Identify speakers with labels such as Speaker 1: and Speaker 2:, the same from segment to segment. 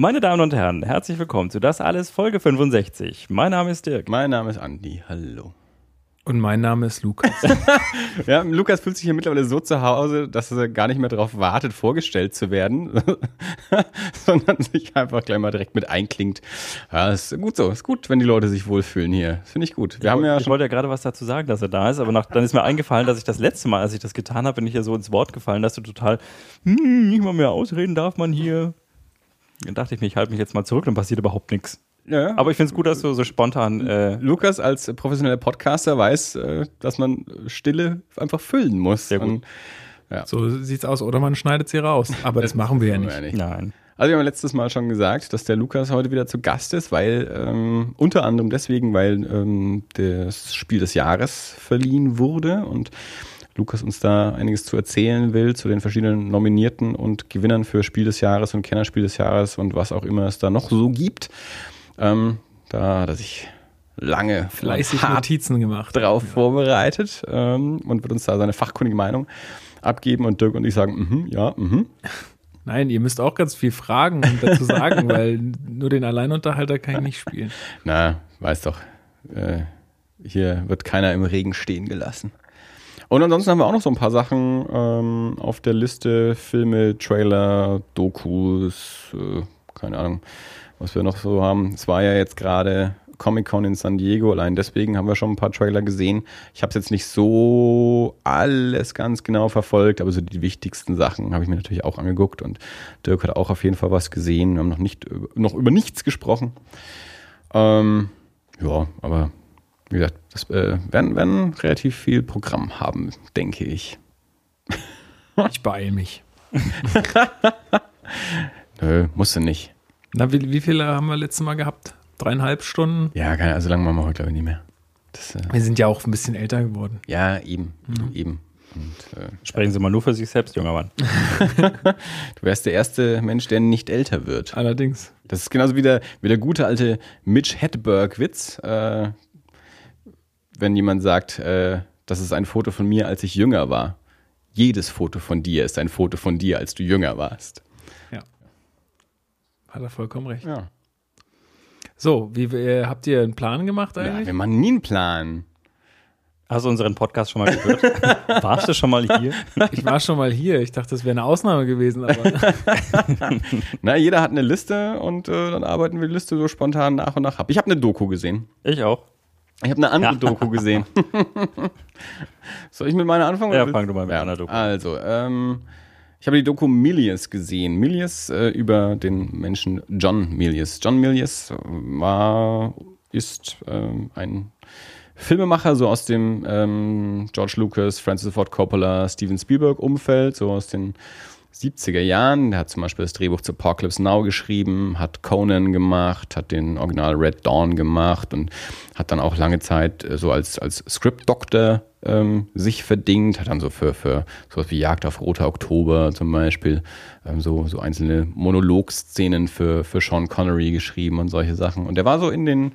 Speaker 1: Meine Damen und Herren, herzlich willkommen zu Das Alles Folge 65. Mein Name ist Dirk.
Speaker 2: Mein Name ist Andi. Hallo.
Speaker 3: Und mein Name ist Lukas.
Speaker 2: ja, Lukas fühlt sich hier mittlerweile so zu Hause, dass er gar nicht mehr darauf wartet, vorgestellt zu werden, sondern sich einfach gleich mal direkt mit einklingt. Ja, ist gut so. Ist gut, wenn die Leute sich wohlfühlen hier. Finde ich gut.
Speaker 1: Wir ich haben ja ich wollte ja gerade was dazu sagen, dass er da ist, aber nach, dann ist mir eingefallen, dass ich das letzte Mal, als ich das getan habe, bin ich ja so ins Wort gefallen, dass du total, hm, nicht mal mehr ausreden darf man hier. Dann dachte ich mir, ich halte mich jetzt mal zurück, dann passiert überhaupt nichts. Ja. Aber ich finde es gut, dass du so spontan.
Speaker 2: Äh Lukas als professioneller Podcaster weiß, äh, dass man Stille einfach füllen muss.
Speaker 3: Sehr gut. Und, ja. So sieht's aus. Oder man schneidet sie raus. Aber das machen wir ja nicht. nicht.
Speaker 2: Nein. Also wir haben letztes Mal schon gesagt, dass der Lukas heute wieder zu Gast ist, weil ähm, unter anderem deswegen, weil ähm, das Spiel des Jahres verliehen wurde und Lukas uns da einiges zu erzählen will zu den verschiedenen Nominierten und Gewinnern für Spiel des Jahres und Kennerspiel des Jahres und was auch immer es da noch so gibt. Ähm, da hat er sich lange
Speaker 3: fleißig Notizen gemacht
Speaker 2: drauf ja. vorbereitet ähm, und wird uns da seine fachkundige Meinung abgeben und Dirk und ich sagen, mhm, ja, mhm.
Speaker 3: Nein, ihr müsst auch ganz viel fragen und dazu sagen, weil nur den Alleinunterhalter kann ich nicht spielen.
Speaker 2: Na, weiß doch, äh, hier wird keiner im Regen stehen gelassen. Und ansonsten haben wir auch noch so ein paar Sachen ähm, auf der Liste: Filme, Trailer, Dokus, äh, keine Ahnung, was wir noch so haben. Es war ja jetzt gerade Comic-Con in San Diego. Allein deswegen haben wir schon ein paar Trailer gesehen. Ich habe es jetzt nicht so alles ganz genau verfolgt, aber so die wichtigsten Sachen habe ich mir natürlich auch angeguckt. Und Dirk hat auch auf jeden Fall was gesehen. Wir haben noch, nicht, noch über nichts gesprochen. Ähm, ja, aber wie gesagt, das äh, werden, werden relativ viel Programm haben, denke ich.
Speaker 3: Ich beeile mich.
Speaker 2: Nö, musste nicht.
Speaker 3: Na, wie, wie viele haben wir letztes Mal gehabt? Dreieinhalb Stunden?
Speaker 2: Ja, keine, also lange machen wir heute, glaube ich, nicht mehr.
Speaker 3: Das, äh wir sind ja auch ein bisschen älter geworden.
Speaker 2: Ja, eben. Mhm. eben.
Speaker 1: Und, äh, Sprechen Sie mal nur für sich selbst, junger Mann.
Speaker 2: du wärst der erste Mensch, der nicht älter wird.
Speaker 3: Allerdings.
Speaker 2: Das ist genauso wie der, wie der gute alte Mitch Hedberg-Witz. Äh, wenn jemand sagt, äh, das ist ein Foto von mir, als ich jünger war. Jedes Foto von dir ist ein Foto von dir, als du jünger warst.
Speaker 3: Ja. Hat er vollkommen recht.
Speaker 2: Ja.
Speaker 3: So, wie äh, habt ihr einen Plan gemacht eigentlich?
Speaker 2: Ja, wir machen nie einen Plan.
Speaker 1: Hast du unseren Podcast schon mal gehört? Warst du schon mal hier?
Speaker 3: Ich war schon mal hier. Ich dachte, das wäre eine Ausnahme gewesen. Aber
Speaker 2: Na, jeder hat eine Liste und äh, dann arbeiten wir die Liste so spontan nach und nach ab. Ich habe eine Doku gesehen.
Speaker 1: Ich auch.
Speaker 2: Ich habe eine andere. Doku gesehen. Soll ich mit meiner anfangen?
Speaker 1: Ja, fang du mal mit ja. einer Doku.
Speaker 2: Also, ähm, ich habe die Doku Milius gesehen. Milius äh, über den Menschen John Milius. John Milius war, ist ähm, ein Filmemacher, so aus dem ähm, George Lucas, Francis Ford Coppola, Steven Spielberg Umfeld, so aus den 70er Jahren. Der hat zum Beispiel das Drehbuch zu Apocalypse Now geschrieben, hat Conan gemacht, hat den Original Red Dawn gemacht und hat dann auch lange Zeit äh, so als, als Script-Doctor ähm, sich verdingt, hat dann so für, für sowas wie Jagd auf Roter Oktober zum Beispiel ähm, so, so einzelne Monologszenen für, für Sean Connery geschrieben und solche Sachen. Und der war so in den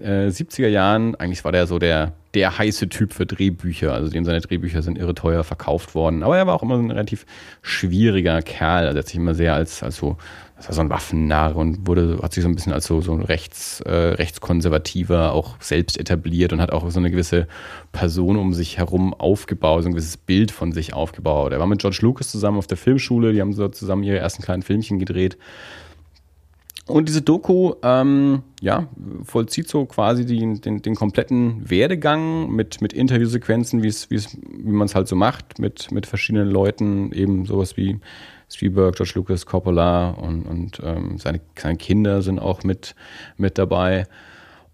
Speaker 2: äh, 70er Jahren, eigentlich war der so der, der heiße Typ für Drehbücher. Also dem seine Drehbücher sind irre teuer verkauft worden. Aber er war auch immer so ein relativ schwieriger Kerl. Er hat sich immer sehr als, als so, das war so ein Waffennarr und wurde, hat sich so ein bisschen als so, so ein rechts, äh, rechtskonservativer auch selbst etabliert und hat auch so eine gewisse Person um sich herum aufgebaut, so ein gewisses Bild von sich aufgebaut. Er war mit George Lucas zusammen auf der Filmschule, die haben so zusammen ihre ersten kleinen Filmchen gedreht. Und diese Doku, ähm, ja, vollzieht so quasi die, den, den kompletten Werdegang mit, mit Interviewsequenzen, wie es, wie es, wie man es halt so macht, mit, mit verschiedenen Leuten, eben sowas wie Spielberg, George Lucas, Coppola und, und ähm, seine, seine Kinder sind auch mit, mit dabei.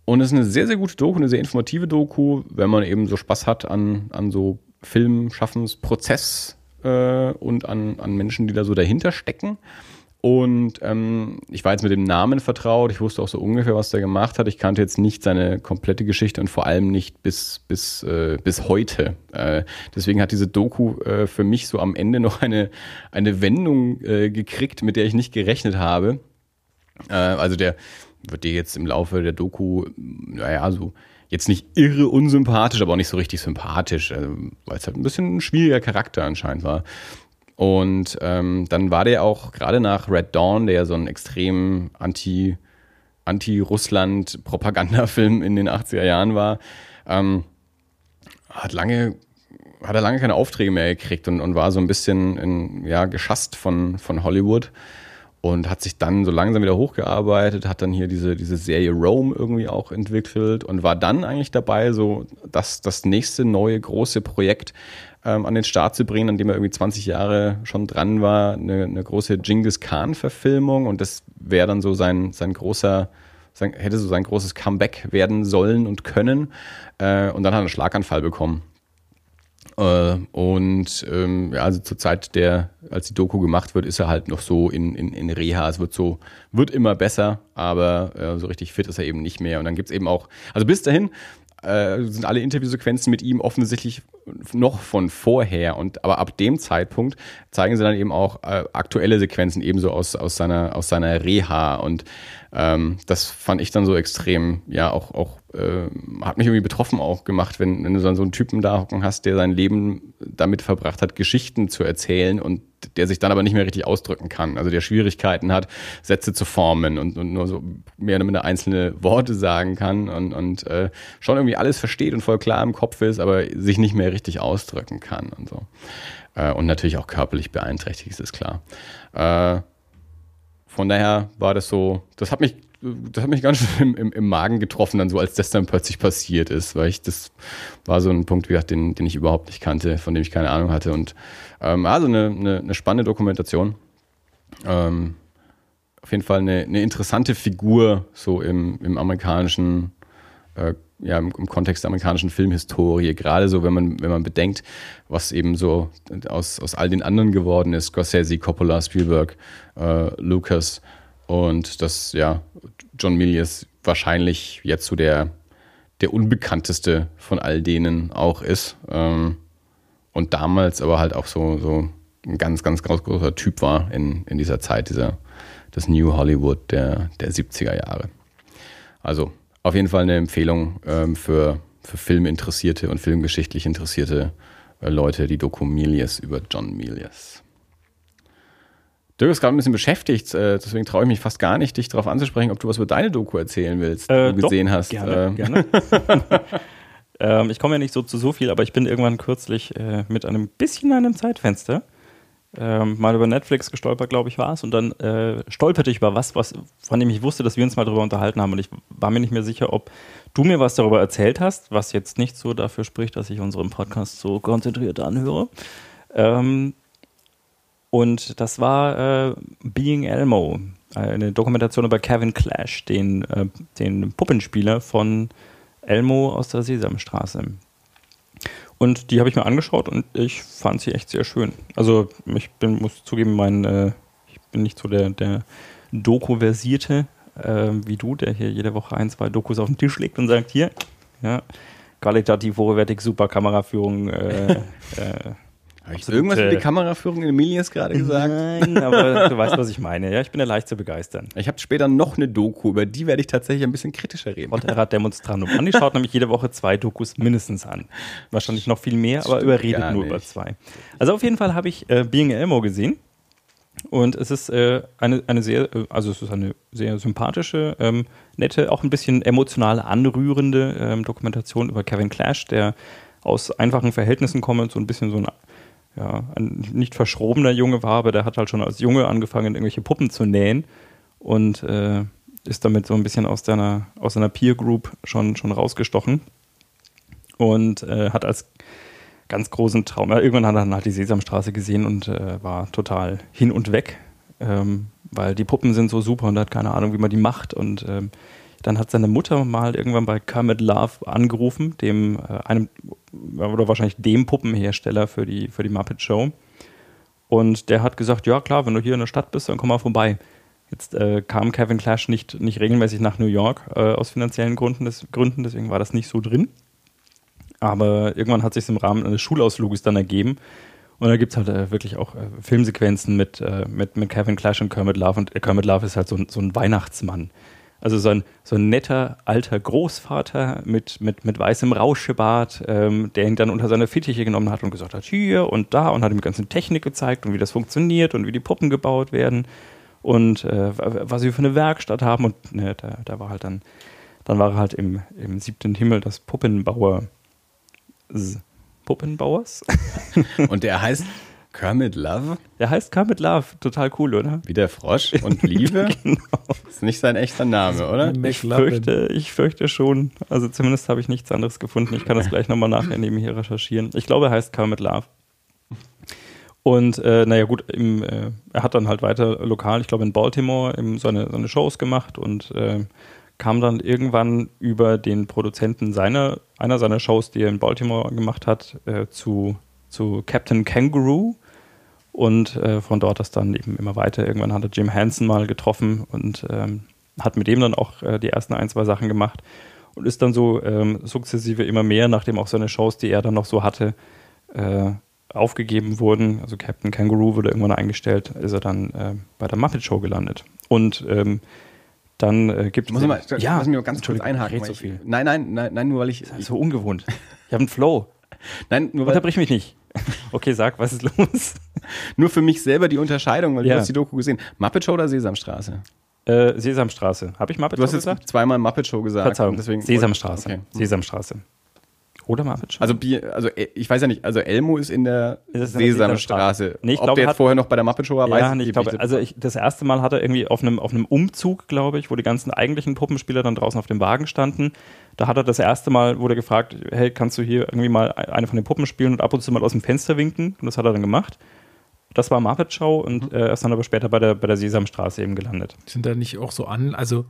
Speaker 2: Und es ist eine sehr, sehr gute Doku, eine sehr informative Doku, wenn man eben so Spaß hat an, an so Filmschaffensprozess äh, und an, an Menschen, die da so dahinter stecken. Und ähm, ich war jetzt mit dem Namen vertraut. Ich wusste auch so ungefähr, was der gemacht hat. Ich kannte jetzt nicht seine komplette Geschichte und vor allem nicht bis, bis, äh, bis heute. Äh, deswegen hat diese Doku äh, für mich so am Ende noch eine, eine Wendung äh, gekriegt, mit der ich nicht gerechnet habe. Äh, also der wird dir jetzt im Laufe der Doku, naja, so jetzt nicht irre unsympathisch, aber auch nicht so richtig sympathisch, äh, weil es halt ein bisschen ein schwieriger Charakter anscheinend war. Und ähm, dann war der auch gerade nach Red Dawn, der ja so ein extrem anti, Anti-Russland-Propagandafilm in den 80er Jahren war, ähm, hat lange hat er lange keine Aufträge mehr gekriegt und, und war so ein bisschen in, ja, geschasst von, von Hollywood und hat sich dann so langsam wieder hochgearbeitet, hat dann hier diese, diese Serie Rome irgendwie auch entwickelt und war dann eigentlich dabei, so das, das nächste neue große Projekt ähm, an den Start zu bringen, an dem er irgendwie 20 Jahre schon dran war, eine, eine große Genghis Khan-Verfilmung und das wäre dann so sein, sein großer, sein, hätte so sein großes Comeback werden sollen und können. Äh, und dann hat er einen Schlaganfall bekommen äh, und ähm, ja, also zur Zeit der, als die Doku gemacht wird, ist er halt noch so in, in, in Reha. Es wird so, wird immer besser, aber äh, so richtig fit ist er eben nicht mehr. Und dann gibt's eben auch, also bis dahin äh, sind alle Interviewsequenzen mit ihm offensichtlich noch von vorher. Und aber ab dem Zeitpunkt zeigen sie dann eben auch äh, aktuelle Sequenzen ebenso aus, aus seiner, aus seiner Reha. Und ähm, das fand ich dann so extrem, ja, auch, auch äh, hat mich irgendwie betroffen auch gemacht, wenn, wenn du dann so einen Typen da hocken hast, der sein Leben damit verbracht hat, Geschichten zu erzählen und der sich dann aber nicht mehr richtig ausdrücken kann. Also der Schwierigkeiten hat, Sätze zu formen und, und nur so mehr oder minder einzelne Worte sagen kann und, und äh, schon irgendwie alles versteht und voll klar im Kopf ist, aber sich nicht mehr richtig ausdrücken kann und so. Äh, und natürlich auch körperlich beeinträchtigt, ist klar. Äh, von daher war das so, das hat mich, das hat mich ganz schön im, im, im, Magen getroffen, dann so, als das dann plötzlich passiert ist, weil ich, das war so ein Punkt, den, den ich überhaupt nicht kannte, von dem ich keine Ahnung hatte. Und ähm, also eine, eine, eine spannende Dokumentation. Ähm, auf jeden Fall eine, eine interessante Figur so im, im amerikanischen äh, ja, im, im, Kontext der amerikanischen Filmhistorie, gerade so, wenn man, wenn man bedenkt, was eben so aus, aus all den anderen geworden ist, Scorsese, Coppola, Spielberg, äh, Lucas und dass ja John Milius wahrscheinlich jetzt so der, der unbekannteste von all denen auch ist. Ähm, und damals aber halt auch so, so ein ganz, ganz, ganz großer Typ war in, in dieser Zeit, dieser, das New Hollywood der, der 70er Jahre. Also auf jeden Fall eine Empfehlung ähm, für, für Filminteressierte und filmgeschichtlich interessierte äh, Leute, die Doku Milius über John Milius. Dirk ist gerade ein bisschen beschäftigt, äh, deswegen traue ich mich fast gar nicht, dich darauf anzusprechen, ob du was über deine Doku erzählen willst,
Speaker 1: äh,
Speaker 2: die du gesehen
Speaker 1: doch,
Speaker 2: hast.
Speaker 1: Gerne,
Speaker 2: äh.
Speaker 1: gerne. ähm, ich komme ja nicht so zu so viel, aber ich bin irgendwann kürzlich äh, mit einem bisschen einem Zeitfenster ähm, mal über Netflix gestolpert, glaube ich, war es. Und dann äh, stolperte ich über was, was, von dem ich wusste, dass wir uns mal darüber unterhalten haben. Und ich war mir nicht mehr sicher, ob du mir was darüber erzählt hast, was jetzt nicht so dafür spricht, dass ich unseren Podcast so konzentriert anhöre. Ähm, und das war äh, Being Elmo, eine Dokumentation über Kevin Clash, den, äh, den Puppenspieler von Elmo aus der Sesamstraße. Und die habe ich mir angeschaut und ich fand sie echt sehr schön. Also ich bin, muss zugeben, mein, äh, ich bin nicht so der, der Doku-versierte äh, wie du, der hier jede Woche ein, zwei Dokus auf den Tisch legt und sagt, hier, ja, qualitativ hochwertig, super Kameraführung, äh, äh
Speaker 2: habe ich irgendwas über die Kameraführung in Emilias gerade gesagt?
Speaker 1: Nein, aber du weißt, was ich meine. Ja, ich bin ja leicht zu begeistern.
Speaker 2: Ich habe später noch eine Doku, über die werde ich tatsächlich ein bisschen kritischer reden.
Speaker 1: Hot Demonstrandum. Andi schaut nämlich jede Woche zwei Dokus mindestens an. Wahrscheinlich noch viel mehr, aber überredet nur über zwei. Also auf jeden Fall habe ich äh, Being Elmo gesehen. Und es ist äh, eine, eine sehr, äh, also es ist eine sehr sympathische, ähm, nette, auch ein bisschen emotional anrührende ähm, Dokumentation über Kevin Clash, der aus einfachen Verhältnissen kommt und so ein bisschen so ein ja, ein nicht verschrobener Junge war, aber der hat halt schon als Junge angefangen, irgendwelche Puppen zu nähen und äh, ist damit so ein bisschen aus seiner, aus seiner Peer Group schon, schon rausgestochen und äh, hat als ganz großen Traum, ja, irgendwann hat er dann halt die Sesamstraße gesehen und äh, war total hin und weg, ähm, weil die Puppen sind so super und er hat keine Ahnung, wie man die macht und ähm, dann hat seine Mutter mal irgendwann bei Kermit Love angerufen, dem äh, einem oder wahrscheinlich dem Puppenhersteller für die für die Muppet Show. Und der hat gesagt, ja klar, wenn du hier in der Stadt bist, dann komm mal vorbei. Jetzt äh, kam Kevin Clash nicht, nicht regelmäßig nach New York äh, aus finanziellen Gründen, des, Gründen, deswegen war das nicht so drin. Aber irgendwann hat sich im Rahmen eines Schulausfluges dann ergeben. Und da gibt es halt äh, wirklich auch äh, Filmsequenzen mit, äh, mit, mit Kevin Clash und Kermit Love. Und Kermit Love ist halt so, so ein Weihnachtsmann. Also so ein, so ein netter alter Großvater mit, mit, mit weißem Rauschebart, ähm, der ihn dann unter seine Fittiche genommen hat und gesagt hat, hier und da und hat ihm die ganze Technik gezeigt und wie das funktioniert und wie die Puppen gebaut werden und äh, was sie für eine Werkstatt haben. Und ne, da, da war halt dann, dann war er halt im, im siebten Himmel das Puppenbauer. Puppenbauers.
Speaker 2: Und der heißt Kermit Love?
Speaker 1: Der heißt Kermit Love, total cool, oder?
Speaker 2: Wie der Frosch und Liebe? genau. Ist nicht sein echter Name, oder?
Speaker 1: Ich fürchte, ich fürchte schon. Also zumindest habe ich nichts anderes gefunden. Ich kann das gleich nochmal nachher neben hier recherchieren. Ich glaube, er heißt Kermit Love. Und äh, naja, gut, im, äh, er hat dann halt weiter lokal, ich glaube in Baltimore, im, seine, seine Shows gemacht und äh, kam dann irgendwann über den Produzenten seiner, einer seiner Shows, die er in Baltimore gemacht hat, äh, zu, zu Captain Kangaroo. Und äh, von dort das dann eben immer weiter. Irgendwann hat er Jim Henson mal getroffen und ähm, hat mit dem dann auch äh, die ersten ein, zwei Sachen gemacht und ist dann so ähm, sukzessive immer mehr, nachdem auch seine Shows, die er dann noch so hatte, äh, aufgegeben wurden. Also Captain Kangaroo wurde irgendwann eingestellt, ist er dann äh, bei der Muppet Show gelandet. Und ähm, dann äh, gibt
Speaker 2: es. Mal, ja, lass mich mal ganz kurz einhaken.
Speaker 1: So viel.
Speaker 2: nein, nein, nein, nein, nur weil ich.
Speaker 1: Das ist so ungewohnt. Ich habe einen Flow.
Speaker 2: Nein, nur weil.
Speaker 1: Unterbrich mich nicht. Okay, sag, was ist los?
Speaker 2: nur für mich selber die Unterscheidung, weil ja. du hast die Doku gesehen. Muppet Show oder Sesamstraße?
Speaker 1: Äh, Sesamstraße. Habe ich Muppet
Speaker 2: du Show gesagt? Du hast jetzt zweimal Muppet Show gesagt.
Speaker 1: Verzeihung. Deswegen Sesamstraße. Okay. Sesamstraße. Oder Muppet Show?
Speaker 2: Also, also äh, ich weiß ja nicht, also Elmo ist in der ist Sesamstraße.
Speaker 1: Nee, ich
Speaker 2: Ob
Speaker 1: glaube,
Speaker 2: der jetzt vorher noch bei der Muppet Show war,
Speaker 1: ja, weiß nee, ich glaube, Also ich, das erste Mal hat er irgendwie auf einem, auf einem Umzug, glaube ich, wo die ganzen eigentlichen Puppenspieler dann draußen auf dem Wagen standen. Da hat er das erste Mal, wurde gefragt, hey, kannst du hier irgendwie mal eine von den Puppen spielen und ab und zu mal aus dem Fenster winken? Und das hat er dann gemacht. Das war Muppet Show und mhm. äh, er ist dann aber später bei der, bei der Sesamstraße eben gelandet.
Speaker 3: Sind da nicht auch so an, also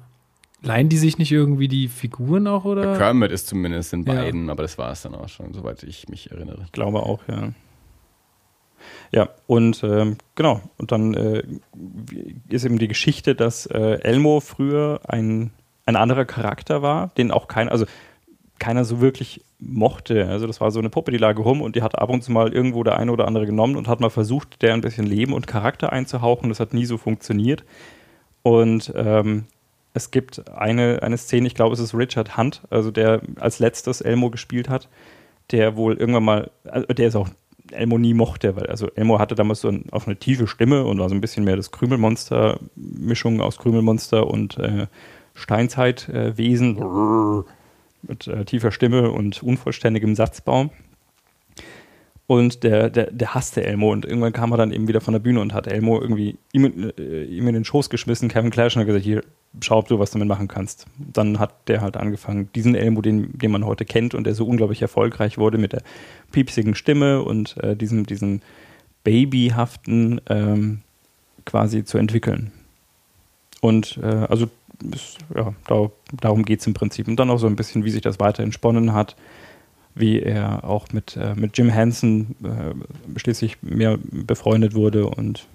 Speaker 3: Leihen die sich nicht irgendwie die Figuren auch, oder?
Speaker 2: Kermit ist zumindest in beiden, ja. aber das war es dann auch schon, soweit ich mich erinnere.
Speaker 1: Ich glaube auch, ja. Ja, und ähm, genau, und dann äh, ist eben die Geschichte, dass äh, Elmo früher ein, ein anderer Charakter war, den auch keiner, also keiner so wirklich mochte. Also das war so eine Puppe, die lag rum und die hat ab und zu mal irgendwo der eine oder andere genommen und hat mal versucht, der ein bisschen Leben und Charakter einzuhauchen. Das hat nie so funktioniert. Und ähm, es gibt eine, eine Szene, ich glaube, es ist Richard Hunt, also der als letztes Elmo gespielt hat, der wohl irgendwann mal, also der ist auch Elmo nie mochte, weil also Elmo hatte damals so ein, auf eine tiefe Stimme und war so ein bisschen mehr das Krümelmonster-Mischung aus Krümelmonster und äh, Steinzeitwesen mit äh, tiefer Stimme und unvollständigem Satzbau. Und der, der, der hasste Elmo und irgendwann kam er dann eben wieder von der Bühne und hat Elmo irgendwie ihm, äh, ihm in den Schoß geschmissen, Kevin Clash, und hat gesagt, hier, schau, ob du was damit machen kannst. Dann hat der halt angefangen, diesen Elmo, den, den man heute kennt und der so unglaublich erfolgreich wurde mit der piepsigen Stimme und äh, diesem, diesem babyhaften ähm, quasi zu entwickeln. Und äh, also ist, ja, da, darum geht es im Prinzip. Und dann auch so ein bisschen, wie sich das weiter entsponnen hat wie er auch mit, äh, mit Jim Henson äh, schließlich mehr befreundet wurde und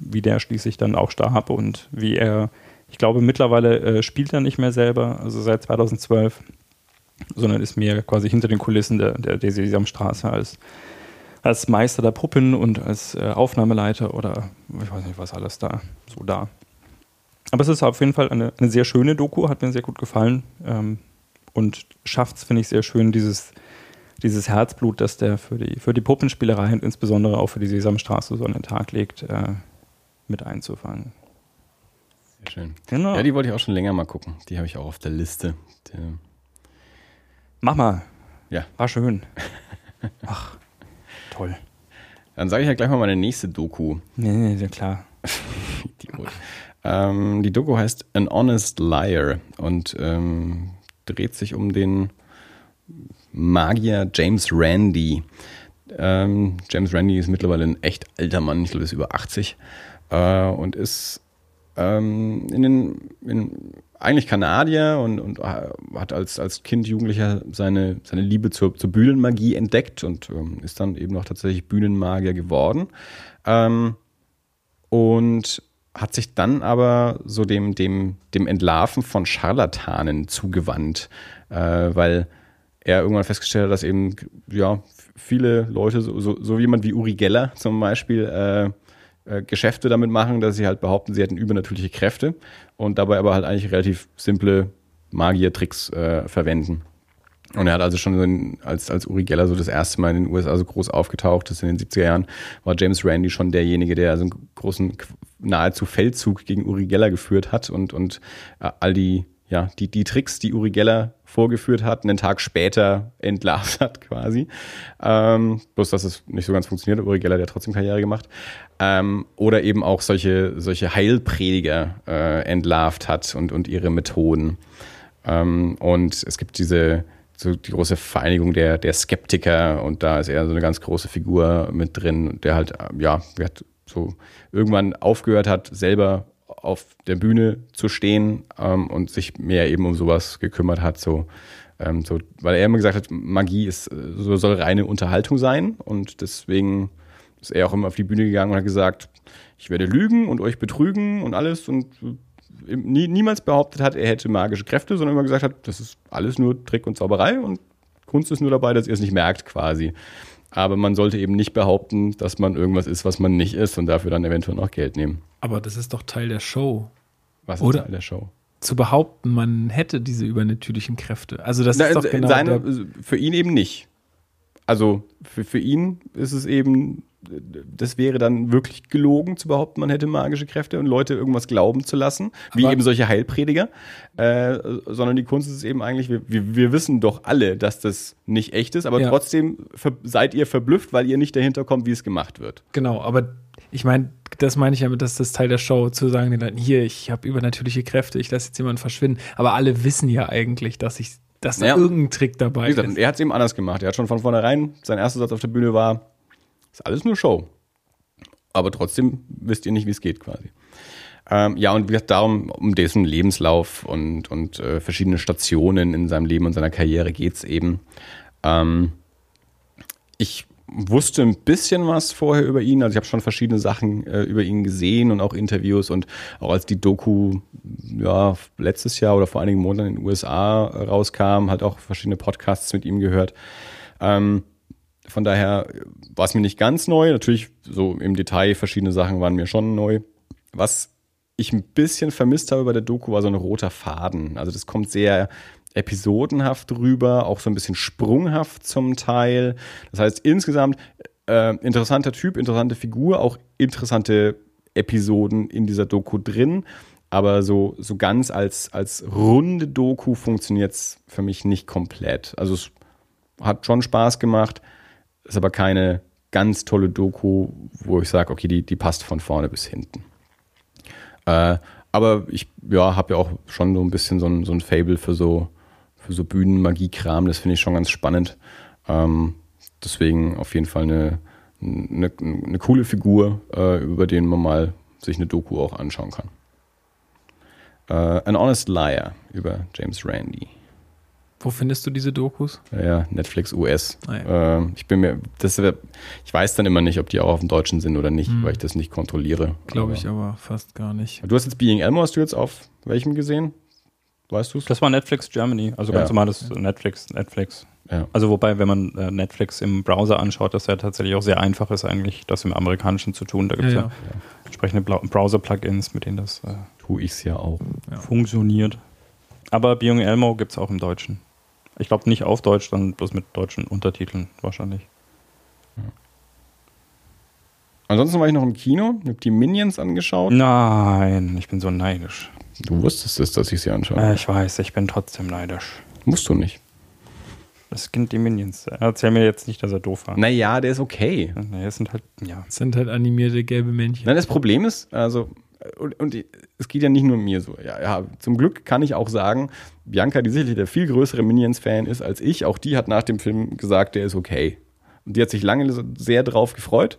Speaker 1: wie der schließlich dann auch starb und wie er, ich glaube, mittlerweile äh, spielt er nicht mehr selber, also seit 2012, sondern ist mehr quasi hinter den Kulissen der, der, der Sesamstraße als, als Meister der Puppen und als äh, Aufnahmeleiter oder ich weiß nicht, was alles da so da. Aber es ist auf jeden Fall eine, eine sehr schöne Doku, hat mir sehr gut gefallen. Ähm, und schafft es, finde ich, sehr schön, dieses dieses Herzblut, das der für die, für die Puppenspielerei und insbesondere auch für die Sesamstraße so an den Tag legt, äh, mit einzufangen.
Speaker 2: Sehr schön. Genau. Ja, die wollte ich auch schon länger mal gucken. Die habe ich auch auf der Liste. Die
Speaker 1: Mach mal.
Speaker 2: Ja.
Speaker 1: War schön. Ach, toll.
Speaker 2: Dann sage ich ja gleich mal meine nächste Doku.
Speaker 1: Nee, nee, nee klar.
Speaker 2: ähm, die Doku heißt An Honest Liar und ähm, dreht sich um den Magier James Randy. Ähm, James Randy ist mittlerweile ein echt alter Mann, ich glaube, ist über 80 äh, und ist ähm, in den, in, eigentlich Kanadier und, und hat als, als Kind, Jugendlicher seine, seine Liebe zur, zur Bühnenmagie entdeckt und ähm, ist dann eben auch tatsächlich Bühnenmagier geworden. Ähm, und hat sich dann aber so dem, dem, dem Entlarven von Scharlatanen zugewandt, äh, weil er irgendwann festgestellt hat, dass eben ja viele Leute, so, so, so jemand wie Uri Geller zum Beispiel, äh, äh, Geschäfte damit machen, dass sie halt behaupten, sie hätten übernatürliche Kräfte und dabei aber halt eigentlich relativ simple Magier-Tricks äh, verwenden. Und er hat also schon in, als, als Uri Geller so das erste Mal in den USA so groß aufgetaucht ist in den 70er Jahren, war James Randy schon derjenige, der also einen großen, nahezu Feldzug gegen Uri Geller geführt hat und, und äh, all die, ja, die, die Tricks, die Uri Geller vorgeführt hat, einen Tag später entlarvt hat quasi. Ähm, bloß, dass es nicht so ganz funktioniert. Uri Geller, hat trotzdem Karriere gemacht. Ähm, oder eben auch solche, solche Heilprediger äh, entlarvt hat und, und ihre Methoden. Ähm, und es gibt diese, so die große Vereinigung der, der Skeptiker und da ist er so eine ganz große Figur mit drin, der halt, ja, der hat so irgendwann aufgehört hat, selber auf der Bühne zu stehen ähm, und sich mehr eben um sowas gekümmert hat, so, ähm, so, weil er immer gesagt hat, Magie ist, so soll reine Unterhaltung sein und deswegen ist er auch immer auf die Bühne gegangen und hat gesagt, ich werde lügen und euch betrügen und alles und nie, niemals behauptet hat, er hätte magische Kräfte, sondern immer gesagt hat, das ist alles nur Trick und Zauberei und Kunst ist nur dabei, dass ihr es nicht merkt quasi. Aber man sollte eben nicht behaupten, dass man irgendwas ist, was man nicht ist und dafür dann eventuell noch Geld nehmen.
Speaker 3: Aber das ist doch Teil der Show.
Speaker 2: Was
Speaker 3: Oder?
Speaker 2: ist Teil der Show?
Speaker 3: Zu behaupten, man hätte diese übernatürlichen Kräfte. Also das
Speaker 2: Na,
Speaker 3: ist doch genau
Speaker 2: seine,
Speaker 3: der,
Speaker 2: für ihn eben nicht. Also für, für ihn ist es eben, das wäre dann wirklich gelogen zu behaupten, man hätte magische Kräfte und Leute irgendwas glauben zu lassen, wie
Speaker 3: Aber-
Speaker 2: eben solche Heilprediger. Äh, sondern die Kunst ist eben eigentlich, wir, wir, wissen doch alle, dass das nicht echt ist, aber
Speaker 3: Ja.
Speaker 2: trotzdem seid ihr verblüfft, weil ihr nicht dahinter kommt, wie es gemacht wird.
Speaker 3: Genau, aber ich meine, das meine ich ja mit, dass das Teil der Show, zu sagen den Leuten, hier, ich habe übernatürliche Kräfte, ich lasse jetzt jemanden verschwinden. Aber alle wissen ja eigentlich, dass ich, dass da
Speaker 2: Ja.
Speaker 3: irgendein Trick dabei
Speaker 2: gesagt,
Speaker 3: ist.
Speaker 2: er hat es eben anders gemacht. Er hat schon von vornherein, sein erster Satz auf der Bühne war, ist alles nur Show. Aber trotzdem wisst ihr nicht, wie es geht quasi. Ähm, ja, und wie gesagt, darum, um dessen Lebenslauf und, und äh, verschiedene Stationen in seinem Leben und seiner Karriere geht es eben. Ähm, ich wusste ein bisschen was vorher über ihn. Also ich habe schon verschiedene Sachen äh, über ihn gesehen und auch Interviews und auch als die Doku ja letztes Jahr oder vor einigen Monaten in den USA rauskam, halt auch verschiedene Podcasts mit ihm gehört. Ähm, von daher war es mir nicht ganz neu. Natürlich so im Detail verschiedene Sachen waren mir schon neu. Was ich ein bisschen vermisst habe bei der Doku war so ein roter Faden. Also das kommt sehr episodenhaft rüber, auch so ein bisschen sprunghaft zum Teil. Das heißt insgesamt äh, interessanter Typ, interessante Figur, auch interessante Episoden in dieser Doku drin. Aber so, so ganz als, als runde Doku funktioniert es für mich nicht komplett. Also es hat schon Spaß gemacht, ist aber keine ganz tolle Doku, wo ich sage, okay, die, die passt von vorne bis hinten. Äh, aber ich ja, habe ja auch schon so ein bisschen so ein, so ein Fable für so, für so Bühnenmagie-Kram. Das finde ich schon ganz spannend. Ähm, deswegen auf jeden Fall eine, eine, eine coole Figur, äh, über den man mal sich eine Doku auch anschauen kann. Äh, An Honest Liar über James Randi.
Speaker 3: Wo findest du diese Dokus?
Speaker 2: Ja, Netflix US.
Speaker 3: Ah, ja.
Speaker 2: äh, ich bin mir, das, ich weiß dann immer nicht, ob die auch auf dem Deutschen sind oder nicht,
Speaker 3: Hm.
Speaker 2: weil ich das nicht kontrolliere.
Speaker 3: Glaube ich aber fast gar nicht.
Speaker 2: Du hast jetzt Being Elmo, hast du jetzt auf welchem gesehen? Weißt du es?
Speaker 1: Das war Netflix Germany, also ganz
Speaker 2: Ja.
Speaker 1: normales Netflix, Netflix.
Speaker 2: Ja.
Speaker 1: Also wobei, wenn man äh, Netflix im Browser anschaut, das ja tatsächlich auch sehr einfach ist, eigentlich das im Amerikanischen zu tun. Da gibt es ja,
Speaker 3: Ja,
Speaker 1: entsprechende Browser-Plugins, mit denen das äh,
Speaker 2: Tu ich's ja auch.
Speaker 3: Ja.
Speaker 1: funktioniert. Aber Biong Elmo gibt es auch im Deutschen. Ich glaube nicht auf Deutsch, dann bloß mit deutschen Untertiteln wahrscheinlich.
Speaker 2: Ansonsten war ich noch im Kino, habe die Minions angeschaut.
Speaker 1: Nein, ich bin so neidisch.
Speaker 2: Du wusstest es, dass ich sie anschaue.
Speaker 1: Äh, ich weiß, ich bin trotzdem neidisch.
Speaker 2: Musst du nicht.
Speaker 1: Das Kind die Minions. Erzähl mir jetzt nicht, dass er doof war.
Speaker 2: Naja, der ist okay.
Speaker 1: Nee, es sind halt, ja.
Speaker 3: Es sind halt animierte gelbe Männchen.
Speaker 2: Nein, das Problem ist, also, und, und es geht ja nicht nur mir so. Ja, ja, zum Glück kann ich auch sagen, Bianca, die sicherlich der viel größere Minions-Fan ist als ich, auch die hat nach dem Film gesagt, der ist okay. Und die hat sich lange sehr drauf gefreut,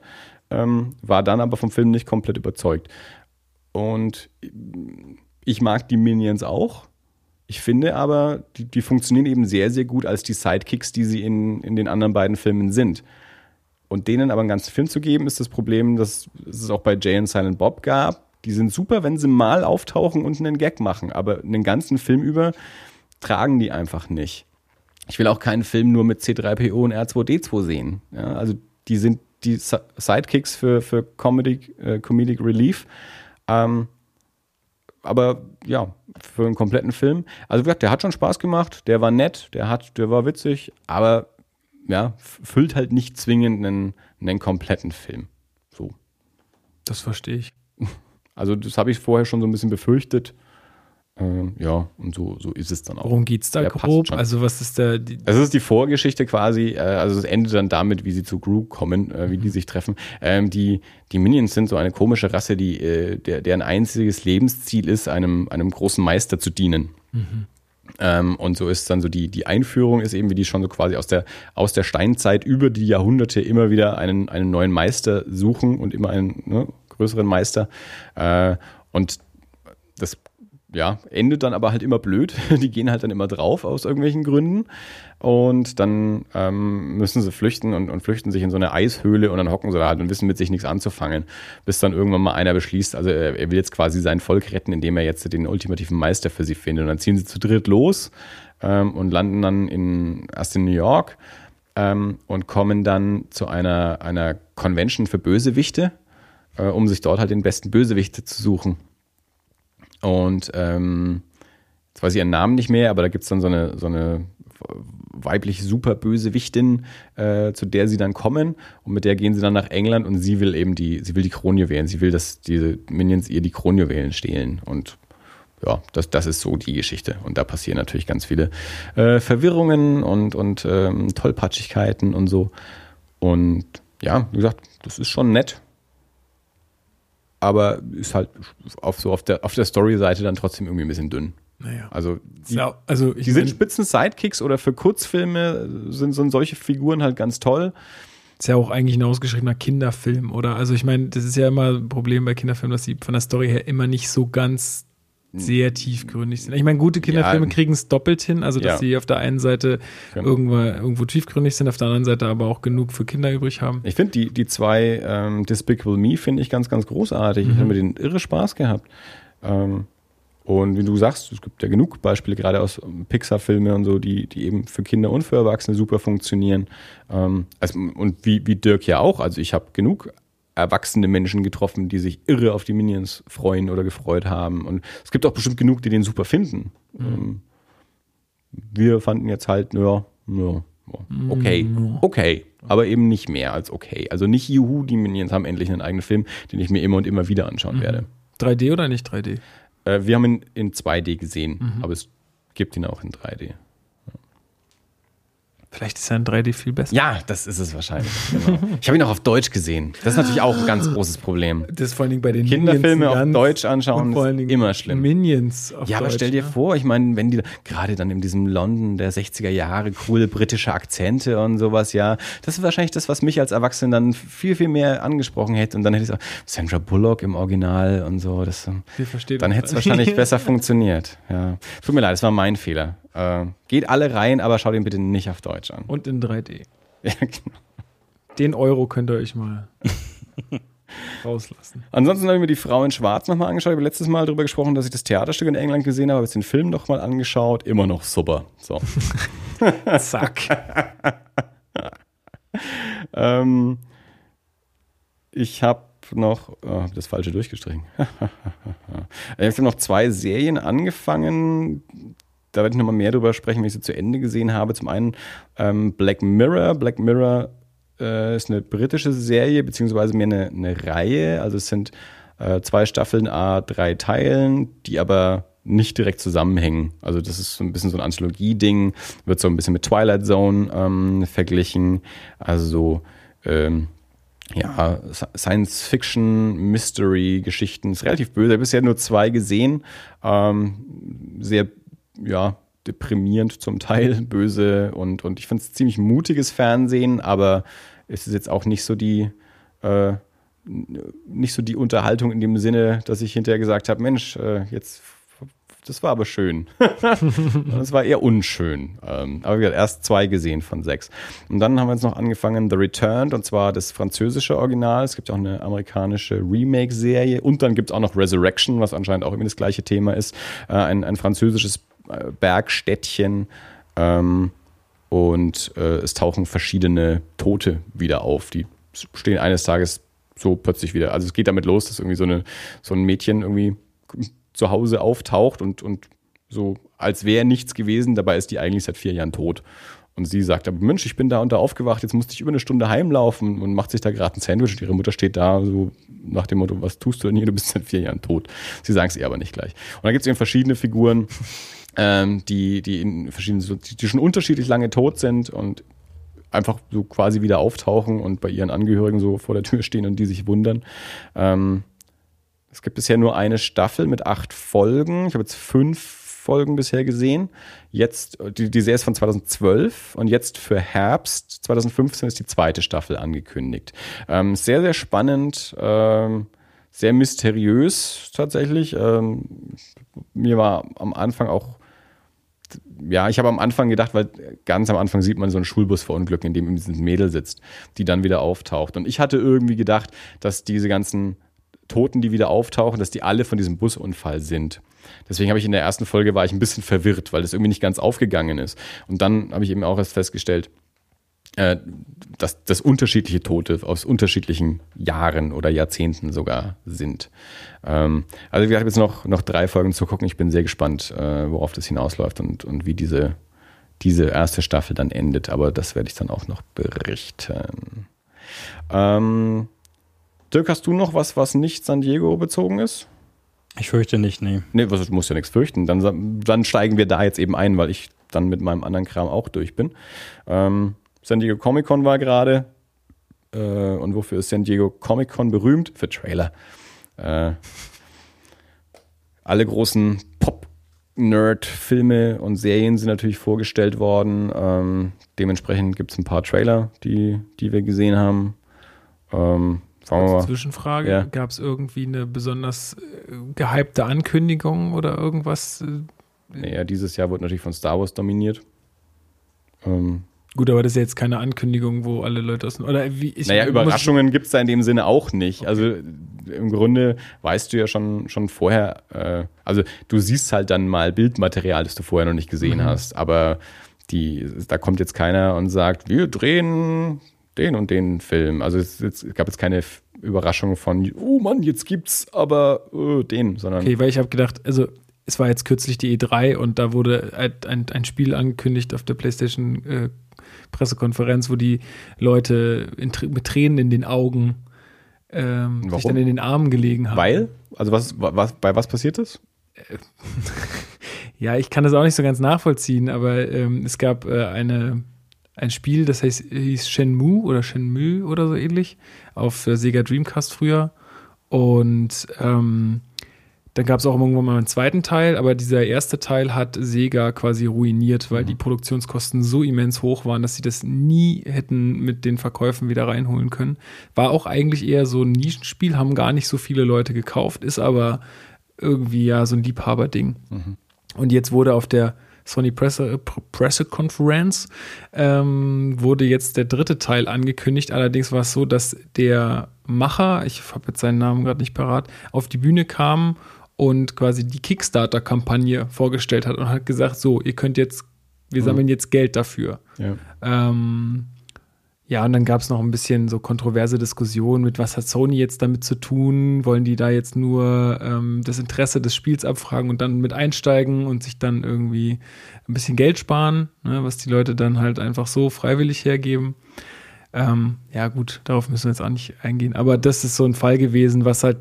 Speaker 2: ähm, war dann aber vom Film nicht komplett überzeugt. Und ich mag die Minions auch. Ich finde aber, die, die funktionieren eben sehr, sehr gut als die Sidekicks, die sie in, in den anderen beiden Filmen sind. Und denen aber einen ganzen Film zu geben, ist das Problem, dass es auch bei Jay und Silent Bob gab. Die sind super, wenn sie mal auftauchen und einen Gag machen, aber einen ganzen Film über tragen die einfach nicht. Ich will auch keinen Film nur mit C3PO und R2D2 sehen. Ja, also die sind die Si- Sidekicks für, für Comedy, äh, Comedic Relief. Ähm, aber ja, für einen kompletten Film. Also wie gesagt, der hat schon Spaß gemacht, der war nett, der hat, der war witzig, aber ja, füllt halt nicht zwingend einen, einen kompletten Film. So.
Speaker 3: Das verstehe ich.
Speaker 2: Also das habe ich vorher schon so ein bisschen befürchtet. Ähm, ja, und so, so ist es dann auch.
Speaker 3: Worum geht's da
Speaker 2: Der
Speaker 3: grob? Also was ist da
Speaker 2: Es ist die Vorgeschichte quasi, äh, also es endet dann damit, wie sie zu Gru kommen, äh, wie die sich treffen. Ähm, die, die Minions sind so eine komische Rasse, die, äh, der, deren einziges Lebensziel ist, einem, einem großen Meister zu dienen. Ähm, und so ist dann so die, die Einführung ist eben, wie die schon so quasi aus der, aus der Steinzeit über die Jahrhunderte immer wieder einen, einen neuen Meister suchen und immer einen ne, größeren Meister. Äh, und das ja, endet dann aber halt immer blöd. Die gehen halt dann immer drauf aus irgendwelchen Gründen. Und dann ähm, müssen sie flüchten und, und flüchten sich in so eine Eishöhle und dann hocken sie da halt und wissen mit sich nichts anzufangen. Bis dann irgendwann mal einer beschließt, also er, er will jetzt quasi sein Volk retten, indem er jetzt den ultimativen Meister für sie findet. Und dann ziehen sie zu dritt los ähm, und landen dann in, erst in New York ähm, und kommen dann zu einer, einer Convention für Bösewichte, äh, um sich dort halt den besten Bösewicht zu suchen. Und ähm, jetzt weiß ich ihren Namen nicht mehr, aber da gibt es dann so eine, so eine weibliche Superbösewichtin, äh, zu der sie dann kommen und mit der gehen sie dann nach England und sie will eben die, sie will die Kronjuwelen, sie will, dass diese Minions ihr die Kronjuwelen stehlen und ja, das, das ist so die Geschichte. Und da passieren natürlich ganz viele äh, Verwirrungen und, und ähm, Tollpatschigkeiten und so. Und ja, wie gesagt, das ist schon nett. Aber ist halt auf, so auf der, auf der Story-Seite dann trotzdem irgendwie ein bisschen dünn.
Speaker 3: naja.
Speaker 2: Also die,
Speaker 3: Ja, also
Speaker 2: die sind spitzen Sidekicks oder für Kurzfilme sind, sind solche Figuren halt ganz toll.
Speaker 3: ist ja auch eigentlich ein ausgeschriebener Kinderfilm, oder? Also ich meine, das ist ja immer ein Problem bei Kinderfilmen, dass sie von der Story her immer nicht so ganz sehr tiefgründig sind. Ich meine, gute Kinderfilme
Speaker 2: Ja.
Speaker 3: kriegen es doppelt hin, also dass
Speaker 2: Ja.
Speaker 3: sie auf der einen Seite
Speaker 2: Genau.
Speaker 3: irgendwo, irgendwo tiefgründig sind, auf der anderen Seite aber auch genug für Kinder übrig haben.
Speaker 2: Ich finde die, die zwei ähm, Despicable Me finde ich ganz, ganz großartig. Ich habe mit denen irre Spaß gehabt. Ähm, und wie du sagst, es gibt ja genug Beispiele, gerade aus ähm, Pixar-Filmen und so, die, die eben für Kinder und für Erwachsene super funktionieren. Ähm, also, und wie, wie Dirk ja auch. Also ich habe genug erwachsene Menschen getroffen, die sich irre auf die Minions freuen oder gefreut haben. Und es gibt auch bestimmt genug, die den super finden. Ähm, wir fanden jetzt halt, ja, ja, okay, okay, aber eben nicht mehr als okay. Also nicht Juhu, die Minions haben endlich einen eigenen Film, den ich mir immer und immer wieder anschauen werde.
Speaker 3: 3D oder nicht 3D?
Speaker 2: Äh, wir haben ihn in 2D gesehen, aber es gibt ihn auch in 3D.
Speaker 3: Vielleicht ist ja in 3D viel besser.
Speaker 2: Ja, das ist es wahrscheinlich. Genau. Ich habe ihn auch auf Deutsch gesehen. Das ist natürlich auch ein ganz großes Problem.
Speaker 3: Das ist vor allen Dingen bei den
Speaker 2: Kinderfilme auf Deutsch anschauen
Speaker 3: vor allen
Speaker 2: ist
Speaker 3: Dingen
Speaker 2: immer schlimm.
Speaker 3: Minions auf
Speaker 2: Ja, aber
Speaker 3: Deutsch,
Speaker 2: stell dir
Speaker 3: ne?
Speaker 2: vor, ich meine, wenn die gerade dann in diesem London der 60er Jahre coole britische Akzente und sowas, ja, das ist wahrscheinlich das, was mich als Erwachsenen dann viel, viel mehr angesprochen hätte. Und dann hätte ich so, Sandra Bullock im Original und so, das,
Speaker 3: Wir verstehen
Speaker 2: dann hätte es wahrscheinlich besser funktioniert. Ja. Tut mir leid, das war mein Fehler. Äh, geht alle rein, aber schaut ihn bitte nicht auf Deutsch an.
Speaker 3: Und in 3D.
Speaker 2: Ja, genau.
Speaker 3: Den Euro könnt ihr euch mal rauslassen.
Speaker 2: Ansonsten habe ich mir die Frau in Schwarz nochmal angeschaut. Ich habe letztes Mal darüber gesprochen, dass ich das Theaterstück in England gesehen habe, habe jetzt den Film nochmal angeschaut. Immer noch super. So.
Speaker 3: Zack.
Speaker 2: Ähm, ich habe noch, oh, hab das falsche durchgestrichen. ich habe noch zwei Serien angefangen. Da werde ich nochmal mehr darüber sprechen, wenn ich sie zu Ende gesehen habe. Zum einen ähm, Black Mirror. Black Mirror äh, ist eine britische Serie, beziehungsweise mehr eine, eine Reihe. Also es sind äh, zwei Staffeln, a drei Teilen, die aber nicht direkt zusammenhängen. Also das ist so ein bisschen so ein Anthologie-Ding, wird so ein bisschen mit Twilight Zone ähm, verglichen. Also so ähm, ja, Science-Fiction, Mystery-Geschichten. Ist relativ böse. Ich habe bisher nur zwei gesehen. Ähm, sehr, ja, deprimierend zum Teil, böse und, und ich finde es ziemlich mutiges Fernsehen, aber es ist jetzt auch nicht so die, äh, nicht so die Unterhaltung in dem Sinne, dass ich hinterher gesagt habe, Mensch, äh, jetzt das war aber schön. das war eher unschön. Ähm, aber wie gesagt, erst zwei gesehen von sechs. Und dann haben wir jetzt noch angefangen The Returned, und zwar das französische Original. Es gibt auch eine amerikanische Remake-Serie. Und dann gibt es auch noch Resurrection, was anscheinend auch immer das gleiche Thema ist. Äh, ein, ein französisches Bergstädtchen. Ähm, und äh, es tauchen verschiedene Tote wieder auf, die stehen eines Tages so plötzlich wieder. Also es geht damit los, dass irgendwie so, eine, so ein Mädchen irgendwie zu Hause auftaucht und, und so als wäre nichts gewesen, dabei ist die eigentlich seit vier Jahren tot. Und sie sagt, aber Mensch, ich bin da und da aufgewacht, jetzt musste ich über eine Stunde heimlaufen und macht sich da gerade ein Sandwich und ihre Mutter steht da so nach dem Motto, was tust du denn hier, du bist seit vier Jahren tot. Sie sagen es ihr aber nicht gleich. Und dann gibt es eben verschiedene Figuren, ähm, die, die in verschiedenen, die schon unterschiedlich lange tot sind und einfach so quasi wieder auftauchen und bei ihren Angehörigen so vor der Tür stehen und die sich wundern. Ähm, es gibt bisher nur eine Staffel mit acht Folgen. Ich habe jetzt fünf Folgen bisher gesehen. Jetzt, die, die Serie ist von 2012 und jetzt für Herbst 2015 ist die zweite Staffel angekündigt. Ähm, sehr, sehr spannend, ähm, sehr mysteriös tatsächlich. Ähm, mir war am Anfang auch ja, ich habe am Anfang gedacht, weil ganz am Anfang sieht man so einen Schulbus verunglücken, in dem dieses Mädel sitzt, die dann wieder auftaucht. Und ich hatte irgendwie gedacht, dass diese ganzen Toten, die wieder auftauchen, dass die alle von diesem Busunfall sind. Deswegen habe ich in der ersten Folge war ich ein bisschen verwirrt, weil das irgendwie nicht ganz aufgegangen ist. Und dann habe ich eben auch erst festgestellt, äh, dass das unterschiedliche Tote aus unterschiedlichen Jahren oder Jahrzehnten sogar sind. Ähm, also wir haben jetzt noch, noch drei Folgen zu gucken. Ich bin sehr gespannt, äh, worauf das hinausläuft und, und wie diese, diese erste Staffel dann endet. Aber das werde ich dann auch noch berichten. Ähm, Dirk, hast du noch was, was nicht San Diego bezogen ist?
Speaker 1: Ich fürchte nicht, nee.
Speaker 2: Nee, was, du musst ja nichts fürchten. Dann, dann steigen wir da jetzt eben ein, weil ich dann mit meinem anderen Kram auch durch bin. Ähm, San Diego Comic Con war gerade. Äh, und wofür ist San Diego Comic Con berühmt? Für Trailer. Äh, alle großen Pop-Nerd-Filme und Serien sind natürlich vorgestellt worden. Ähm, dementsprechend gibt es ein paar Trailer, die, die wir gesehen haben. Ähm,
Speaker 3: Kurze Zwischenfrage: ja. Gab es irgendwie eine besonders äh, gehypte Ankündigung oder irgendwas?
Speaker 2: Naja, dieses Jahr wird natürlich von Star Wars dominiert.
Speaker 3: Ähm, Gut, aber das ist ja jetzt keine Ankündigung, wo alle Leute aus. Oder wie,
Speaker 2: ich, naja, Überraschungen gibt es da in dem Sinne auch nicht. Okay. Also im Grunde weißt du ja schon, schon vorher, äh, also du siehst halt dann mal Bildmaterial, das du vorher noch nicht gesehen mhm. hast, aber die, da kommt jetzt keiner und sagt, wir drehen den und den Film. Also es, es gab jetzt keine Überraschung von, oh Mann, jetzt gibt's aber äh, den, sondern.
Speaker 3: Okay, weil ich habe gedacht, also es war jetzt kürzlich die E3 und da wurde ein, ein Spiel angekündigt auf der PlayStation äh, Pressekonferenz, wo die Leute in, mit Tränen in den Augen ähm, sich dann in den Armen gelegen haben.
Speaker 2: Weil? Also was, was bei was passiert ist?
Speaker 3: ja, ich kann das auch nicht so ganz nachvollziehen, aber ähm, es gab äh, eine, ein Spiel, das heißt, hieß Shenmue oder Shenmue oder so ähnlich, auf äh, Sega Dreamcast früher. Und ähm, dann gab es auch irgendwann mal einen zweiten Teil, aber dieser erste Teil hat Sega quasi ruiniert, weil mhm. die Produktionskosten so immens hoch waren, dass sie das nie hätten mit den Verkäufen wieder reinholen können. War auch eigentlich eher so ein Nischenspiel, haben gar nicht so viele Leute gekauft, ist aber irgendwie ja so ein Liebhaberding. Mhm. Und jetzt wurde auf der Sony Presse, Pressekonferenz ähm, wurde jetzt der dritte Teil angekündigt. Allerdings war es so, dass der Macher, ich habe jetzt seinen Namen gerade nicht parat, auf die Bühne kam und quasi die Kickstarter-Kampagne vorgestellt hat und hat gesagt, so, ihr könnt jetzt, wir mhm. sammeln jetzt Geld dafür. Ja, ähm, ja und dann gab es noch ein bisschen so kontroverse Diskussionen mit, was hat Sony jetzt damit zu tun? Wollen die da jetzt nur ähm, das Interesse des Spiels abfragen und dann mit einsteigen und sich dann irgendwie ein bisschen Geld sparen, ne, was die Leute dann halt einfach so freiwillig hergeben? Ähm, ja, gut, darauf müssen wir jetzt auch nicht eingehen. Aber das ist so ein Fall gewesen, was halt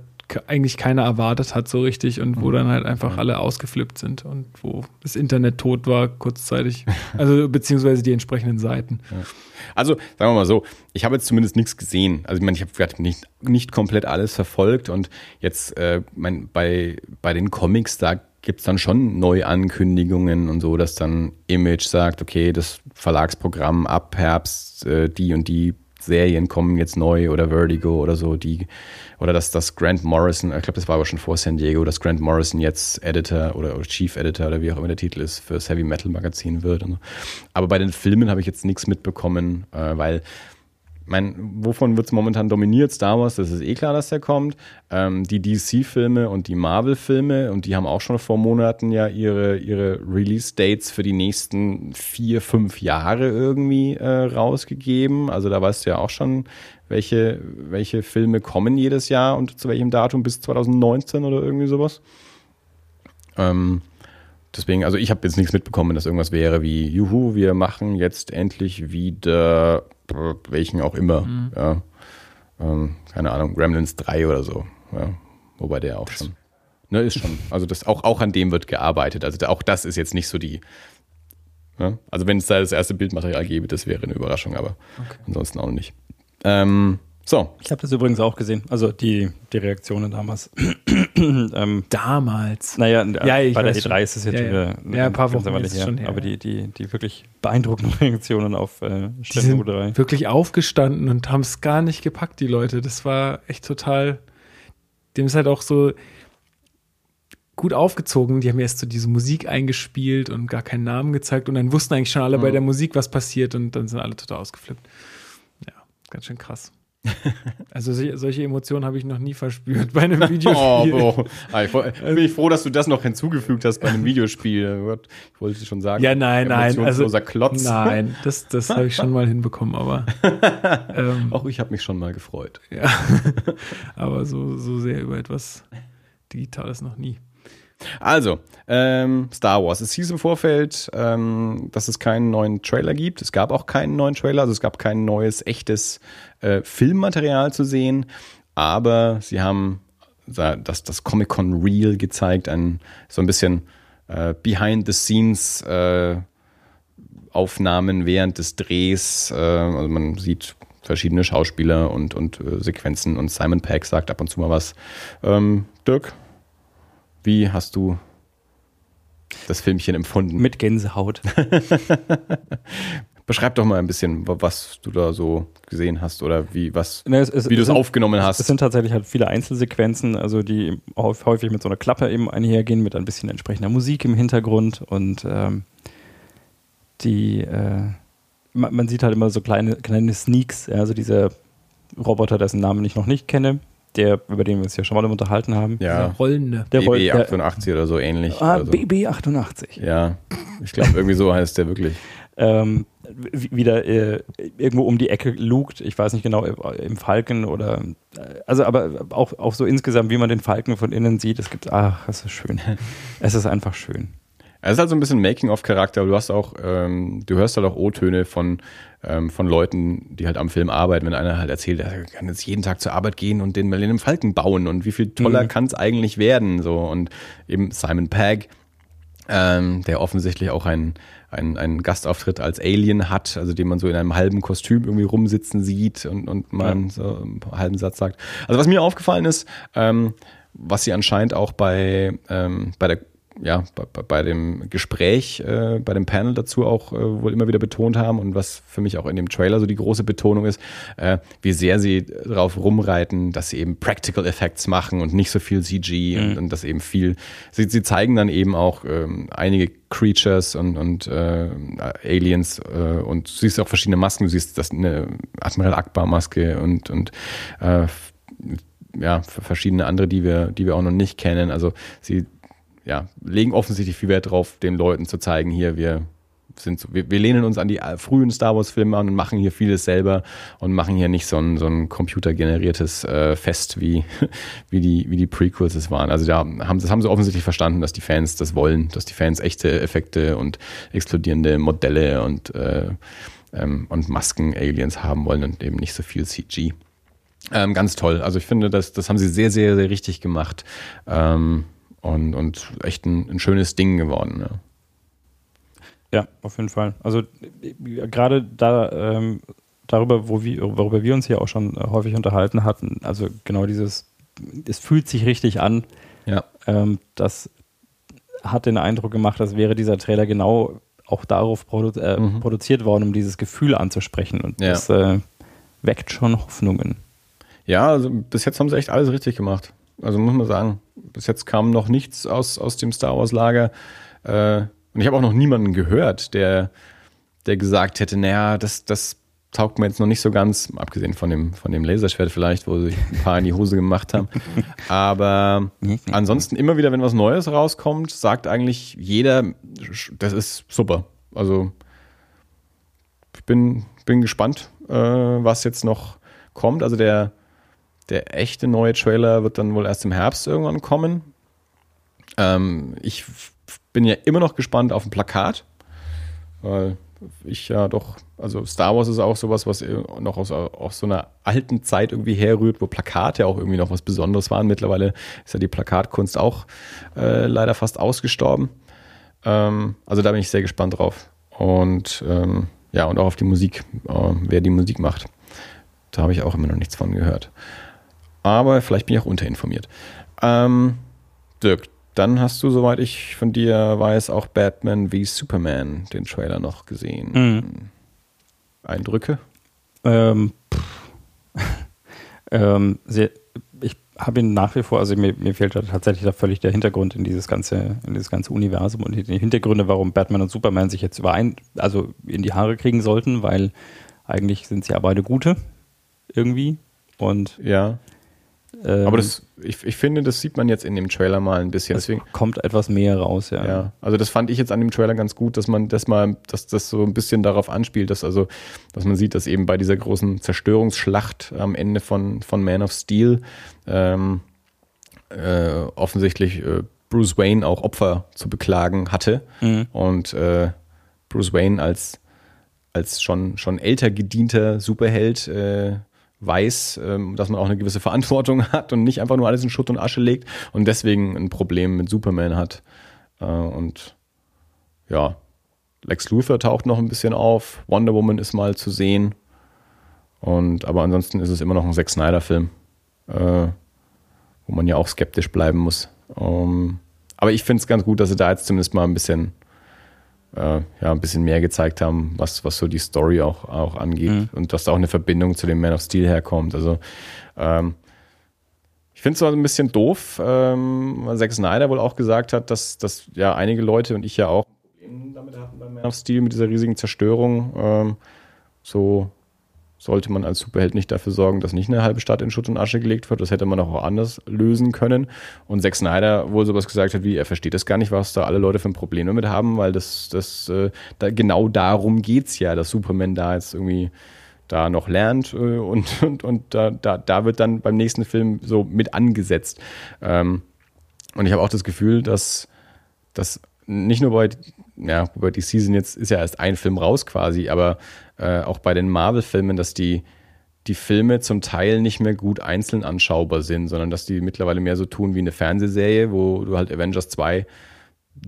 Speaker 3: eigentlich keiner erwartet hat so richtig und wo mhm. dann halt einfach alle ausgeflippt sind und wo das Internet tot war kurzzeitig. Also beziehungsweise die entsprechenden Seiten. Ja.
Speaker 2: Also sagen wir mal so, ich habe jetzt zumindest nichts gesehen. Also ich meine, ich habe nicht, nicht komplett alles verfolgt und jetzt äh, mein, bei, bei den Comics, da gibt es dann schon Neuankündigungen und so, dass dann Image sagt, okay, das Verlagsprogramm ab Herbst, äh, die und die Serien kommen jetzt neu oder Vertigo oder so, die oder dass das Grant Morrison, ich glaube, das war aber schon vor San Diego, dass Grant Morrison jetzt Editor oder, oder, Chief Editor oder wie auch immer der Titel ist, fürs Heavy Metal Magazin wird. So. Aber bei den Filmen habe ich jetzt nichts mitbekommen, äh, weil mein, wovon wird es momentan dominiert? Star Wars, das ist eh klar, dass der kommt. Ähm, die DC-Filme und die Marvel-Filme, und die haben auch schon vor Monaten ja ihre, ihre Release-Dates für die nächsten vier, fünf Jahre irgendwie äh, rausgegeben. Also da weißt du ja auch schon, welche, welche Filme kommen jedes Jahr und zu welchem Datum bis 2019 oder irgendwie sowas. Ähm, deswegen, also ich habe jetzt nichts mitbekommen, dass irgendwas wäre wie, juhu, wir machen jetzt endlich wieder welchen auch immer. Mhm. Ja. Ähm, keine Ahnung, Gremlins 3 oder so. Ja. Wobei der auch das schon. Ne, ist schon. Also das auch, auch an dem wird gearbeitet. Also auch das ist jetzt nicht so die. Ne? Also wenn es da das erste Bildmaterial gäbe, das wäre eine Überraschung, aber okay. ansonsten auch nicht. Ähm, so.
Speaker 1: Ich habe das übrigens auch gesehen. Also die, die Reaktionen damals.
Speaker 3: ähm, damals?
Speaker 1: Naja, ja, bei der E3
Speaker 3: schon.
Speaker 1: ist es jetzt
Speaker 3: ja, ja.
Speaker 1: wieder
Speaker 3: ja, ein paar Wochen
Speaker 1: her, schon her. Aber die, die, die wirklich beeindruckenden Reaktionen auf äh,
Speaker 3: Shenmue 3. wirklich aufgestanden und haben es gar nicht gepackt, die Leute. Das war echt total. Dem ist halt auch so gut aufgezogen. Die haben erst so diese Musik eingespielt und gar keinen Namen gezeigt und dann wussten eigentlich schon alle mhm. bei der Musik, was passiert und dann sind alle total ausgeflippt. Ja, ganz schön krass. Also solche Emotionen habe ich noch nie verspürt bei einem Videospiel.
Speaker 2: Oh, oh. Ah, ich, bin ich froh, dass du das noch hinzugefügt hast bei einem Videospiel. Ich wollte schon sagen.
Speaker 3: Ja, nein, nein. Also,
Speaker 2: Klotz.
Speaker 3: Nein, das, das habe ich schon mal hinbekommen, aber.
Speaker 2: Ähm, Auch ich habe mich schon mal gefreut.
Speaker 3: Ja. Aber so, so sehr über etwas Digitales noch nie.
Speaker 2: Also, ähm, Star Wars. Es hieß im Vorfeld, ähm, dass es keinen neuen Trailer gibt. Es gab auch keinen neuen Trailer, also es gab kein neues, echtes äh, Filmmaterial zu sehen. Aber sie haben das, das Comic-Con Reel gezeigt, ein, so ein bisschen äh, Behind-the-Scenes äh, Aufnahmen während des Drehs. Äh, also man sieht verschiedene Schauspieler und, und äh, Sequenzen und Simon Peck sagt ab und zu mal was. Ähm, Dirk, wie hast du das Filmchen empfunden?
Speaker 1: Mit Gänsehaut.
Speaker 2: Beschreib doch mal ein bisschen, was du da so gesehen hast oder wie, was, ne, es, es, wie du es aufgenommen hast.
Speaker 1: Es sind tatsächlich halt viele Einzelsequenzen, also die häufig mit so einer Klappe eben einhergehen, mit ein bisschen entsprechender Musik im Hintergrund und ähm, die, äh, man, man, sieht halt immer so kleine, kleine Sneaks, also dieser Roboter, dessen Namen ich noch nicht kenne, der, über den wir uns ja schon mal unterhalten haben.
Speaker 2: Ja.
Speaker 3: Der rollende.
Speaker 2: Der BB88 oder so ähnlich.
Speaker 1: Ah,
Speaker 2: so.
Speaker 1: BB88.
Speaker 2: Ja, ich glaube, irgendwie so heißt der wirklich.
Speaker 1: Ähm, wieder äh, irgendwo um die Ecke lugt, ich weiß nicht genau, im Falken oder, äh, also aber auch, auch so insgesamt, wie man den Falken von innen sieht, es gibt, ach, es ist schön. es ist einfach schön.
Speaker 2: Es ist halt so ein bisschen Making-of-Charakter, du hast auch, ähm, du hörst halt auch O-Töne von, ähm, von Leuten, die halt am Film arbeiten, wenn einer halt erzählt, er kann jetzt jeden Tag zur Arbeit gehen und den Millennium Falken bauen und wie viel toller mhm. kann es eigentlich werden, so und eben Simon Pegg, ähm, der offensichtlich auch ein einen, einen Gastauftritt als Alien hat, also den man so in einem halben Kostüm irgendwie rumsitzen sieht und, und man ja. so einen halben Satz sagt. Also was mir aufgefallen ist, ähm, was sie anscheinend auch bei, ähm, bei der ja, bei, bei dem Gespräch, äh, bei dem Panel dazu auch äh, wohl immer wieder betont haben und was für mich auch in dem Trailer so die große Betonung ist, äh, wie sehr sie darauf rumreiten, dass sie eben Practical Effects machen und nicht so viel CG mhm. und, und das eben viel. Sie, sie zeigen dann eben auch ähm, einige Creatures und, und äh, Aliens äh, und du siehst auch verschiedene Masken. Du siehst das eine Admiral Akbar Maske und, und äh, ja, verschiedene andere, die wir, die wir auch noch nicht kennen. Also sie ja, legen offensichtlich viel Wert darauf, den Leuten zu zeigen, hier, wir sind so, wir, wir lehnen uns an die frühen Star Wars-Filme an und machen hier vieles selber und machen hier nicht so ein, so ein computergeneriertes äh, Fest, wie, wie, die, wie die Prequels es waren. Also da haben, das haben sie offensichtlich verstanden, dass die Fans das wollen, dass die Fans echte Effekte und explodierende Modelle und, äh, ähm, und Masken-Aliens haben wollen und eben nicht so viel CG. Ähm, ganz toll. Also ich finde, das, das haben sie sehr, sehr, sehr richtig gemacht. Ähm, und, und echt ein, ein schönes Ding geworden. Ja.
Speaker 1: Ja, auf jeden Fall. Also gerade da ähm, darüber, wo wir, worüber wir uns hier auch schon äh, häufig unterhalten hatten, also genau dieses, es fühlt sich richtig an.
Speaker 2: Ja.
Speaker 1: Ähm, das hat den Eindruck gemacht, als wäre dieser Trailer genau auch darauf produ äh, mhm. produziert worden, um dieses Gefühl anzusprechen. Und ja. das äh, weckt schon Hoffnungen.
Speaker 2: Ja, also bis jetzt haben sie echt alles richtig gemacht. Also muss man sagen, bis jetzt kam noch nichts aus, aus dem Star Wars Lager. Äh, und ich habe auch noch niemanden gehört, der, der gesagt hätte, naja, das, das taugt mir jetzt noch nicht so ganz, abgesehen von dem, von dem Laserschwert vielleicht, wo sich ein paar in die Hose gemacht haben. Aber ansonsten immer wieder, wenn was Neues rauskommt, sagt eigentlich jeder, das ist super. Also ich bin, bin gespannt, äh, was jetzt noch kommt. Also der, der echte neue Trailer wird dann wohl erst im Herbst irgendwann kommen. Ähm, ich bin ja immer noch gespannt auf ein Plakat, weil ich ja doch, also Star Wars ist auch sowas, was noch aus, aus so einer alten Zeit irgendwie herrührt, wo Plakate auch irgendwie noch was Besonderes waren. Mittlerweile ist ja die Plakatkunst auch äh, leider fast ausgestorben. Ähm, also da bin ich sehr gespannt drauf. Und ähm, ja, und auch auf die Musik, äh, wer die Musik macht. Da habe ich auch immer noch nichts von gehört. Aber vielleicht bin ich auch unterinformiert. Ähm, Dirk, dann hast du, soweit ich von dir weiß, auch Batman wie Superman, den Trailer noch gesehen. Mhm. Eindrücke?
Speaker 1: Ähm, ähm, sehr, ich habe ihn nach wie vor, also mir, mir fehlt da tatsächlich da völlig der Hintergrund in dieses ganze, in dieses ganze Universum und die Hintergründe, warum Batman und Superman sich jetzt überein, also in die Haare kriegen sollten, weil eigentlich sind sie ja beide gute irgendwie. Und
Speaker 2: ja. Ähm, Aber das, ich, ich finde, das sieht man jetzt in dem Trailer mal ein bisschen.
Speaker 1: Deswegen kommt etwas mehr raus, ja.
Speaker 2: Ja, also das fand ich jetzt an dem Trailer ganz gut, dass man das mal, dass das so ein bisschen darauf anspielt, dass also, dass man sieht, dass eben bei dieser großen Zerstörungsschlacht am Ende von, von Man of Steel ähm, äh, offensichtlich äh, Bruce Wayne auch Opfer zu beklagen hatte. Mhm. Und äh, Bruce Wayne als, als schon, schon älter gedienter Superheld äh, weiß, ähm, dass man auch eine gewisse Verantwortung hat und nicht einfach nur alles in Schutt und Asche legt und deswegen ein Problem mit Superman hat. Äh, und ja, Lex Luthor taucht noch ein bisschen auf, Wonder Woman ist mal zu sehen. Und aber ansonsten ist es immer noch ein Zack Snyder-Film, äh, wo man ja auch skeptisch bleiben muss. Um, aber ich finde es ganz gut, dass sie da jetzt zumindest mal ein bisschen äh, ja, ein bisschen mehr gezeigt haben, was, was so die Story auch, auch angeht mhm. und dass da auch eine Verbindung zu dem Man of Steel herkommt. Also ähm, ich finde es zwar ein bisschen doof, ähm, weil Zack Snyder wohl auch gesagt hat, dass, dass ja einige Leute und ich ja auch Probleme damit hatten beim Man of Steel mit dieser riesigen Zerstörung. Ähm, so sollte man als Superheld nicht dafür sorgen, dass nicht eine halbe Stadt in Schutt und Asche gelegt wird. Das hätte man auch anders lösen können. Und Zack Snyder wohl sowas gesagt hat, wie er versteht das gar nicht, was da alle Leute für ein Problem damit haben, weil das, das äh, da, genau darum geht's ja, dass Superman da jetzt irgendwie da noch lernt äh, und, und, und da, da, da wird dann beim nächsten Film so mit angesetzt. Ähm, und ich habe auch das Gefühl, dass, dass nicht nur bei, ja, bei die Season jetzt ist ja erst ein Film raus quasi, aber äh, auch bei den Marvel-Filmen, dass die, die Filme zum Teil nicht mehr gut einzeln anschaubar sind, sondern dass die mittlerweile mehr so tun wie eine Fernsehserie, wo du halt Avengers 2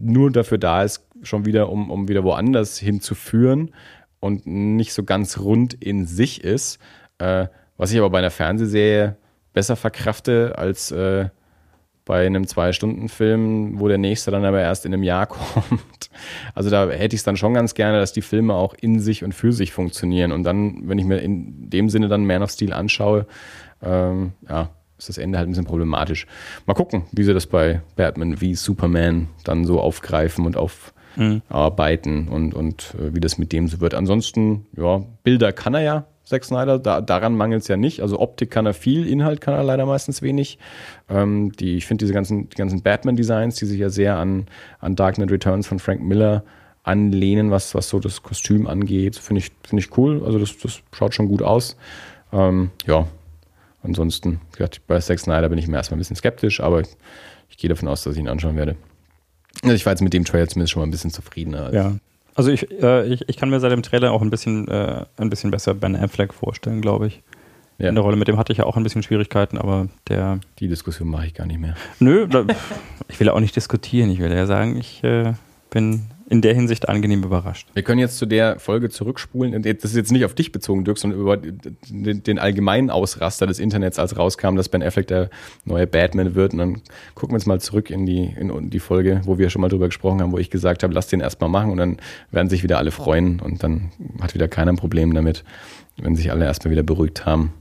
Speaker 2: nur dafür da ist, schon wieder, um, um wieder woanders hinzuführen und nicht so ganz rund in sich ist. Äh, was ich aber bei einer Fernsehserie besser verkrafte als äh, bei einem Zwei-Stunden-Film, wo der nächste dann aber erst in einem Jahr kommt. Also da hätte ich es dann schon ganz gerne, dass die Filme auch in sich und für sich funktionieren. Und dann, wenn ich mir in dem Sinne dann Man of Steel anschaue, ähm, ja, ist das Ende halt ein bisschen problematisch. Mal gucken, wie sie das bei Batman wie Superman dann so aufgreifen und aufarbeiten mhm. und, und äh, wie das mit dem so wird. Ansonsten, ja, Bilder kann er ja, Zack Snyder. Da, daran mangelt es ja nicht. Also Optik kann er viel, Inhalt kann er leider meistens wenig. Ähm, die, ich finde diese ganzen, die ganzen Batman-Designs, die sich ja sehr an, an Dark Knight Returns von Frank Miller anlehnen, was, was so das Kostüm angeht, finde ich, find ich cool. Also das, das schaut schon gut aus. Ähm, ja, ansonsten, bei Zack Snyder bin ich mir erstmal ein bisschen skeptisch, aber ich, ich gehe davon aus, dass ich ihn anschauen werde. Also ich war jetzt mit dem Trailer zumindest schon mal ein bisschen zufriedener.
Speaker 1: ja, also ich, äh, ich, ich kann mir seit dem Trailer auch ein bisschen, äh, ein bisschen besser Ben Affleck vorstellen, glaube ich. Ja. In der Rolle mit dem hatte ich ja auch ein bisschen Schwierigkeiten, aber der.
Speaker 2: Die Diskussion mache ich gar nicht mehr.
Speaker 1: Nö, da, ich will auch nicht diskutieren. Ich will ja sagen, ich äh, bin in der Hinsicht angenehm überrascht.
Speaker 2: Wir können jetzt zu der Folge zurückspulen. Das ist jetzt nicht auf dich bezogen, Dirk, sondern über den allgemeinen Ausraster des Internets, als rauskam, dass Ben Affleck der neue Batman wird. Und dann gucken wir jetzt mal zurück in die, in die Folge, wo wir schon mal drüber gesprochen haben, wo ich gesagt habe, lass den erstmal machen und dann werden sich wieder alle freuen und dann hat wieder keiner ein Problem damit, wenn sich alle erstmal wieder beruhigt haben.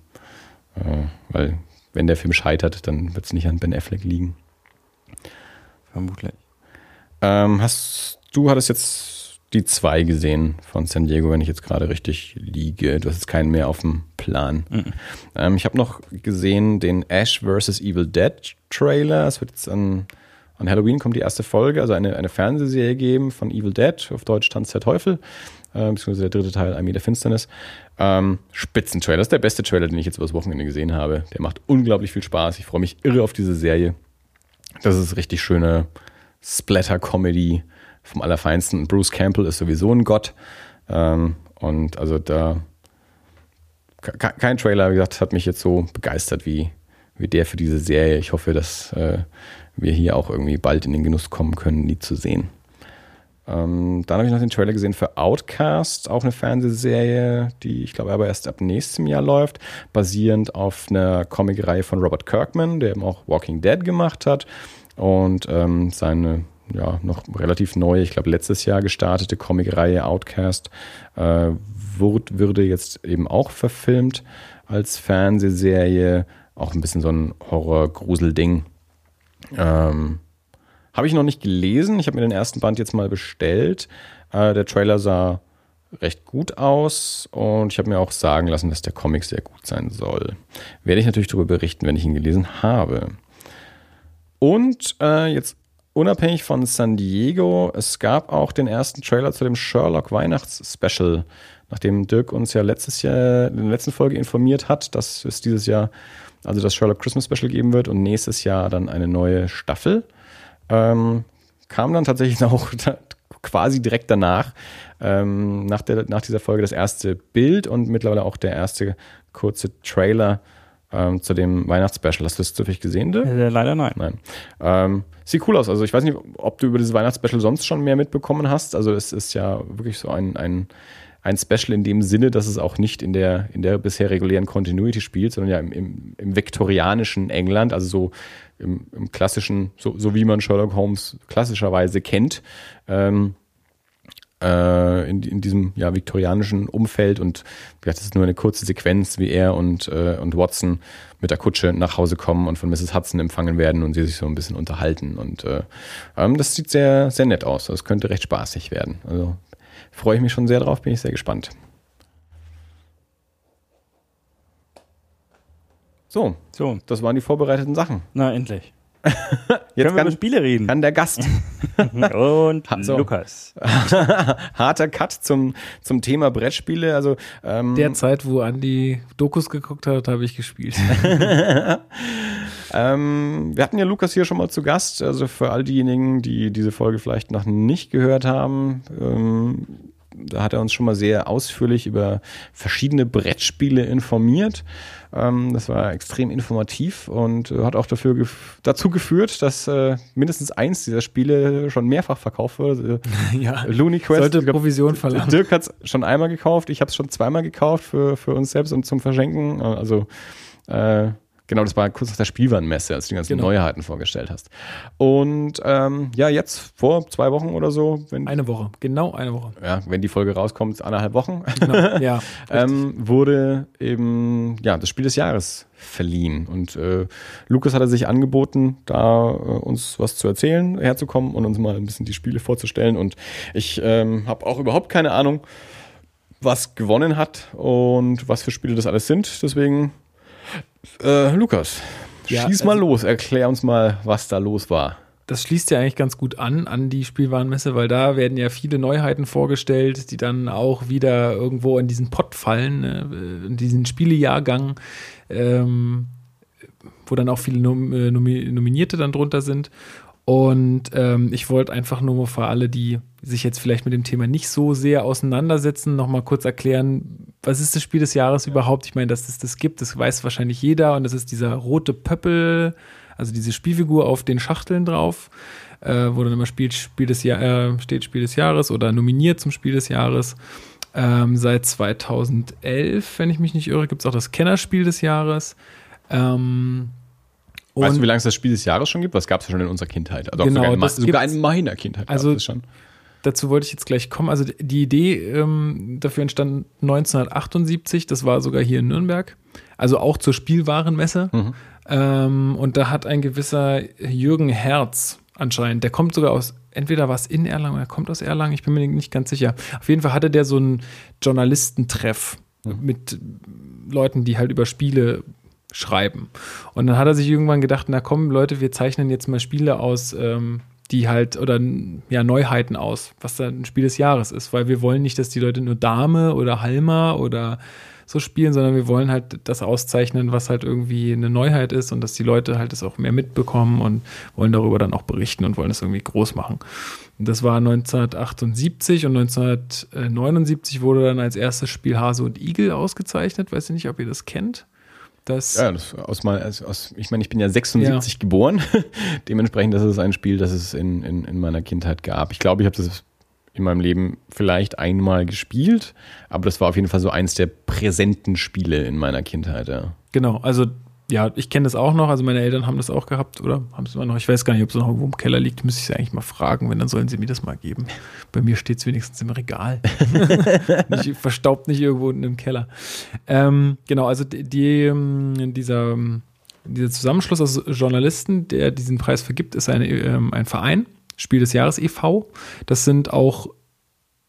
Speaker 2: Äh, weil wenn der Film scheitert, dann wird es nicht an Ben Affleck liegen.
Speaker 1: Vermutlich.
Speaker 2: Ähm, hast du hattest jetzt die zwei gesehen von San Diego, wenn ich jetzt gerade richtig liege. Du hast jetzt keinen mehr auf dem Plan.
Speaker 1: Mhm.
Speaker 2: Ähm, ich habe noch gesehen den Ash vs. Evil Dead Trailer. Es wird jetzt an, an Halloween kommt die erste Folge, also eine, eine Fernsehserie geben von Evil Dead, auf Deutsch Tanz der Teufel, äh, beziehungsweise der dritte Teil, Armee der Finsternis. Ähm, Spitzentrailer, das ist der beste Trailer, den ich jetzt übers Wochenende gesehen habe. Der macht unglaublich viel Spaß. Ich freue mich irre auf diese Serie. Das ist richtig schöne Splatter-Comedy vom Allerfeinsten. Bruce Campbell ist sowieso ein Gott. Ähm, und also da ke- kein Trailer, wie gesagt, hat mich jetzt so begeistert wie, wie der für diese Serie. Ich hoffe, dass äh, wir hier auch irgendwie bald in den Genuss kommen können, die zu sehen. Ähm, dann habe ich noch den Trailer gesehen für Outcast, auch eine Fernsehserie, die ich glaube aber erst ab nächstem Jahr läuft, basierend auf einer Comicreihe von Robert Kirkman, der eben auch Walking Dead gemacht hat und ähm, seine ja noch relativ neue, ich glaube letztes Jahr gestartete Comicreihe Outcast äh, wurde, würde jetzt eben auch verfilmt als Fernsehserie, auch ein bisschen so ein Horror-Grusel-Ding. Ähm, habe ich noch nicht gelesen. Ich habe mir den ersten Band jetzt mal bestellt. Äh, der Trailer sah recht gut aus und ich habe mir auch sagen lassen, dass der Comic sehr gut sein soll. Werde ich natürlich darüber berichten, wenn ich ihn gelesen habe. Und äh, jetzt unabhängig von San Diego, es gab auch den ersten Trailer zu dem Sherlock Weihnachts-Special, nachdem Dirk uns ja letztes Jahr in der letzten Folge informiert hat, dass es dieses Jahr also das Sherlock Christmas Special geben wird und nächstes Jahr dann eine neue Staffel. Ähm, kam dann tatsächlich auch da, quasi direkt danach, ähm, nach, der, nach dieser Folge, das erste Bild und mittlerweile auch der erste kurze Trailer ähm, zu dem Weihnachtsspecial. Hast du das zufällig gesehen, Dirk?
Speaker 1: Äh, leider nein.
Speaker 2: Nein. Sieht cool aus. Also ich weiß nicht, ob du über dieses Weihnachtsspecial sonst schon mehr mitbekommen hast. Also es ist ja wirklich so ein, ein, ein Special in dem Sinne, dass es auch nicht in der, in der bisher regulären Continuity spielt, sondern ja im, im, im viktorianischen England, also so im, im klassischen, so, so wie man Sherlock Holmes klassischerweise kennt. Ähm, äh, in, in diesem ja, viktorianischen Umfeld und das ist nur eine kurze Sequenz, wie er und, äh, und Watson mit der Kutsche nach Hause kommen und von Mrs. Hudson empfangen werden und sie sich so ein bisschen unterhalten. Und äh, ähm, das sieht sehr, sehr nett aus. Das könnte recht spaßig werden. Also freue ich mich schon sehr drauf, bin ich sehr gespannt. So,
Speaker 1: So,
Speaker 2: das waren die vorbereiteten Sachen.
Speaker 1: na endlich.
Speaker 2: Jetzt
Speaker 1: Können wir über
Speaker 2: kann,
Speaker 1: Spiele reden.
Speaker 2: kann der Gast.
Speaker 1: Und
Speaker 2: So.
Speaker 1: Lukas.
Speaker 2: Harter Cut zum, zum Thema Brettspiele. Also ähm,
Speaker 3: Der Zeit, wo Andi Dokus geguckt hat, habe ich gespielt.
Speaker 2: Ähm, wir hatten ja Lukas hier schon mal zu Gast. Also für all diejenigen, die diese Folge vielleicht noch nicht gehört haben, ähm, da hat er uns schon mal sehr ausführlich über verschiedene Brettspiele informiert. Ähm, das war extrem informativ und äh, hat auch dafür gef dazu geführt, dass äh, mindestens eins dieser Spiele schon mehrfach verkauft wurde.
Speaker 3: ja.
Speaker 2: Looney Quest.
Speaker 3: Sollte
Speaker 2: glaub,
Speaker 3: Provision verlangen.
Speaker 2: Dirk hat es schon einmal gekauft, ich habe es schon zweimal gekauft für, für uns selbst und zum Verschenken. Also äh, genau, das war kurz nach der Spielwarenmesse, als du die ganzen
Speaker 3: Genau.
Speaker 2: Neuheiten vorgestellt hast. Und ähm, ja, jetzt vor zwei Wochen oder so, wenn,
Speaker 3: Eine Woche, genau eine Woche.
Speaker 2: ja, wenn die Folge rauskommt, ist anderthalb Wochen,
Speaker 3: Genau. Ja,
Speaker 2: ähm, wurde eben ja, das Spiel des Jahres verliehen. Und äh, Lukas hatte sich angeboten, da äh, uns was zu erzählen, herzukommen und uns mal ein bisschen die Spiele vorzustellen. Und ich ähm, habe auch überhaupt keine Ahnung, was gewonnen hat und was für Spiele das alles sind. Deswegen, äh, Lukas,
Speaker 3: Ja,
Speaker 2: schieß mal
Speaker 3: also-
Speaker 2: los, erklär uns mal, was da los war.
Speaker 3: das schließt ja eigentlich ganz gut an, an die Spielwarenmesse, weil da werden ja viele Neuheiten vorgestellt, die dann auch wieder irgendwo in diesen Pott fallen, ne, in diesen Spielejahrgang, ähm, wo dann auch viele Nom äh, Nomi Nominierte dann drunter sind. Und ähm, ich wollte einfach nur mal für alle, die sich jetzt vielleicht mit dem Thema nicht so sehr auseinandersetzen, nochmal kurz erklären, was ist das Spiel des Jahres überhaupt? Ich meine, dass es das gibt, das weiß wahrscheinlich jeder. Und das ist dieser rote Pöppel, also diese Spielfigur auf den Schachteln drauf, äh, wo dann immer Spiel, Spiel des Jahr, äh, steht Spiel des Jahres oder nominiert zum Spiel des Jahres. Ähm, seit 2011, wenn ich mich nicht irre, gibt es auch das Kennerspiel des Jahres. Ähm,
Speaker 2: Weißt du, wie lange es das Spiel des Jahres schon gibt? Was gab es ja schon in unserer Kindheit? Also
Speaker 3: Genau,
Speaker 2: sogar, in, sogar in meiner Kindheit
Speaker 3: Also-
Speaker 2: schon.
Speaker 3: Dazu wollte ich jetzt gleich kommen. Also die Idee ähm, dafür entstand 1978, das war sogar hier in Nürnberg, also auch zur Spielwarenmesse. Ähm, und da hat ein gewisser Jürgen Herz anscheinend, der kommt sogar aus entweder war es in Erlangen oder er kommt aus Erlangen, ich bin mir nicht ganz sicher. Auf jeden Fall hatte der so einen Journalistentreff mhm. mit Leuten, die halt über Spiele schreiben. Und dann hat er sich irgendwann gedacht, na komm, Leute, wir zeichnen jetzt mal Spiele aus, ähm, die halt, oder ja, Neuheiten aus, was dann ein Spiel des Jahres ist, weil wir wollen nicht, dass die Leute nur Dame oder Halma oder so spielen, sondern wir wollen halt das auszeichnen, was halt irgendwie eine Neuheit ist und dass die Leute halt das auch mehr mitbekommen und wollen darüber dann auch berichten und wollen es irgendwie groß machen. Und das war 1978 und 1979 wurde dann als erstes Spiel Hase und Igel ausgezeichnet. Weiß ich nicht, ob ihr das kennt. Das
Speaker 2: ja, das aus mal, also aus, ich meine, ich bin ja 76 ja. geboren. Dementsprechend, das ist ein Spiel, das es in, in, in meiner Kindheit gab. Ich glaube, ich habe das in meinem Leben vielleicht einmal gespielt, aber das war auf jeden Fall so eins der präsenten Spiele in meiner Kindheit, ja.
Speaker 3: Genau, also ja, ich kenne das auch noch, also meine Eltern haben das auch gehabt, oder? Haben es immer noch, ich weiß gar nicht, ob es noch irgendwo im Keller liegt, müsste ich sie eigentlich mal fragen, wenn, dann sollen sie mir das mal geben. Bei mir steht es wenigstens im Regal. nicht, verstaubt nicht irgendwo unten im Keller. Ähm, genau, also die, die, ähm, dieser, dieser Zusammenschluss aus Journalisten, der diesen Preis vergibt, ist eine, ähm, ein Verein, Spiel des Jahres e.V. Das sind auch,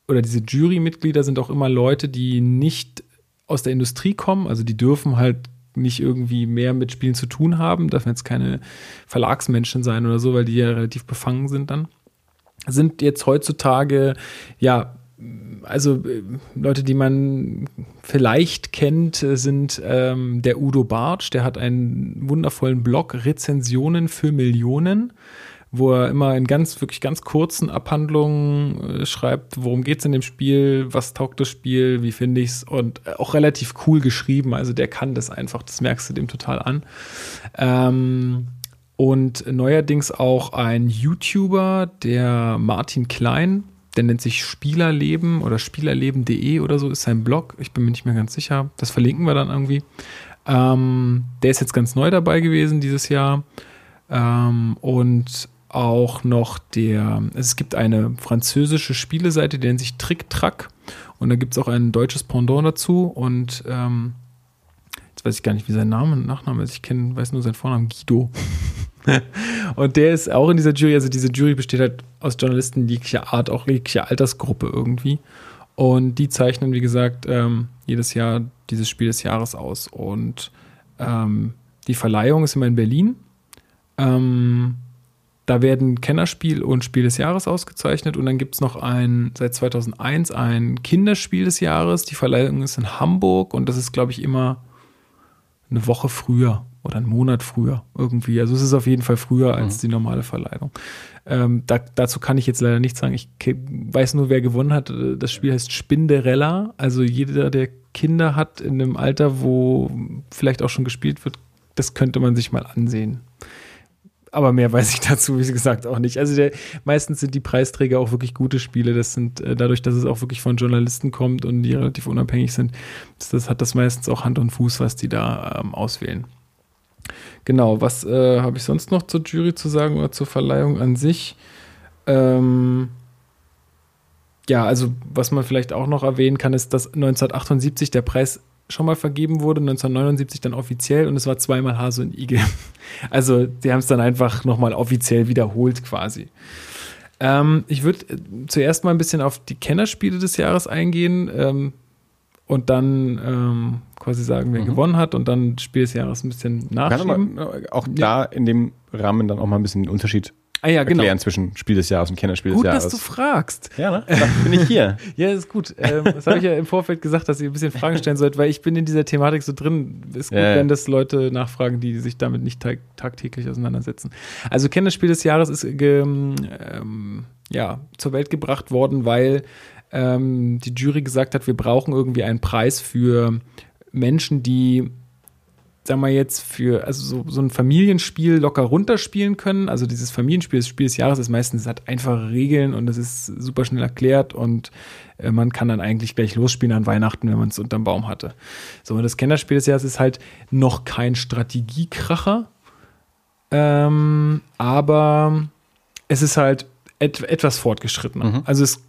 Speaker 3: oder diese Jurymitglieder sind auch immer Leute, die nicht aus der Industrie kommen, also die dürfen halt nicht irgendwie mehr mit Spielen zu tun haben, dürfen jetzt keine Verlagsmenschen sein oder so, weil die ja relativ befangen sind dann. Sind jetzt heutzutage, ja, also äh, Leute, die man vielleicht kennt, sind ähm, der Udo Bartsch, der hat einen wundervollen Blog Rezensionen für Millionen wo er immer in ganz, wirklich ganz kurzen Abhandlungen äh, schreibt, worum geht es in dem Spiel, was taugt das Spiel, wie finde ich es und äh, auch relativ cool geschrieben. Also der kann das einfach, das merkst du dem total an. Ähm, und neuerdings auch ein YouTuber, der Martin Klein, der nennt sich Spielerleben oder spielerleben.de oder so ist sein Blog. Ich bin mir nicht mehr ganz sicher. Das verlinken wir dann irgendwie. Ähm, der ist jetzt ganz neu dabei gewesen dieses Jahr. Ähm, und auch noch der, es gibt eine französische Spieleseite, die nennt sich Trick Track und da gibt es auch ein deutsches Pendant dazu und ähm, jetzt weiß ich gar nicht, wie sein Name und Nachname ist. Ich kenn, weiß nur seinen Vornamen, Guido. und der ist auch in dieser Jury, also diese Jury besteht halt aus Journalisten jeglicher Art, auch jeglicher Altersgruppe irgendwie. Und die zeichnen, wie gesagt, ähm, jedes Jahr dieses Spiel des Jahres aus. Und ähm, die Verleihung ist immer in Berlin. Ähm, da werden Kennerspiel und Spiel des Jahres ausgezeichnet und dann gibt es noch ein, seit 2001 ein Kinderspiel des Jahres. Die Verleihung ist in Hamburg und das ist, glaube ich, immer eine Woche früher oder einen Monat früher irgendwie. Also es ist auf jeden Fall früher als mhm. die normale Verleihung. Ähm, da, dazu kann ich jetzt leider nichts sagen. Ich weiß nur, wer gewonnen hat. Das Spiel heißt Spinderella. Also jeder, der Kinder hat in einem Alter, wo vielleicht auch schon gespielt wird, das könnte man sich mal ansehen aber mehr weiß ich dazu, wie gesagt, auch nicht. Also der, meistens sind die Preisträger auch wirklich gute Spiele. Das sind äh, dadurch, dass es auch wirklich von Journalisten kommt und die relativ unabhängig sind, das, hat das meistens auch Hand und Fuß, was die da ähm, auswählen. Genau, was äh, habe ich sonst noch zur Jury zu sagen oder zur Verleihung an sich? Ähm, ja, also was man vielleicht auch noch erwähnen kann, ist, dass 1978 der Preis schon mal vergeben wurde, 1979 dann offiziell und es war zweimal Hase und Igel. Also die haben es dann einfach nochmal offiziell wiederholt quasi. Ähm, ich würde äh, zuerst mal ein bisschen auf die Kennerspiele des Jahres eingehen ähm, und dann ähm, quasi sagen, wer mhm. gewonnen hat und dann Spiel des Jahres ein bisschen nachschieben.
Speaker 2: Kann auch da in dem Rahmen dann auch mal ein bisschen den Unterschied ah, ja, genau. erklären zwischen Spiel des Jahres und Kennerspiel
Speaker 3: gut,
Speaker 2: des Jahres.
Speaker 3: Gut, dass du fragst.
Speaker 2: Ja, ne? Da bin ich hier.
Speaker 3: ja, ist gut. Ähm, das habe ich ja im Vorfeld gesagt, dass ihr ein bisschen Fragen stellen sollt, weil ich bin in dieser Thematik so drin. Ist gut, ja, wenn das Leute nachfragen, die sich damit nicht tag tagtäglich auseinandersetzen. Also Kennerspiel des Jahres ist ähm, ja, zur Welt gebracht worden, weil ähm, die Jury gesagt hat, wir brauchen irgendwie einen Preis für Menschen, die sagen wir jetzt, für also so, so ein Familienspiel locker runterspielen können. Also dieses Familienspiel, das Spiel des Jahres ist meistens hat einfache Regeln und es ist super schnell erklärt und äh, man kann dann eigentlich gleich losspielen an Weihnachten, wenn man es unterm Baum hatte. So, und das Kennerspiel des Jahres ist halt noch kein Strategiekracher, ähm, aber es ist halt et etwas fortgeschrittener. Mhm. Also es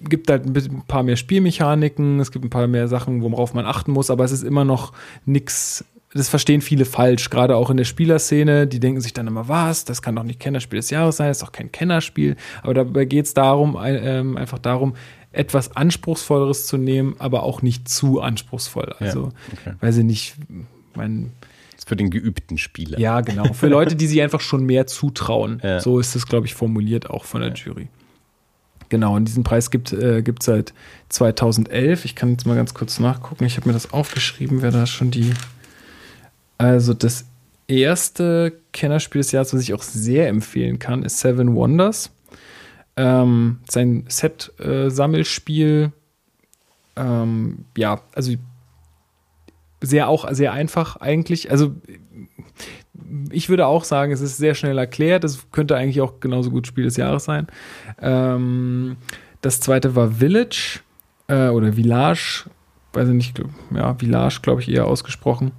Speaker 3: gibt halt ein paar mehr Spielmechaniken, es gibt ein paar mehr Sachen, worauf man achten muss, aber es ist immer noch nichts das verstehen viele falsch, gerade auch in der Spielerszene. Die denken sich dann immer, was, das kann doch nicht Kennerspiel des Jahres sein, das ist doch kein Kennerspiel. Aber dabei geht es darum, ähm, einfach darum, etwas Anspruchsvolleres zu nehmen, aber auch nicht zu anspruchsvoll. Also,
Speaker 2: okay.
Speaker 3: weiß ich nicht, mein,
Speaker 2: Das ist für den geübten Spieler.
Speaker 3: ja, genau. Für Leute, die sich einfach schon mehr zutrauen.
Speaker 2: Ja.
Speaker 3: So ist es, glaube ich, formuliert auch von der Jury. Genau, und diesen Preis gibt es äh, seit 2011. Ich kann jetzt mal ganz kurz nachgucken. Ich habe mir das aufgeschrieben, wer da schon die. Also, das erste Kennerspiel des Jahres, was ich auch sehr empfehlen kann, ist Seven Wonders. Ähm, sein Set-Sammelspiel. ähm, ja, also sehr auch sehr einfach eigentlich. Also ich würde auch sagen, es ist sehr schnell erklärt. Es könnte eigentlich auch genauso gut Spiel des Jahres sein. Ähm, das zweite war Village äh, oder Village, weiß ich nicht, ja, Village, glaube ich, eher ausgesprochen.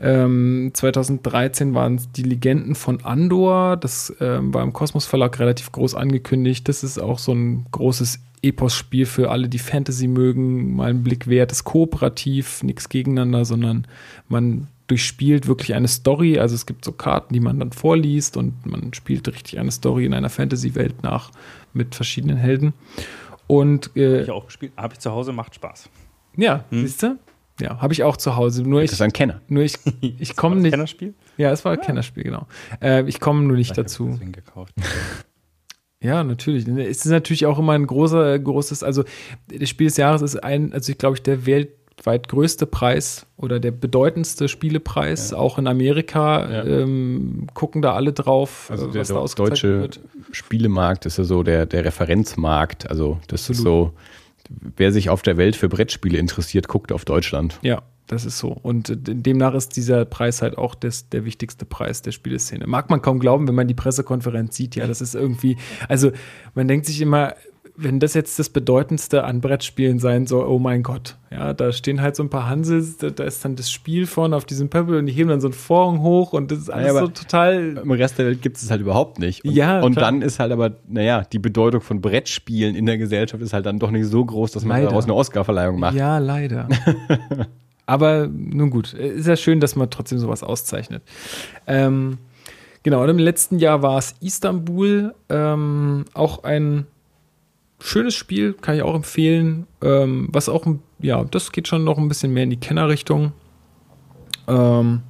Speaker 3: Ähm, 2013 waren es die Legenden von Andor. Das ähm, war im Kosmos Verlag relativ groß angekündigt. Das ist auch so ein großes Epos-Spiel für alle, die Fantasy mögen. Mal einen Blick wert. ist kooperativ, nichts gegeneinander, sondern man durchspielt wirklich eine Story. Also es gibt so Karten, die man dann vorliest und man spielt richtig eine Story in einer Fantasy-Welt nach mit verschiedenen Helden. Und äh,
Speaker 1: Ich auch gespielt. Habe ich zu Hause, macht Spaß.
Speaker 3: ja, siehst du? Ja, habe ich auch zu Hause. Nur
Speaker 2: Das
Speaker 3: ich,
Speaker 2: ist ein Kenner.
Speaker 3: nur ich, ich
Speaker 1: War
Speaker 3: komme
Speaker 1: das
Speaker 3: nicht.
Speaker 1: Kennerspiel?
Speaker 3: Ja, es war ein Kennerspiel, genau. Äh, ich komme nur nicht
Speaker 1: Ich hab
Speaker 3: dazu.
Speaker 1: gekauft.
Speaker 3: Ja, natürlich. Es ist natürlich auch immer ein großer, großes, also das Spiel des Jahres ist ein, also ich glaube ich, der weltweit größte Preis oder der bedeutendste Spielepreis, auch in Amerika,
Speaker 2: Ja.
Speaker 3: ähm, gucken da alle drauf,
Speaker 2: Also
Speaker 3: äh,
Speaker 2: der
Speaker 3: was da
Speaker 2: do-
Speaker 3: ausgezeichnet
Speaker 2: deutsche
Speaker 3: wird.
Speaker 2: Spielemarkt ist ja so der, der Referenzmarkt. Also das ist
Speaker 3: Absolut.
Speaker 2: so, wer sich auf der Welt für Brettspiele interessiert, guckt auf Deutschland.
Speaker 3: Ja, das ist so. Und äh, demnach ist dieser Preis halt auch des, der wichtigste Preis der Spieleszene. Mag man kaum glauben, wenn man die Pressekonferenz sieht. Ja, das ist irgendwie, also man denkt sich immer, wenn das jetzt das Bedeutendste an Brettspielen sein soll, oh mein Gott. Ja, da stehen halt so ein paar Hansels, da, da ist dann das Spiel vorne auf diesem Pöppel und die heben dann so einen Vorhang hoch und das ist alles
Speaker 2: aber-
Speaker 3: so total.
Speaker 2: Im Rest der Welt gibt es halt überhaupt nicht. Und,
Speaker 3: Ja,
Speaker 2: und
Speaker 3: klar.
Speaker 2: dann ist halt aber, naja, die Bedeutung von Brettspielen in der Gesellschaft ist halt dann doch nicht so groß, dass man
Speaker 3: Leider.
Speaker 2: daraus eine Oscarverleihung macht.
Speaker 3: Ja, leider. Aber nun gut, ist ja schön, dass man trotzdem sowas auszeichnet. Ähm, genau, und im letzten Jahr war es Istanbul, ähm, auch ein schönes Spiel, kann ich auch empfehlen. Ähm, was auch, ja, das geht schon noch ein bisschen mehr in die Kennerrichtung. Ähm,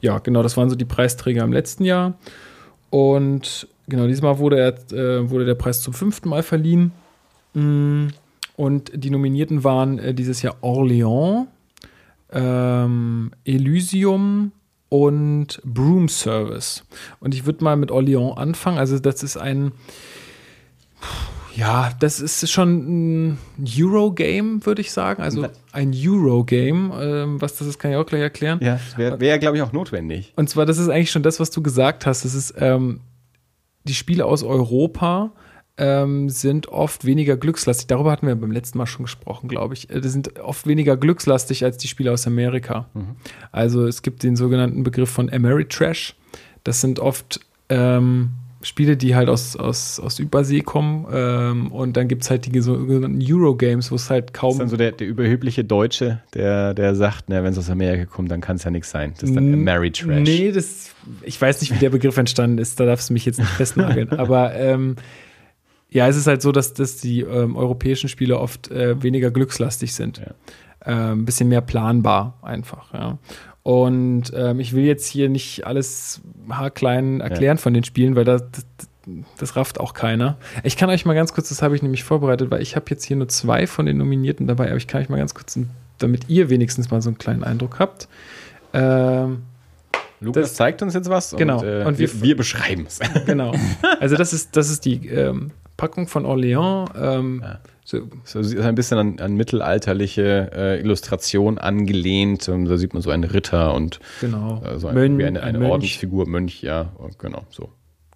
Speaker 3: ja, genau, das waren so die Preisträger im letzten Jahr. Und genau, diesmal wurde, er, äh, wurde der Preis zum fünften Mal verliehen. Mm, Und die Nominierten waren äh, dieses Jahr Orléans, ähm, Elysium und Broom Service. Und ich würde mal mit Orléans anfangen. Also, das ist ein. Ja, das ist schon ein Eurogame, würde ich sagen. Also ein Eurogame. Ähm, was das ist, kann ich auch gleich erklären.
Speaker 2: Ja, wäre, wär, glaube ich, auch notwendig.
Speaker 3: Und zwar, das ist eigentlich schon das, was du gesagt hast. Das ist, ähm, die Spiele aus Europa ähm, sind oft weniger glückslastig. Darüber hatten wir beim letzten Mal schon gesprochen, glaube ich. Äh, Die sind oft weniger glückslastig als die Spiele aus Amerika. Also es gibt den sogenannten Begriff von Ameritrash. Das sind oft ähm, Spiele, die halt aus, aus, aus Übersee kommen. Ähm, und dann gibt es halt die sogenannten Eurogames, wo es halt
Speaker 2: Das
Speaker 3: kaum
Speaker 2: ist dann so der, der überhebliche Deutsche, der, der sagt, wenn es aus Amerika kommt, dann kann es ja nichts sein. Das ist dann
Speaker 3: N-
Speaker 2: Ameritrash.
Speaker 3: Nee, das, ich weiß nicht, wie der Begriff entstanden ist, da darfst du mich jetzt nicht festnageln. Aber ähm, ja, es ist halt so, dass, dass die ähm, europäischen Spiele oft äh, weniger glückslastig sind.
Speaker 2: Ja.
Speaker 3: Äh, ein bisschen mehr planbar einfach, ja. Und ähm, ich will jetzt hier nicht alles haarklein erklären von den Spielen, weil das, das, das rafft auch keiner. Ich kann euch mal ganz kurz, das habe ich nämlich vorbereitet, weil ich habe jetzt hier nur zwei von den Nominierten dabei, aber ich kann euch mal ganz kurz, damit ihr wenigstens mal so einen kleinen Eindruck habt. Ähm,
Speaker 2: Lukas
Speaker 3: Das-
Speaker 2: zeigt uns jetzt was
Speaker 3: Genau.
Speaker 2: und, äh,
Speaker 3: Und
Speaker 2: wir,
Speaker 3: wir-
Speaker 2: wir beschreiben es.
Speaker 3: genau. Also das ist, das ist die ähm, Packung von Orléans. Ähm,
Speaker 2: Ja.
Speaker 3: So,
Speaker 2: So, ist ein bisschen an, an mittelalterliche äh, Illustration angelehnt. Und da sieht man so einen Ritter und
Speaker 3: genau.
Speaker 2: äh, so ein,
Speaker 3: Mön-
Speaker 2: wie eine,
Speaker 3: ein
Speaker 2: eine
Speaker 3: Mönch.
Speaker 2: Ordensfigur, Mönch, ja, genau, so.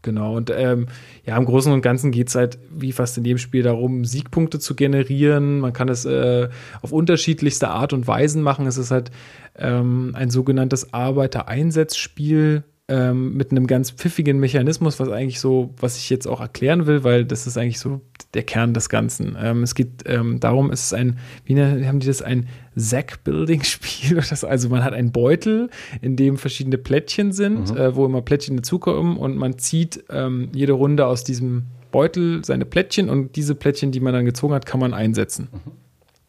Speaker 3: Genau. Und ähm, ja, im Großen und Ganzen geht es halt, wie fast in jedem Spiel, darum, Siegpunkte zu generieren. Man kann es äh, auf unterschiedlichste Art und Weisen machen. Es ist halt ähm, ein sogenanntes Arbeitereinsatzspiel ähm, mit einem ganz pfiffigen Mechanismus, was eigentlich so, was ich jetzt auch erklären will, weil das ist eigentlich so der Kern des Ganzen. Ähm, es geht ähm, darum, es ist ein, wie haben die das, ein Sack-Building-Spiel. Also man hat einen Beutel, in dem verschiedene Plättchen sind, mhm. äh, wo immer Plättchen dazukommen und man zieht ähm, jede Runde aus diesem Beutel seine Plättchen und diese Plättchen, die man dann gezogen hat, kann man einsetzen. Mhm.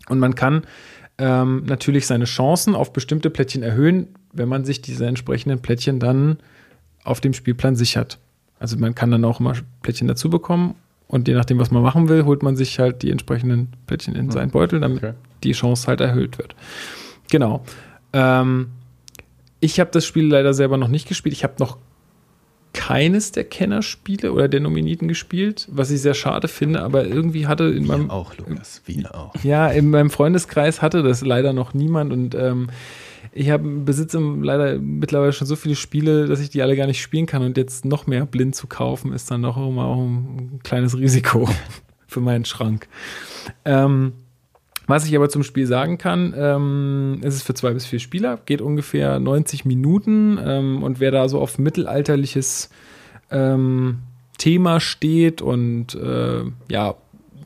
Speaker 3: Und man kann ähm, natürlich seine Chancen auf bestimmte Plättchen erhöhen, wenn man sich diese entsprechenden Plättchen dann auf dem Spielplan sichert. Also man kann dann auch immer Plättchen dazu bekommen und je nachdem, was man machen will, holt man sich halt die entsprechenden Plättchen in seinen Beutel, damit okay. die Chance halt erhöht wird. Genau. Ähm, ich habe das Spiel leider selber noch nicht gespielt. Ich habe noch keines der Kennerspiele oder der Nominierten gespielt, was ich sehr schade finde, aber irgendwie hatte in wir meinem
Speaker 2: auch Lukas, wir auch.
Speaker 3: Ja, in meinem Freundeskreis hatte das leider noch niemand und ähm, ich habe besitze leider mittlerweile schon so viele Spiele, dass ich die alle gar nicht spielen kann und jetzt noch mehr blind zu kaufen ist dann doch immer auch ein kleines Risiko für meinen Schrank. Ähm, was ich aber zum Spiel sagen kann, ähm, es ist für zwei bis vier Spieler, geht ungefähr 90 Minuten ähm, und wer da so auf mittelalterliches ähm, Thema steht und äh, ja,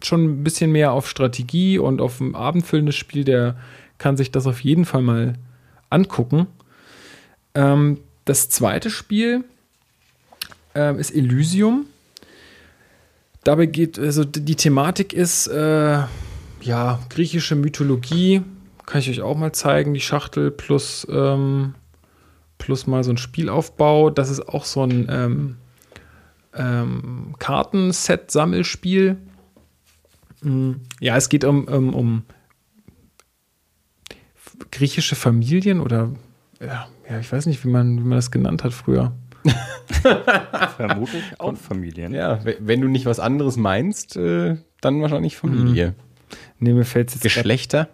Speaker 3: schon ein bisschen mehr auf Strategie und auf ein abendfüllendes Spiel, der kann sich das auf jeden Fall mal angucken. Ähm, das zweite Spiel äh, ist Elysium. Dabei geht, also die Thematik ist, äh, ja, griechische Mythologie. Kann ich euch auch mal zeigen. Die Schachtel plus, ähm, plus mal so ein Spielaufbau. Das ist auch so ein ähm, ähm, Kartenset-Sammelspiel. Mm, ja, es geht um, um, um griechische Familien oder ja, ja, ich weiß nicht, wie man, wie man das genannt hat früher.
Speaker 1: Vermutlich auch Familien.
Speaker 2: Ja, wenn du nicht was anderes meinst, äh, dann wahrscheinlich Familie. Mhm.
Speaker 3: Nee, mir fällt jetzt.
Speaker 2: Geschlechter?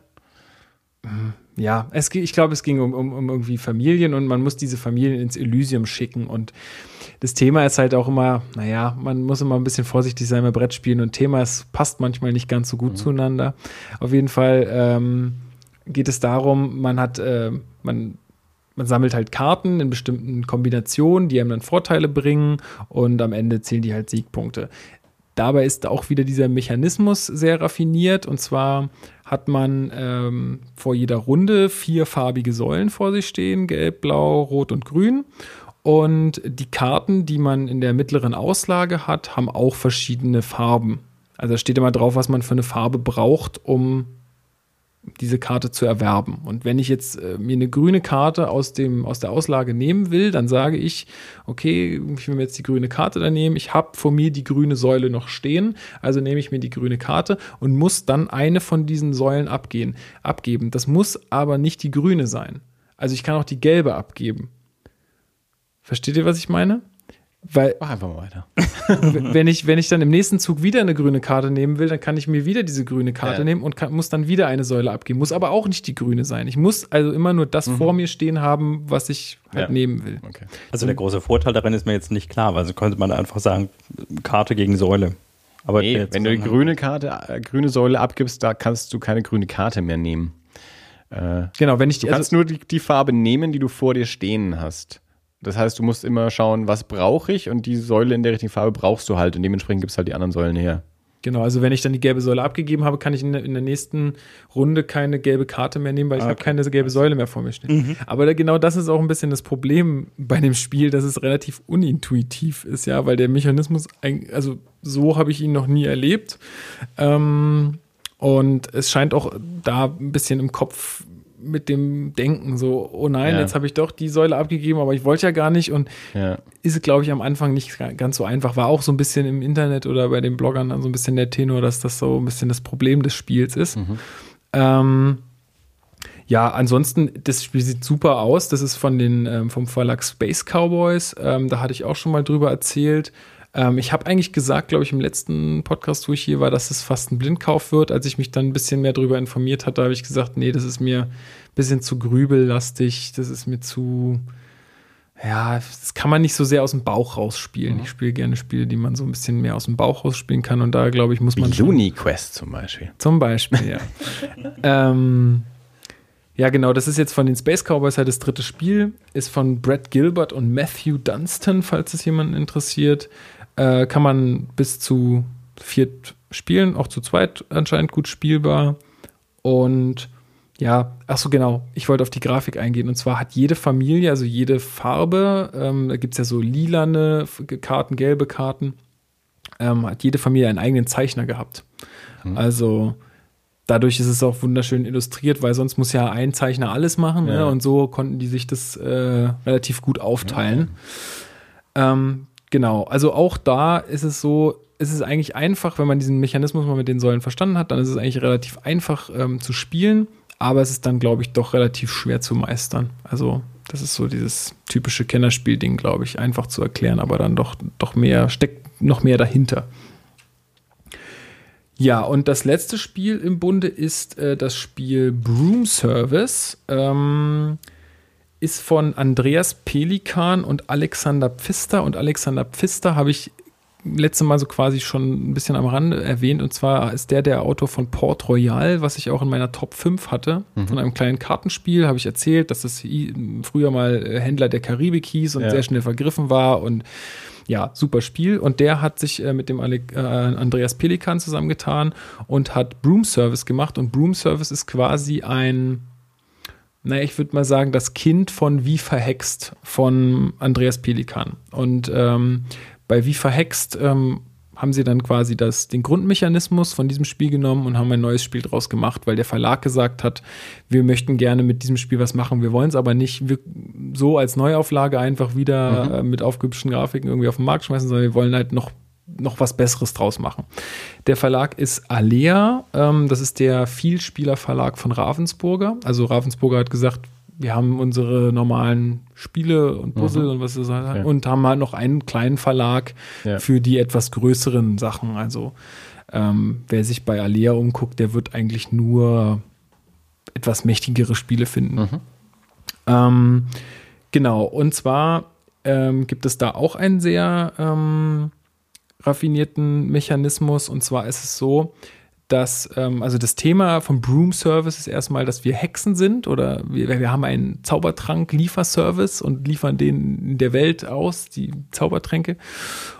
Speaker 3: Ja, es, ich glaube, es ging um, um, um irgendwie Familien und man muss diese Familien ins Elysium schicken. Und das Thema ist halt auch immer, naja, man muss immer ein bisschen vorsichtig sein beim Brettspielen und Thema ist, passt manchmal nicht ganz so gut mhm. zueinander. Auf jeden Fall ähm, geht es darum, man hat, äh, man man sammelt halt Karten in bestimmten Kombinationen, die einem dann Vorteile bringen und am Ende zählen die halt Siegpunkte. Dabei ist auch wieder dieser Mechanismus sehr raffiniert. Und zwar hat man ähm, vor jeder Runde vier farbige Säulen vor sich stehen: Gelb, Blau, Rot und Grün. Und die Karten, die man in der mittleren Auslage hat, haben auch verschiedene Farben. Also da steht immer drauf, was man für eine Farbe braucht, um diese Karte zu erwerben. Und wenn ich jetzt äh, mir eine grüne Karte aus, dem, aus der Auslage nehmen will, dann sage ich, okay, ich will mir jetzt die grüne Karte da nehmen. Ich habe vor mir die grüne Säule noch stehen, also nehme ich mir die grüne Karte und muss dann eine von diesen Säulen abgehen, abgeben. Das muss aber nicht die grüne sein. Also ich kann auch die gelbe abgeben. Versteht ihr, was ich meine? Weil,
Speaker 2: Mach einfach mal weiter.
Speaker 3: wenn, ich, wenn ich dann im nächsten Zug wieder eine grüne Karte nehmen will, dann kann ich mir wieder diese grüne Karte ja. nehmen und kann, muss dann wieder eine Säule abgeben. Muss aber auch nicht die grüne sein. Ich muss also immer nur das mhm. vor mir stehen haben, was ich halt ja. nehmen will.
Speaker 1: Okay. Also der große Vorteil darin ist mir jetzt nicht klar, weil so könnte man einfach sagen, Karte gegen Säule.
Speaker 2: Aber nee, wenn du die grüne Karte, äh, grüne Säule abgibst, da kannst du keine grüne Karte mehr nehmen.
Speaker 3: Äh, genau, wenn ich
Speaker 2: die. Du kannst also, nur die, die Farbe nehmen, die du vor dir stehen hast. Das heißt, du musst immer schauen, was brauche ich und die Säule in der richtigen Farbe brauchst du halt und dementsprechend gibst halt die anderen Säulen her.
Speaker 3: Genau, also wenn ich dann die gelbe Säule abgegeben habe, kann ich in der, in der nächsten Runde keine gelbe Karte mehr nehmen, weil ich okay. habe keine gelbe Säule mehr vor mir stehen. Mhm. Aber da, genau das ist auch ein bisschen das Problem bei dem Spiel, dass es relativ unintuitiv ist, ja, weil der Mechanismus, also so habe ich ihn noch nie erlebt. Ähm, und es scheint auch da ein bisschen im Kopf mit dem Denken so, oh nein, ja. jetzt habe ich doch die Säule abgegeben, aber ich wollte ja gar nicht und ja. ist, glaube ich, am Anfang nicht ganz so einfach. War auch so ein bisschen im Internet oder bei den Bloggern dann so ein bisschen der Tenor, dass das so ein bisschen das Problem des Spiels ist. Mhm. Ähm, ja, ansonsten, das Spiel sieht super aus. Das ist von den, ähm, vom Verlag Space Cowboys. Ähm, da hatte ich auch schon mal drüber erzählt. Ähm, ich habe eigentlich gesagt, glaube ich, im letzten Podcast, wo ich hier war, dass es fast ein Blindkauf wird. Als ich mich dann ein bisschen mehr darüber informiert hatte, habe ich gesagt, nee, das ist mir ein bisschen zu grübellastig, das ist mir zu, ja, das kann man nicht so sehr aus dem Bauch rausspielen. Mhm. Ich spiele gerne Spiele, die man so ein bisschen mehr aus dem Bauch rausspielen kann und da, glaube ich, muss man.
Speaker 2: Looney Quest zum Beispiel.
Speaker 3: Zum Beispiel, ja. ähm, ja, genau, das ist jetzt von den Space Cowboys halt das dritte Spiel, ist von Brad Gilbert und Matthew Dunstan, falls es jemanden interessiert. Äh, kann man bis zu viert spielen, auch zu zweit anscheinend gut spielbar. Und ja, ach so genau, ich wollte auf die Grafik eingehen. Und zwar hat jede Familie, also jede Farbe, ähm, da gibt es ja so lilane Karten, gelbe Karten, ähm, hat jede Familie einen eigenen Zeichner gehabt. Mhm. Also dadurch ist es auch wunderschön illustriert, weil sonst muss ja ein Zeichner alles machen. Ne? Ja. Ne? Und so konnten die sich das äh, relativ gut aufteilen. Ja. Ähm, genau, also auch da ist es so, ist es eigentlich einfach, wenn man diesen Mechanismus mal mit den Säulen verstanden hat, dann ist es eigentlich relativ einfach ähm, zu spielen, aber es ist dann, glaube ich, doch relativ schwer zu meistern. Also das ist so dieses typische Kennerspiel-Ding, glaube ich, einfach zu erklären, aber dann doch, doch mehr, steckt noch mehr dahinter. Ja, und das letzte Spiel im Bunde ist äh, das Spiel Broom Service. Ähm, ist von Andreas Pelikan und Alexander Pfister. Und Alexander Pfister habe ich letzte Mal so quasi schon ein bisschen am Rande erwähnt. Und zwar ist der der Autor von Port Royal, was ich auch in meiner Top 5 hatte. Mhm. Von einem kleinen Kartenspiel habe ich erzählt, dass das früher mal äh, Händler der Karibik hieß und ja. sehr schnell vergriffen war. Und ja, super Spiel. Und der hat sich äh, mit dem Ale äh, Andreas Pelikan zusammengetan und hat Broom Service gemacht. Und Broom Service ist quasi ein, naja, ich würde mal sagen, das Kind von Wie verhext von Andreas Pelikan. Und ähm, bei Wie verhext ähm, haben sie dann quasi das, den Grundmechanismus von diesem Spiel genommen und haben ein neues Spiel draus gemacht, weil der Verlag gesagt hat, wir möchten gerne mit diesem Spiel was machen, wir wollen es aber nicht so als Neuauflage einfach wieder mhm. äh, mit aufgehübschten Grafiken irgendwie auf den Markt schmeißen, sondern wir wollen halt noch noch was Besseres draus machen. Der Verlag ist Alea, ähm, das ist der Vielspieler-Verlag von Ravensburger. Also Ravensburger hat gesagt, wir haben unsere normalen Spiele und Puzzle mhm. und was das halt, ja. und haben halt noch einen kleinen Verlag ja. für die etwas größeren Sachen. Also ähm, wer sich bei Alea umguckt, der wird eigentlich nur etwas mächtigere Spiele finden. Mhm. Ähm, genau, und zwar ähm, gibt es da auch einen sehr ähm, raffinierten Mechanismus. Und zwar ist es so, dass, ähm, also das Thema vom Broom Service ist erstmal, dass wir Hexen sind oder wir, wir haben einen Zaubertrank-Lieferservice und liefern den in der Welt aus, die Zaubertränke,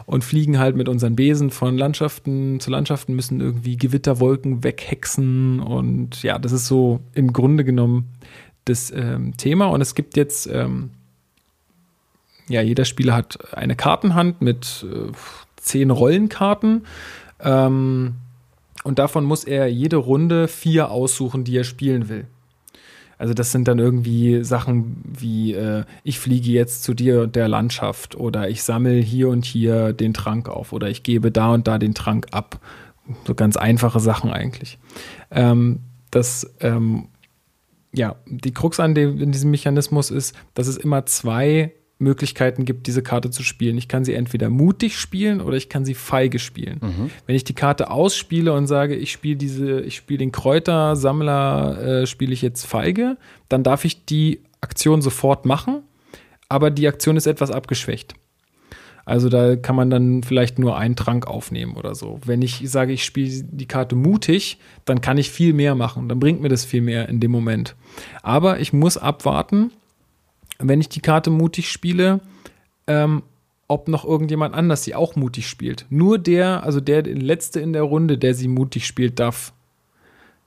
Speaker 3: und fliegen halt mit unseren Besen von Landschaften zu Landschaften, müssen irgendwie Gewitterwolken weghexen und ja, das ist so im Grunde genommen das ähm, Thema. Und es gibt jetzt, ähm, ja, jeder Spieler hat eine Kartenhand mit äh, zehn Rollenkarten. Ähm, und davon muss er jede Runde vier aussuchen, die er spielen will. Also das sind dann irgendwie Sachen wie, äh, ich fliege jetzt zu dir und der Landschaft oder ich sammle hier und hier den Trank auf oder ich gebe da und da den Trank ab. So ganz einfache Sachen eigentlich. Ähm, das, ähm, ja, die Krux an dem, in diesem Mechanismus ist, dass es immer zwei Möglichkeiten gibt, diese Karte zu spielen. Ich kann sie entweder mutig spielen oder ich kann sie feige spielen. Mhm. Wenn ich die Karte ausspiele und sage, ich spiele diese, ich spiele den Kräutersammler, äh, spiele ich jetzt feige, dann darf ich die Aktion sofort machen, aber die Aktion ist etwas abgeschwächt. Also da kann man dann vielleicht nur einen Trank aufnehmen oder so. Wenn ich sage, ich spiele die Karte mutig, dann kann ich viel mehr machen. Dann bringt mir das viel mehr in dem Moment. Aber ich muss abwarten, wenn ich die Karte mutig spiele, ähm, ob noch irgendjemand anders sie auch mutig spielt. Nur der, also der letzte in der Runde, der sie mutig spielt, darf,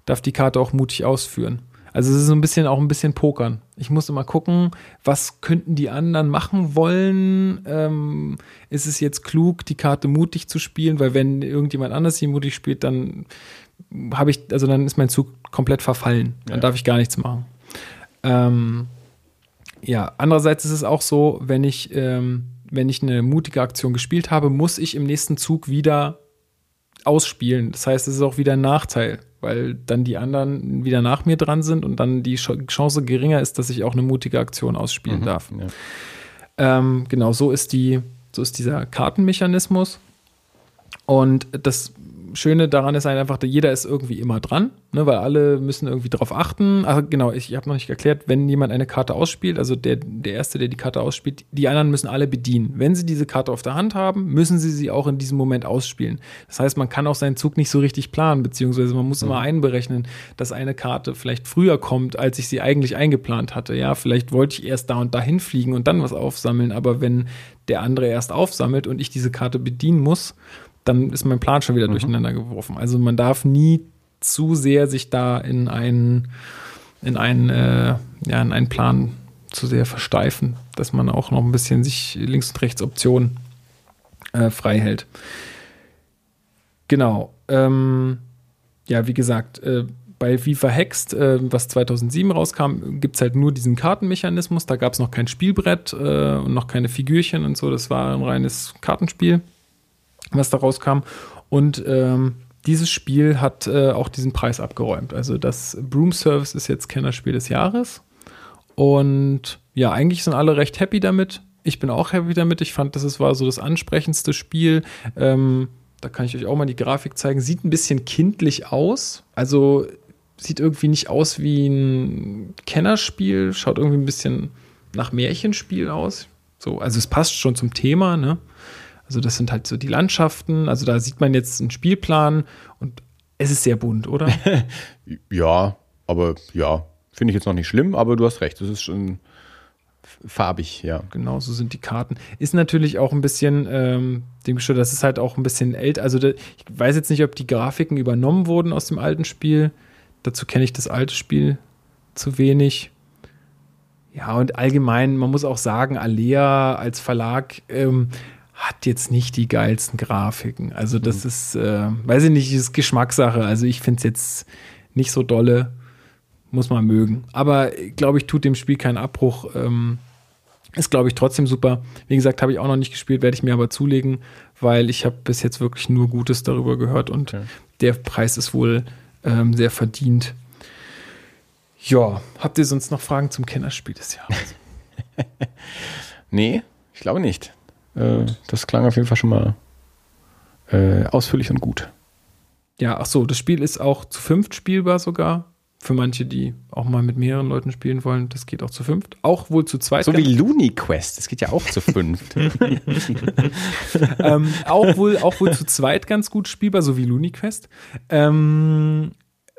Speaker 3: darf die Karte auch mutig ausführen. Also es ist so ein bisschen auch ein bisschen Pokern. Ich muss immer gucken, was könnten die anderen machen wollen. Ähm, ist es jetzt klug, die Karte mutig zu spielen, weil wenn irgendjemand anders sie mutig spielt, dann habe ich, also dann ist mein Zug komplett verfallen. Dann ja. darf ich gar nichts machen. Ähm, ja, andererseits ist es auch so, wenn ich, ähm, wenn ich eine mutige Aktion gespielt habe, muss ich im nächsten Zug wieder ausspielen. Das heißt, es ist auch wieder ein Nachteil, weil dann die anderen wieder nach mir dran sind und dann die Chance geringer ist, dass ich auch eine mutige Aktion ausspielen mhm, darf. Ja. Ähm, genau, so ist die, so ist dieser Kartenmechanismus. Und das Schöne daran ist einfach, jeder ist irgendwie immer dran, ne, weil alle müssen irgendwie darauf achten. Ach, genau, ich, ich habe noch nicht erklärt, wenn jemand eine Karte ausspielt, also der, der Erste, der die Karte ausspielt, die anderen müssen alle bedienen. Wenn sie diese Karte auf der Hand haben, müssen sie sie auch in diesem Moment ausspielen. Das heißt, man kann auch seinen Zug nicht so richtig planen, beziehungsweise man muss mhm. immer einberechnen, dass eine Karte vielleicht früher kommt, als ich sie eigentlich eingeplant hatte. Ja, vielleicht wollte ich erst da und dahin fliegen und dann was aufsammeln, aber wenn der andere erst aufsammelt und ich diese Karte bedienen muss, dann ist mein Plan schon wieder
Speaker 2: Mhm.
Speaker 3: durcheinander geworfen. Also man darf nie zu sehr sich da in einen, in einen, äh, ja, in einen Plan zu sehr versteifen, dass man auch noch ein bisschen sich links und rechts Optionen äh, frei hält. Genau. Ähm, ja, wie gesagt, äh, bei FIFA Hext, äh, was 2007 rauskam, gibt es halt nur diesen Kartenmechanismus. Da gab es noch kein Spielbrett äh, und noch keine Figürchen und so. Das war ein reines Kartenspiel, was da rauskam. Und ähm, dieses Spiel hat äh, auch diesen Preis abgeräumt. Also das Broom Service ist jetzt Kennerspiel des Jahres. Und ja, eigentlich sind alle recht happy damit. Ich bin auch happy damit. Ich fand, das war so das ansprechendste Spiel. Ähm, da kann ich euch auch mal die Grafik zeigen. Sieht ein bisschen kindlich aus. Also sieht irgendwie nicht aus wie ein Kennerspiel. Schaut irgendwie ein bisschen nach Märchenspiel aus. So, also es passt schon zum Thema, ne? Also das sind halt so die Landschaften. Also da sieht man jetzt einen Spielplan und es ist sehr bunt, oder?
Speaker 2: Ja, aber ja, finde ich jetzt noch nicht schlimm, aber du hast recht, es ist schon farbig, ja.
Speaker 3: genau, so sind die Karten. Ist natürlich auch ein bisschen, ähm, dem geschuldet, das ist halt auch ein bisschen älter. Also da, ich weiß jetzt nicht, ob die Grafiken übernommen wurden aus dem alten Spiel. Dazu kenne ich das alte Spiel zu wenig. Ja, und allgemein, man muss auch sagen, Alea als Verlag ähm, hat jetzt nicht die geilsten Grafiken. Also das ist, äh, weiß ich nicht, ist Geschmackssache. Also ich finde es jetzt nicht so dolle. Muss man mögen. Aber glaube ich, tut dem Spiel keinen Abbruch. Ähm, ist, glaube ich, trotzdem super. Wie gesagt, habe ich auch noch nicht gespielt, werde ich mir aber zulegen, weil ich habe bis jetzt wirklich nur Gutes darüber gehört und
Speaker 2: Okay.
Speaker 3: der Preis ist wohl ähm, sehr verdient. Ja, habt ihr sonst noch Fragen zum Kennerspiel des Jahres?
Speaker 2: Nee, ich glaube nicht. Äh, das klang auf jeden Fall schon mal äh, ausführlich und gut.
Speaker 3: ja, ach so, das Spiel ist auch zu fünft spielbar sogar. Für manche, die auch mal mit mehreren Leuten spielen wollen, das geht auch zu fünft. Auch wohl zu zweit.
Speaker 2: So wie Looney Quest, das geht ja auch zu fünft.
Speaker 3: ähm, auch, wohl, auch wohl zu zweit ganz gut spielbar, so wie Looney Quest. Ähm,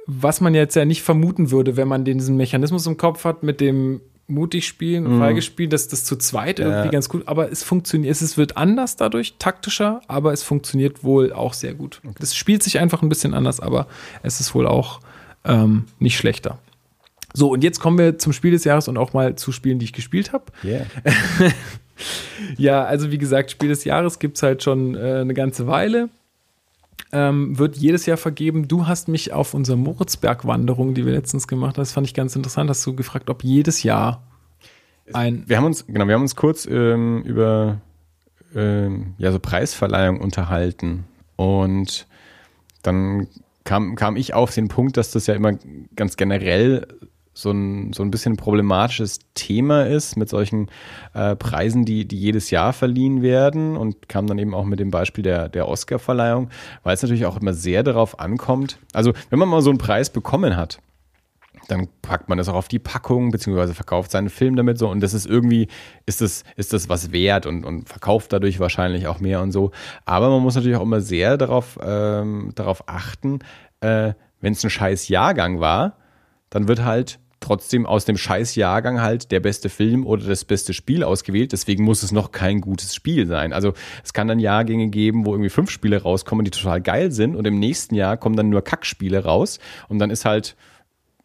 Speaker 3: was man jetzt ja nicht vermuten würde, wenn man den, diesen Mechanismus im Kopf hat mit dem mutig spielen und feige spielen, dass das zu zweit irgendwie ganz gut, aber es funktioniert, es wird anders dadurch, taktischer, aber es funktioniert wohl auch sehr gut. Das spielt sich einfach ein bisschen anders, aber es ist wohl auch ähm, nicht schlechter. So, und jetzt kommen wir zum Spiel des Jahres und auch mal zu Spielen, die ich gespielt habe.
Speaker 2: yeah.
Speaker 3: Ja, also wie gesagt, Spiel des Jahres gibt es halt schon äh, eine ganze Weile. Ähm, wird jedes Jahr vergeben. Du hast mich auf unserer Moritzberg-Wanderung, die wir letztens gemacht haben, das fand ich ganz interessant, hast du gefragt, ob jedes Jahr ein.
Speaker 2: Wir haben uns, genau, wir haben uns kurz ähm, über ähm, ja, so Preisverleihung unterhalten. Und dann kam, kam ich auf den Punkt, dass das ja immer ganz generell so ein, so ein bisschen problematisches Thema ist mit solchen äh, Preisen, die, die jedes Jahr verliehen werden und kam dann eben auch mit dem Beispiel der, der Oscar-Verleihung, weil es natürlich auch immer sehr darauf ankommt. Also, wenn man mal so einen Preis bekommen hat, dann packt man das auch auf die Packung, beziehungsweise verkauft seinen Film damit so. Und das ist irgendwie, ist das, ist das was wert und, und verkauft dadurch wahrscheinlich auch mehr und so. Aber man muss natürlich auch immer sehr darauf, ähm, darauf achten, äh, wenn es ein scheiß Jahrgang war, dann wird halt trotzdem aus dem scheiß Jahrgang halt der beste Film oder das beste Spiel ausgewählt. Deswegen muss es noch kein gutes Spiel sein. Also es kann dann Jahrgänge geben, wo irgendwie fünf Spiele rauskommen, die total geil sind und im nächsten Jahr kommen dann nur Kackspiele raus und dann ist halt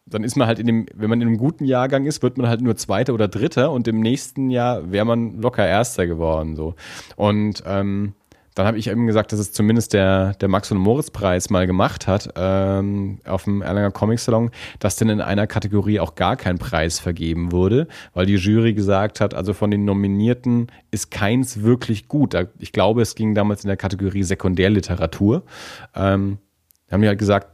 Speaker 2: dann ist man halt in dem, wenn man in einem guten Jahrgang ist, wird man halt nur Zweiter oder Dritter und im nächsten Jahr wäre man locker Erster geworden. So. Und ähm, dann habe ich eben gesagt, dass es zumindest der, der Max- und Moritz-Preis mal gemacht hat ähm, auf dem Erlanger Comic Salon, dass denn in einer Kategorie auch gar kein Preis vergeben wurde, weil die Jury gesagt hat, also von den Nominierten ist keins wirklich gut. Ich glaube, es ging damals in der Kategorie Sekundärliteratur. Ähm, haben die halt gesagt,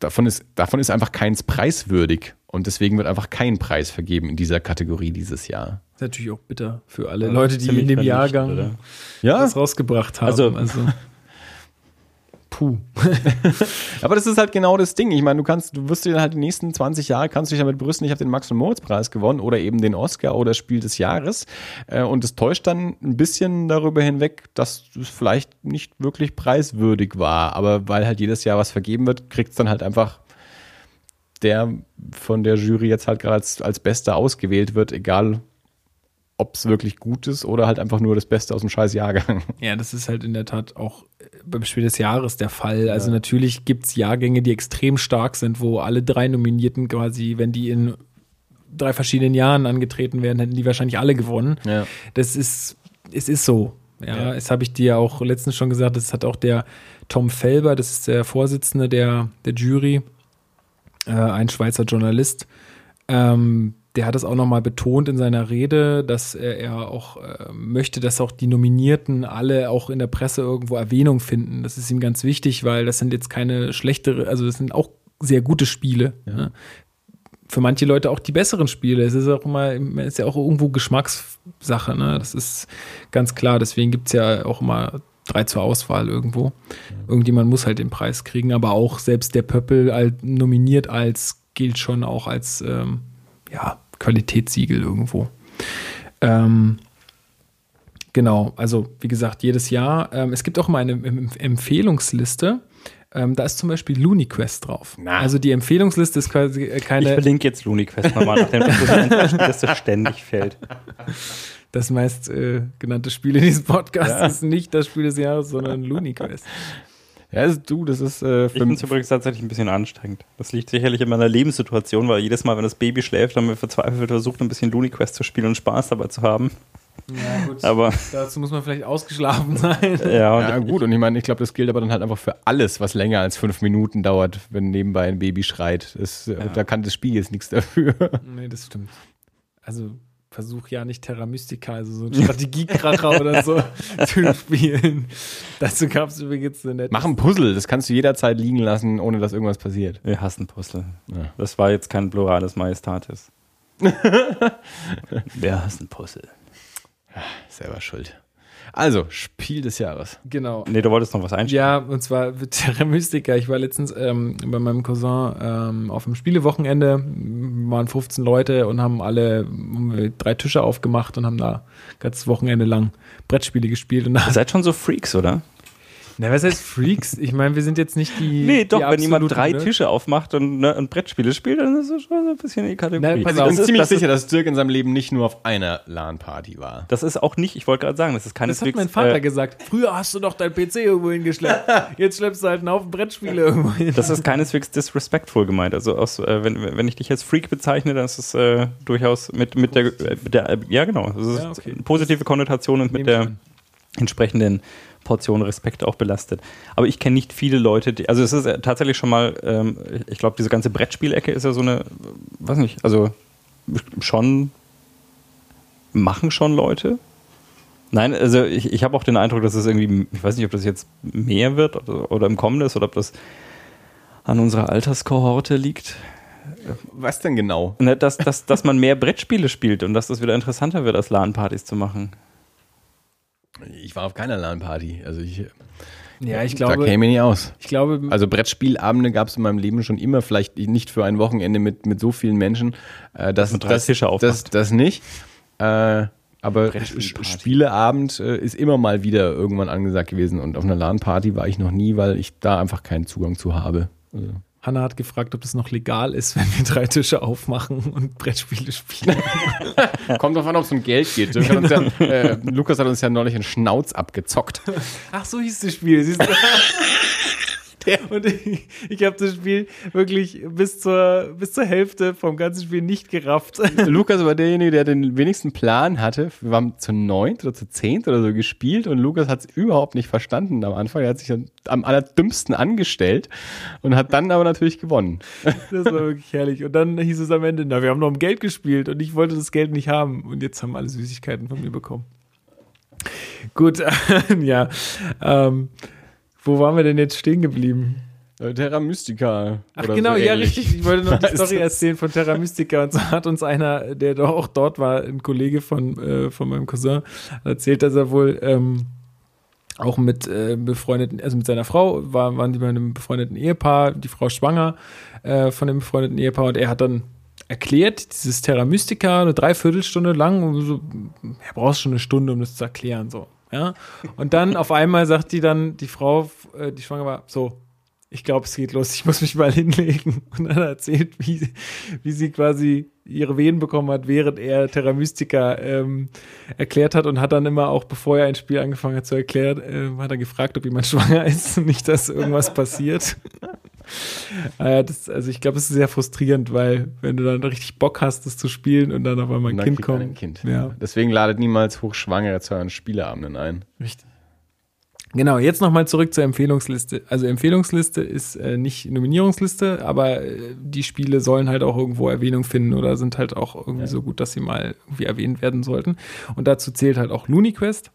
Speaker 2: davon ist, davon ist einfach keins preiswürdig. Und deswegen wird einfach kein Preis vergeben in dieser Kategorie dieses Jahr.
Speaker 3: ist natürlich auch bitter für alle Leute, die in dem Jahrgang?
Speaker 2: Ja,
Speaker 3: was rausgebracht haben.
Speaker 1: Also-
Speaker 3: also puh.
Speaker 2: aber das ist halt genau das Ding. Ich meine, du kannst, du wirst dir halt die nächsten 20 Jahre kannst du dich damit brüsten, ich habe den Max- und Moritz-Preis gewonnen oder eben den Oscar oder Spiel des Jahres. Äh, Und es täuscht dann ein bisschen darüber hinweg, dass es vielleicht nicht wirklich preiswürdig war. Aber weil halt jedes Jahr was vergeben wird, kriegt es dann halt einfach der von der Jury jetzt halt gerade als, als Bester ausgewählt wird, egal ob es wirklich gut ist oder halt einfach nur das Beste aus dem scheiß Jahrgang.
Speaker 3: Ja, das ist halt in der Tat auch äh, beim Spiel des Jahres der Fall. Also natürlich gibt es Jahrgänge, die extrem stark sind, wo alle drei Nominierten quasi, wenn die in drei verschiedenen Jahren angetreten wären, hätten die wahrscheinlich alle gewonnen.
Speaker 2: Ja.
Speaker 3: Das ist, es ist so. Ja,
Speaker 2: Ja.
Speaker 3: das habe ich dir auch letztens schon gesagt, das hat auch der Tom Felber, das ist der Vorsitzende der, der Jury, äh, ein Schweizer Journalist, ähm, der hat es auch nochmal betont in seiner Rede, dass er, er auch äh, möchte, dass auch die Nominierten alle auch in der Presse irgendwo Erwähnung finden. Das ist ihm ganz wichtig, weil das sind jetzt keine schlechtere, also das sind auch sehr gute Spiele. Ne? Für manche Leute auch die besseren Spiele. Es ist auch immer, es ist ja auch irgendwo Geschmackssache. Ne? Das ist ganz klar. Deswegen gibt es ja auch immer drei zur Auswahl irgendwo. Irgendjemand muss halt den Preis kriegen, aber auch selbst der Pöppel als, nominiert als gilt schon auch als ähm, ja, Qualitätssiegel irgendwo. Ähm, genau, also wie gesagt, jedes Jahr. Ähm, es gibt auch mal eine Em- Empfehlungsliste. Ähm, da ist zum Beispiel LuniQuest drauf.
Speaker 2: Na.
Speaker 3: Also die Empfehlungsliste ist quasi äh,
Speaker 1: Ich
Speaker 3: keine,
Speaker 1: verlinke jetzt LuniQuest nochmal, nachdem das das ständig fällt.
Speaker 3: das meist äh, genannte Spiel in diesem Podcast
Speaker 1: Ja.
Speaker 3: ist nicht das Spiel des Jahres, sondern LuniQuest.
Speaker 2: Ja, das, du, das ist äh,
Speaker 1: Ich
Speaker 2: für
Speaker 1: finde es übrigens tatsächlich ein bisschen anstrengend. Das liegt sicherlich in meiner Lebenssituation, weil jedes Mal, wenn das Baby schläft, haben wir verzweifelt versucht, ein bisschen LuniQuest zu spielen und Spaß dabei zu haben.
Speaker 3: Ja, gut.
Speaker 1: Aber
Speaker 3: Dazu muss man vielleicht ausgeschlafen sein.
Speaker 1: ja, und
Speaker 2: Ja, gut, und ich meine, ich glaube, das gilt aber dann halt einfach für alles, was länger als fünf Minuten dauert, wenn nebenbei ein Baby schreit. Das, äh, Da kann das Spiel jetzt nichts dafür.
Speaker 3: Nee, das stimmt. Also versuch ja nicht Terra Mystica, also so ein Strategiekracher oder so zu spielen. Dazu gab es übrigens eine nette
Speaker 2: Mach ein Puzzle, das kannst du jederzeit liegen lassen, ohne dass irgendwas passiert.
Speaker 1: wir hassen Puzzle.
Speaker 2: Ja.
Speaker 1: Das war jetzt kein Plurales Majestatis. Wer hasst ein Puzzle?
Speaker 2: Selber schuld. Also, Spiel des Jahres.
Speaker 3: Genau.
Speaker 1: Nee, du wolltest noch was einschieben.
Speaker 3: Ja, und zwar mit Terra Mystica. Ich war letztens ähm, bei meinem Cousin ähm, auf dem Spielewochenende. Wir waren 15 Leute und haben alle drei Tische aufgemacht und haben da ganz Wochenende lang Brettspiele gespielt. Und da,
Speaker 1: Ihr seid schon so Freaks, oder?
Speaker 3: Na, was heißt Freaks? Ich meine, wir sind jetzt nicht die.
Speaker 1: Nee, doch,
Speaker 3: die
Speaker 1: wenn jemand drei
Speaker 3: ne?
Speaker 1: Tische aufmacht und, ne, und Brettspiele spielt, dann ist das schon so ein bisschen die Kategorie.
Speaker 3: Na, pass
Speaker 2: Also
Speaker 3: auf,
Speaker 2: ich bin
Speaker 3: das
Speaker 2: ziemlich
Speaker 1: das ist-
Speaker 2: sicher, dass Dirk in seinem Leben nicht nur auf einer LAN-Party war.
Speaker 1: Das ist auch nicht, ich wollte gerade sagen, das ist
Speaker 3: Das hat
Speaker 1: keineswegs.
Speaker 3: mein Vater
Speaker 1: äh,
Speaker 3: gesagt. Früher hast du doch dein PC irgendwo hingeschleppt. Jetzt schleppst du halt einen Haufen Brettspiele irgendwo hin.
Speaker 1: Das ist keineswegs disrespectful gemeint. Also aus, äh, wenn, wenn ich dich als Freak bezeichne, dann ist es äh, durchaus mit, mit der, äh, der äh, ja genau, das ist
Speaker 3: Ja, okay.
Speaker 1: eine positive Konnotation und mit der entsprechenden Portion Respekt auch belastet. Aber ich kenne nicht viele Leute, die, also es ist äh, tatsächlich schon mal, ähm, ich glaube, diese ganze Brettspielecke ist ja so eine, äh, weiß nicht, also schon, machen schon Leute. Nein, also ich, ich habe auch den Eindruck, dass es irgendwie, ich weiß nicht, ob das jetzt mehr wird oder, oder im Kommen ist oder ob das an unserer Alterskohorte liegt.
Speaker 2: Was denn genau?
Speaker 1: Ne, dass, dass, dass man mehr Brettspiele spielt und dass das wieder interessanter wird, als LAN-Partys zu machen.
Speaker 2: Ich war auf keiner LAN-Party. Also ich,
Speaker 3: Ja, ich
Speaker 2: da
Speaker 3: glaube,
Speaker 2: käme ich nicht aus.
Speaker 3: ich glaube,
Speaker 2: Also Brettspielabende gab es in meinem Leben schon immer, vielleicht nicht für ein Wochenende mit, mit so vielen Menschen. Äh, das,
Speaker 1: drei
Speaker 2: das,
Speaker 1: Tische
Speaker 2: das, das nicht. Äh, aber Spieleabend äh, ist immer mal wieder irgendwann angesagt gewesen. Und auf einer LAN-Party war ich noch nie, weil ich da einfach keinen Zugang zu habe. Also,
Speaker 3: Hanna hat gefragt, ob das noch legal ist, wenn wir drei Tische aufmachen und Brettspiele spielen.
Speaker 2: kommt drauf an, ob es um Geld geht. Dirk hat uns ja, äh, Lukas hat uns ja neulich einen Schnauz abgezockt.
Speaker 3: Ach, so hieß das Spiel. Siehst du? Und ich, ich habe das Spiel wirklich bis zur, bis zur Hälfte vom ganzen Spiel nicht gerafft.
Speaker 2: Lukas war derjenige, der den wenigsten Plan hatte. Wir haben zu neunt oder zu zehnt oder so gespielt und Lukas hat es überhaupt nicht verstanden am Anfang. Er hat sich dann am allerdümmsten angestellt und hat dann aber natürlich gewonnen.
Speaker 3: Das war wirklich herrlich. Und dann hieß es am Ende, na, wir haben noch um Geld gespielt und ich wollte das Geld nicht haben. Und jetzt haben alle Süßigkeiten von mir bekommen. Gut, ja. Ähm, wo waren wir denn jetzt stehen geblieben?
Speaker 2: Äh, Terra Mystica.
Speaker 3: Ach
Speaker 2: oder
Speaker 3: genau,
Speaker 2: so
Speaker 3: ja, richtig. Ich wollte noch die Story erzählen von Terra Mystica. Und so hat uns einer, der doch auch dort war, ein Kollege von, äh, von meinem Cousin, erzählt, dass er wohl ähm, auch mit äh, befreundeten, also mit seiner Frau, war, waren die bei einem befreundeten Ehepaar, die Frau schwanger äh, von dem befreundeten Ehepaar und er hat dann erklärt, dieses Terra Mystica, eine Dreiviertelstunde lang, und so, er braucht schon eine Stunde, um das zu erklären, so. Ja? Und dann auf einmal sagt die dann, die Frau, äh, die schwanger war, so, ich glaube, es geht los, ich muss mich mal hinlegen. Und dann erzählt, wie, wie sie quasi ihre Venen bekommen hat, während er Terra Mystica ähm, erklärt hat und hat dann immer auch, bevor er ein Spiel angefangen hat zu erklären, äh, hat er gefragt, ob jemand schwanger ist und nicht, dass irgendwas passiert. Äh, das, also ich glaube, es ist sehr frustrierend, weil wenn du dann richtig Bock hast, das zu spielen und dann auf einmal ein Kind kommt. Ein
Speaker 2: kind. Ja. Deswegen ladet niemals Hochschwangere zu euren Spieleabenden ein.
Speaker 3: Richtig. Genau, jetzt nochmal zurück zur Empfehlungsliste. Also Empfehlungsliste ist äh, nicht Nominierungsliste, aber äh, die Spiele sollen halt auch irgendwo Erwähnung finden oder sind halt auch irgendwie ja. so gut, dass sie mal irgendwie erwähnt werden sollten. Und dazu zählt halt auch LuniQuest.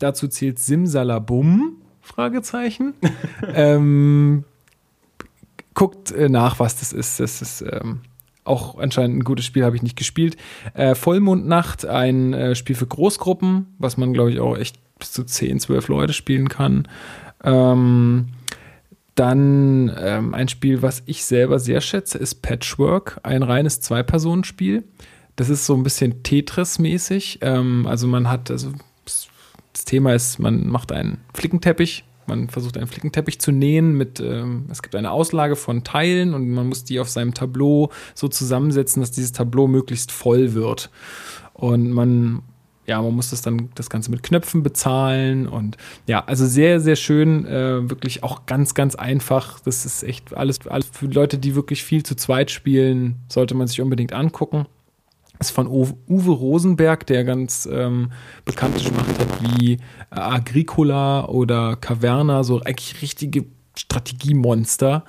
Speaker 3: Dazu zählt Simsalabum, Fragezeichen. ähm, guckt äh, nach, was das ist. Das ist ähm, auch anscheinend ein gutes Spiel, habe ich nicht gespielt. Äh, Vollmondnacht, ein äh, Spiel für Großgruppen, was man, glaube ich, auch echt bis zu 10, 12 Leute spielen kann. Ähm, dann ähm, ein Spiel, was ich selber sehr schätze, ist Patchwork, ein reines Zwei-Personen-Spiel. Das ist so ein bisschen Tetris-mäßig. Ähm, also man hat, also das Thema ist, man macht einen Flickenteppich, man versucht einen Flickenteppich zu nähen mit, ähm, es gibt eine Auslage von Teilen und man muss die auf seinem Tableau so zusammensetzen, dass dieses Tableau möglichst voll wird. Und man ja, man muss das dann das Ganze mit Knöpfen bezahlen und ja, also sehr, sehr schön, äh, wirklich auch ganz, ganz einfach. Das ist echt alles, alles für Leute, die wirklich viel zu zweit spielen, sollte man sich unbedingt angucken. Ist von Uwe Rosenberg, der ganz ähm, bekannte gemacht hat wie äh, Agricola oder Caverna, so eigentlich richtige Strategiemonster.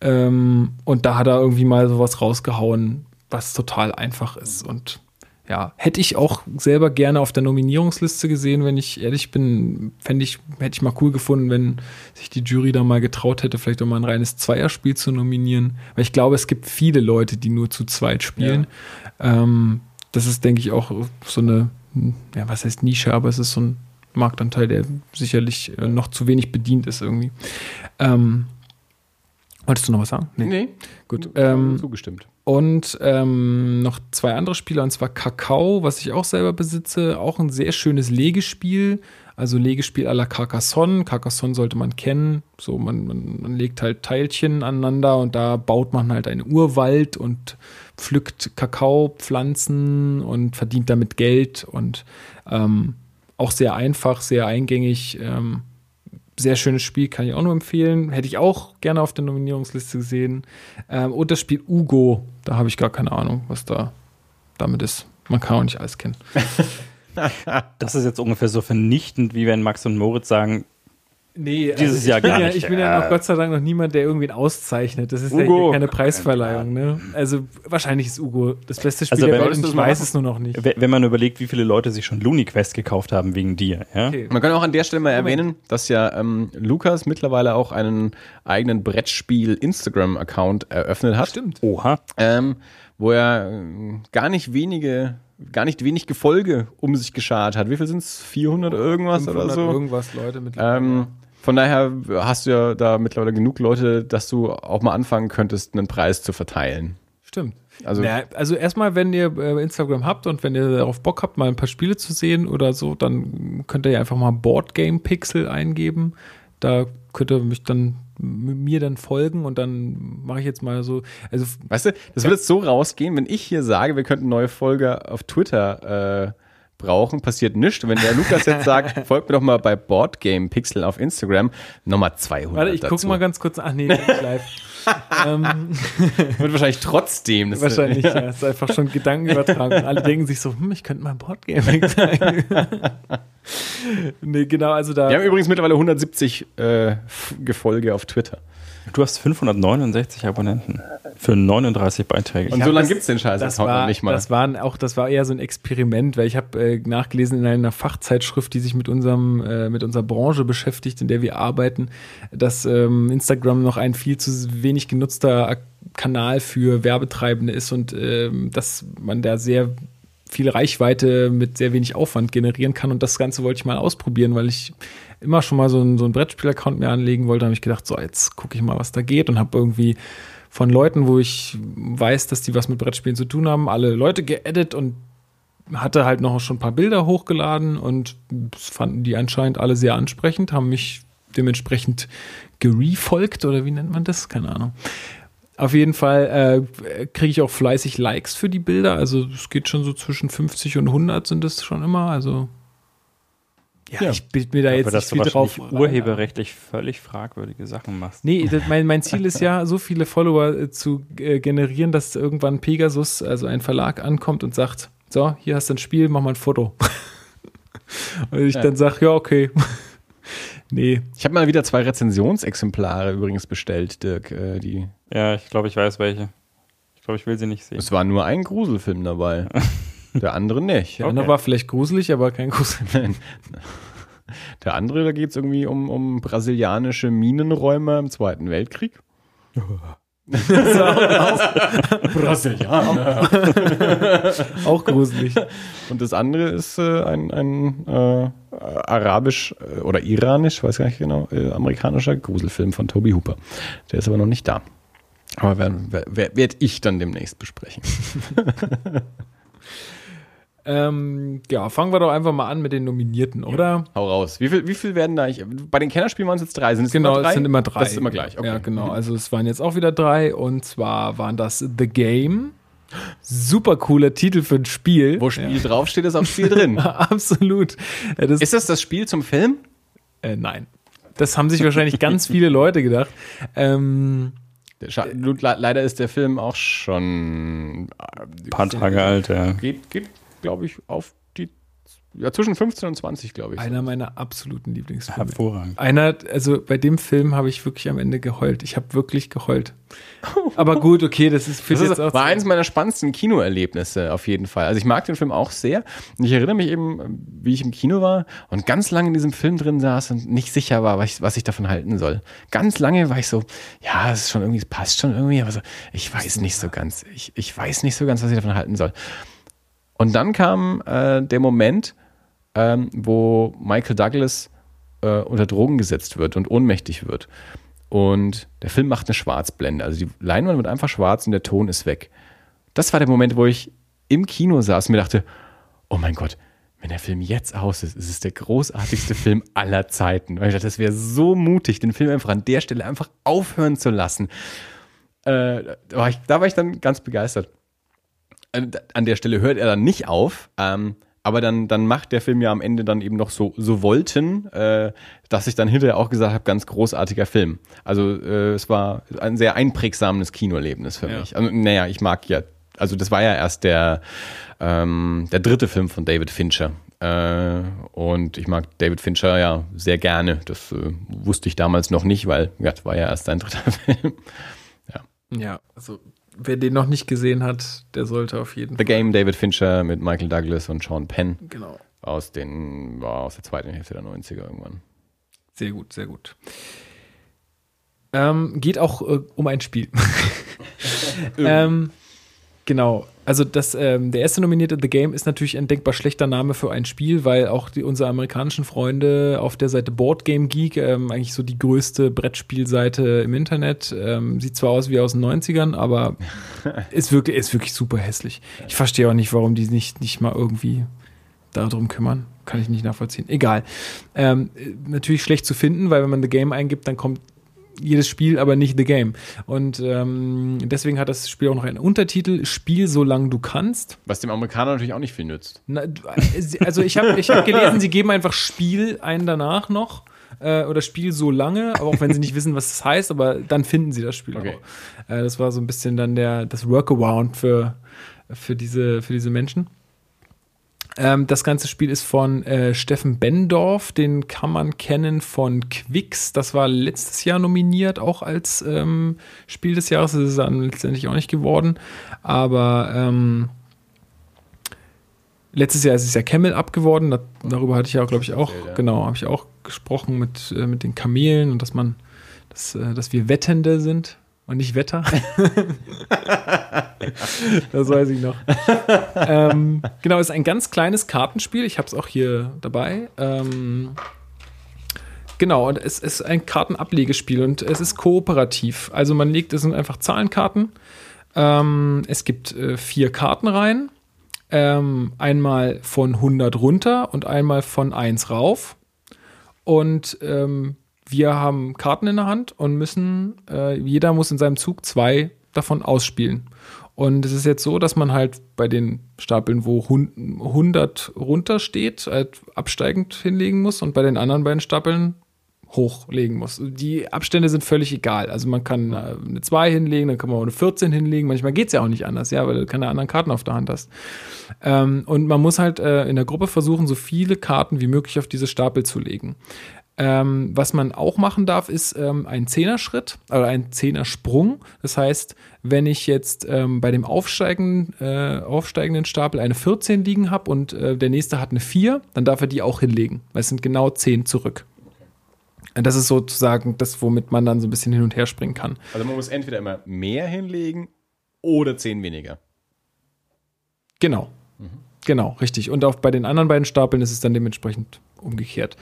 Speaker 3: Ähm, und da hat er irgendwie mal sowas rausgehauen, was total einfach ist und ja, hätte ich auch selber gerne auf der Nominierungsliste gesehen, wenn ich ehrlich bin, fände ich, hätte ich mal cool gefunden, wenn sich die Jury da mal getraut hätte, vielleicht auch mal ein reines Zweierspiel zu nominieren. Weil ich glaube, es gibt viele Leute, die nur zu zweit spielen. Ähm, das ist, denke ich, auch so eine, ja, was heißt Nische, aber es ist so ein Marktanteil, der sicherlich äh, noch zu wenig bedient ist irgendwie. Ähm, wolltest du noch was sagen?
Speaker 2: Nee. nee.
Speaker 3: Gut. Ähm,
Speaker 2: zugestimmt.
Speaker 3: Und ähm, noch zwei andere Spiele, und zwar Kakao, was ich auch selber besitze. Auch ein sehr schönes Legespiel. Also Legespiel à la Carcassonne. Carcassonne sollte man kennen. So, man, man, man legt halt Teilchen aneinander und da baut man halt einen Urwald und pflückt Kakaopflanzen und verdient damit Geld. Und ähm, auch sehr einfach, sehr eingängig. Ähm, sehr schönes Spiel, kann ich auch nur empfehlen. Hätte ich auch gerne auf der Nominierungsliste gesehen. Ähm, und das Spiel Ugo, da habe ich gar keine Ahnung, was da damit ist. Man kann auch nicht alles kennen.
Speaker 1: das ist jetzt ungefähr so vernichtend, wie wenn Max und Moritz sagen,
Speaker 3: Nee, dieses also Jahr gar ja, nicht. Ich bin ja noch Gott sei Dank noch niemand, der irgendwen auszeichnet. Das ist Ugo. ja keine Preisverleihung. Ne? Also wahrscheinlich ist Ugo das beste Spiel also, der Welt ich weiß es nur noch nicht.
Speaker 1: Wenn man überlegt, wie viele Leute sich schon Looney Quest gekauft haben wegen dir. Ja? Okay.
Speaker 2: Man kann auch an der Stelle mal erwähnen, dass ja ähm, Lukas mittlerweile auch einen eigenen Brettspiel-Instagram-Account eröffnet hat.
Speaker 3: Stimmt.
Speaker 2: Oha. Ähm, wo er äh, gar nicht wenige gar nicht wenig Gefolge um sich geschart hat. Wie viel sind es? 400 irgendwas oder so?
Speaker 3: irgendwas Leute
Speaker 2: mit. Ähm, von daher hast du ja da mittlerweile genug Leute, dass du auch mal anfangen könntest, einen Preis zu verteilen.
Speaker 3: Stimmt. Also, naja, also erstmal, wenn ihr äh, Instagram habt und wenn ihr darauf Bock habt, mal ein paar Spiele zu sehen oder so, dann könnt ihr ja einfach mal Boardgame Pixel eingeben. Da könnt ihr mich dann mir dann folgen und dann mache ich jetzt mal so. Also,
Speaker 2: weißt du, das wird jetzt so rausgehen, wenn ich hier sage, wir könnten neue Folge auf Twitter äh, brauchen, passiert nichts. Wenn der Lukas jetzt sagt, folgt mir doch mal bei Boardgame Pixel auf Instagram, nochmal 200
Speaker 3: Warte, ich gucke mal ganz kurz. Ach nee, live.
Speaker 2: ähm, Wird wahrscheinlich trotzdem.
Speaker 3: Das wahrscheinlich, ja. ja. Ist einfach schon Gedanken übertragen. Alle denken sich so, hm, ich könnte mal Boardgame sein. nee, genau, also da.
Speaker 2: Wir haben übrigens mittlerweile 170 äh, Gefolge auf Twitter.
Speaker 1: Du hast 569 Abonnenten für 39 Beiträge.
Speaker 2: Und so lange gibt es den Scheiß
Speaker 3: das war, nicht mal. Das, waren auch, das war eher so ein Experiment, weil ich habe äh, nachgelesen in einer Fachzeitschrift, die sich mit, unserem, äh, mit unserer Branche beschäftigt, in der wir arbeiten, dass ähm, Instagram noch ein viel zu wenig genutzter Kanal für Werbetreibende ist und ähm, dass man da sehr viel Reichweite mit sehr wenig Aufwand generieren kann. Und das Ganze wollte ich mal ausprobieren, weil ich immer schon mal so einen, so einen Brettspiel-Account mir anlegen wollte. Habe ich gedacht, so, jetzt gucke ich mal, was da geht und habe irgendwie von Leuten, wo ich weiß, dass die was mit Brettspielen zu tun haben, alle Leute geedit und hatte halt noch schon ein paar Bilder hochgeladen und das fanden die anscheinend alle sehr ansprechend, haben mich dementsprechend gerefolgt oder wie nennt man das? Keine Ahnung. Auf jeden Fall äh, kriege ich auch fleißig Likes für die Bilder. Also es geht schon so zwischen 50 und 100 sind es schon immer. Also ja,
Speaker 2: Ja.
Speaker 3: ich bild mir da jetzt
Speaker 1: Aber
Speaker 3: nicht
Speaker 1: dass du
Speaker 3: viel drauf.
Speaker 1: wahrscheinlich urheberrechtlich völlig fragwürdige Sachen machst.
Speaker 3: Nee, das, mein, mein Ziel ist ja, so viele Follower äh, zu äh, generieren, dass irgendwann Pegasus, also ein Verlag, ankommt und sagt, so, hier hast du ein Spiel, mach mal ein Foto. und ich
Speaker 2: Ja.
Speaker 3: dann sage, ja, okay. nee,
Speaker 2: Ich habe mal wieder zwei Rezensionsexemplare übrigens bestellt, Dirk. Äh, die,
Speaker 1: Ja, ich glaube, ich weiß welche. Ich glaube, ich will sie nicht sehen.
Speaker 2: es war nur ein Gruselfilm dabei. Der andere nicht.
Speaker 3: der andere
Speaker 1: Okay.
Speaker 3: war vielleicht gruselig, aber kein Grusel.
Speaker 2: Der andere, da geht es irgendwie um, um brasilianische Minenräumer im Zweiten Weltkrieg. Brasilianer.
Speaker 3: Auch gruselig.
Speaker 2: Und das andere ist äh, ein, ein äh, arabisch äh, oder iranisch, weiß gar nicht genau, äh, amerikanischer Gruselfilm von Toby Hooper. Der ist aber noch nicht da. Aber werde werd, werd, werd ich dann demnächst besprechen.
Speaker 3: Ähm, ja, fangen wir doch einfach mal an mit den Nominierten, oder?
Speaker 2: Hau raus. Wie viel, wie viel werden da eigentlich? Bei den Kennerspielen waren es jetzt drei. Sind es
Speaker 3: Genau,
Speaker 2: immer drei?
Speaker 3: es sind immer drei.
Speaker 2: Das ist immer gleich. Okay.
Speaker 3: Ja, genau. Also es waren jetzt auch wieder drei und zwar waren das The Game. Super cooler Titel für ein Spiel.
Speaker 2: Wo Spiel draufsteht, ist auch Spiel drin.
Speaker 3: Ja, absolut. Ja, das,
Speaker 2: Ist das das Spiel zum Film?
Speaker 3: äh, nein. Das haben sich wahrscheinlich ganz viele Leute gedacht. Ähm,
Speaker 2: leider ist der Film auch schon äh,
Speaker 1: Ein paar Tage alt, ja.
Speaker 2: Geht, geht glaube ich, auf die ja, zwischen 15 und 20, glaube ich. so.
Speaker 3: einer meiner absoluten Lieblingsfilme.
Speaker 1: Hervorragend.
Speaker 3: Einer, also bei dem Film habe ich wirklich am Ende geheult. Ich habe wirklich geheult. Aber gut, okay, das ist für
Speaker 2: Das ist,
Speaker 3: auch
Speaker 2: war eines meiner spannendsten Kinoerlebnisse auf jeden Fall. Also ich mag den Film auch sehr. Und ich erinnere mich eben, wie ich im Kino war und ganz lange in diesem Film drin saß und nicht sicher war, was ich, was ich davon halten soll. Ganz lange war ich so, ja, es ist schon irgendwie, es passt schon irgendwie, aber so, ich weiß nicht so ganz. Ich, ich weiß nicht so ganz, was ich davon halten soll. Und dann kam äh, der Moment, ähm, wo Michael Douglas äh, unter Drogen gesetzt wird und ohnmächtig wird. Und der Film macht eine Schwarzblende. Also die Leinwand wird einfach schwarz und der Ton ist weg. Das war der Moment, wo ich im Kino saß und mir dachte, oh mein Gott, wenn der Film jetzt aus ist, ist es der großartigste Film aller Zeiten. Weil ich dachte, das wäre so mutig, den Film einfach an der Stelle einfach aufhören zu lassen. Äh, da, war ich, da war ich dann ganz begeistert. An der Stelle hört er dann nicht auf, ähm, aber dann, dann macht der Film ja am Ende dann eben noch so, so Wollten, äh, dass ich dann hinterher auch gesagt habe, ganz großartiger Film. Also äh, es war ein sehr einprägsames Kinoerlebnis für
Speaker 3: Ja.
Speaker 2: mich. Also, naja, ich mag ja, also das war ja erst der, ähm, der dritte Film von David Fincher. Äh, und ich mag David Fincher ja sehr gerne. Das äh, wusste ich damals noch nicht, weil das war ja erst sein dritter Film.
Speaker 3: Ja, also wer den noch nicht gesehen hat, der sollte auf jeden
Speaker 2: The Game, David Fincher mit Michael Douglas und Sean Penn.
Speaker 3: Genau.
Speaker 2: aus den, war aus der zweiten Hälfte der 90er irgendwann.
Speaker 3: Sehr gut, sehr gut. Ähm, geht auch äh, um ein Spiel. ähm, genau. Also das, ähm, der erste nominierte The Game ist natürlich ein denkbar schlechter Name für ein Spiel, weil auch die, unsere amerikanischen Freunde auf der Seite Board Game Geek, ähm, eigentlich so die größte Brettspielseite im Internet, ähm, sieht zwar aus wie aus den 90ern, aber ist wirklich, ist wirklich super hässlich. Ich verstehe auch nicht, warum die nicht, nicht mal irgendwie darum kümmern. Kann ich nicht nachvollziehen. Egal. Ähm, äh, natürlich schlecht zu finden, weil wenn man The Game eingibt, dann kommt jedes Spiel, aber nicht The Game. Und ähm, deswegen hat das Spiel auch noch einen Untertitel, Spiel solange du kannst.
Speaker 2: Was dem Amerikaner natürlich auch nicht viel nützt.
Speaker 3: Na, du- also ich habe ich hab gelesen, sie geben einfach Spiel ein danach noch äh, oder Spiel so lange, aber auch wenn sie nicht wissen, was das heißt, aber dann finden sie das Spiel
Speaker 2: Okay.
Speaker 3: auch. Äh, das war so ein bisschen dann der, das Workaround für, für, diese, für diese Menschen. Ähm, das ganze Spiel ist von äh, Steffen Bendorf, den kann man kennen von Quicks. Das war letztes Jahr nominiert, auch als ähm, Spiel des Jahres. Das ist dann letztendlich auch nicht geworden. Aber ähm, letztes Jahr ist es ja Camel Up geworden. Da, darüber hatte ich ja, glaube ich, auch, genau, habe ich auch gesprochen mit, äh, mit den Kamelen und dass man, dass, äh, dass wir Wettende sind und nicht Wetter. das weiß ich noch. ähm, genau, ist ein ganz kleines Kartenspiel. Ich habe es auch hier dabei. Ähm, genau, und es ist ein Kartenablegespiel und es ist kooperativ. Also man legt, es sind einfach Zahlenkarten. Ähm, es gibt äh, vier Kartenreihen. Ähm, einmal von 100 runter und einmal von 1 rauf. Und ähm, wir haben Karten in der Hand und müssen, äh, jeder muss in seinem Zug zwei davon ausspielen. Und es ist jetzt so, dass man halt bei den Stapeln, wo 100 runter steht, halt absteigend hinlegen muss und bei den anderen beiden Stapeln hochlegen muss. Die Abstände sind völlig egal. Also man kann äh, eine 2 hinlegen, dann kann man auch eine 14 hinlegen. Manchmal geht es ja auch nicht anders, ja, weil du keine anderen Karten auf der Hand hast. Ähm, und man muss halt äh, in der Gruppe versuchen, so viele Karten wie möglich auf diese Stapel zu legen. Ähm, was man auch machen darf, ist ähm, ein Zehnerschritt oder ein Zehnersprung. Das heißt, wenn ich jetzt ähm, bei dem aufsteigenden, äh, aufsteigenden Stapel eine 14 liegen habe und äh, der nächste hat eine 4, dann darf er die auch hinlegen. Weil es sind genau 10 zurück. Das ist sozusagen das, womit man dann so ein bisschen hin und her springen kann.
Speaker 2: Also man muss entweder immer mehr hinlegen oder 10 weniger.
Speaker 3: Genau. Mhm. Genau, richtig. Und auch bei den anderen beiden Stapeln ist es dann dementsprechend umgekehrt.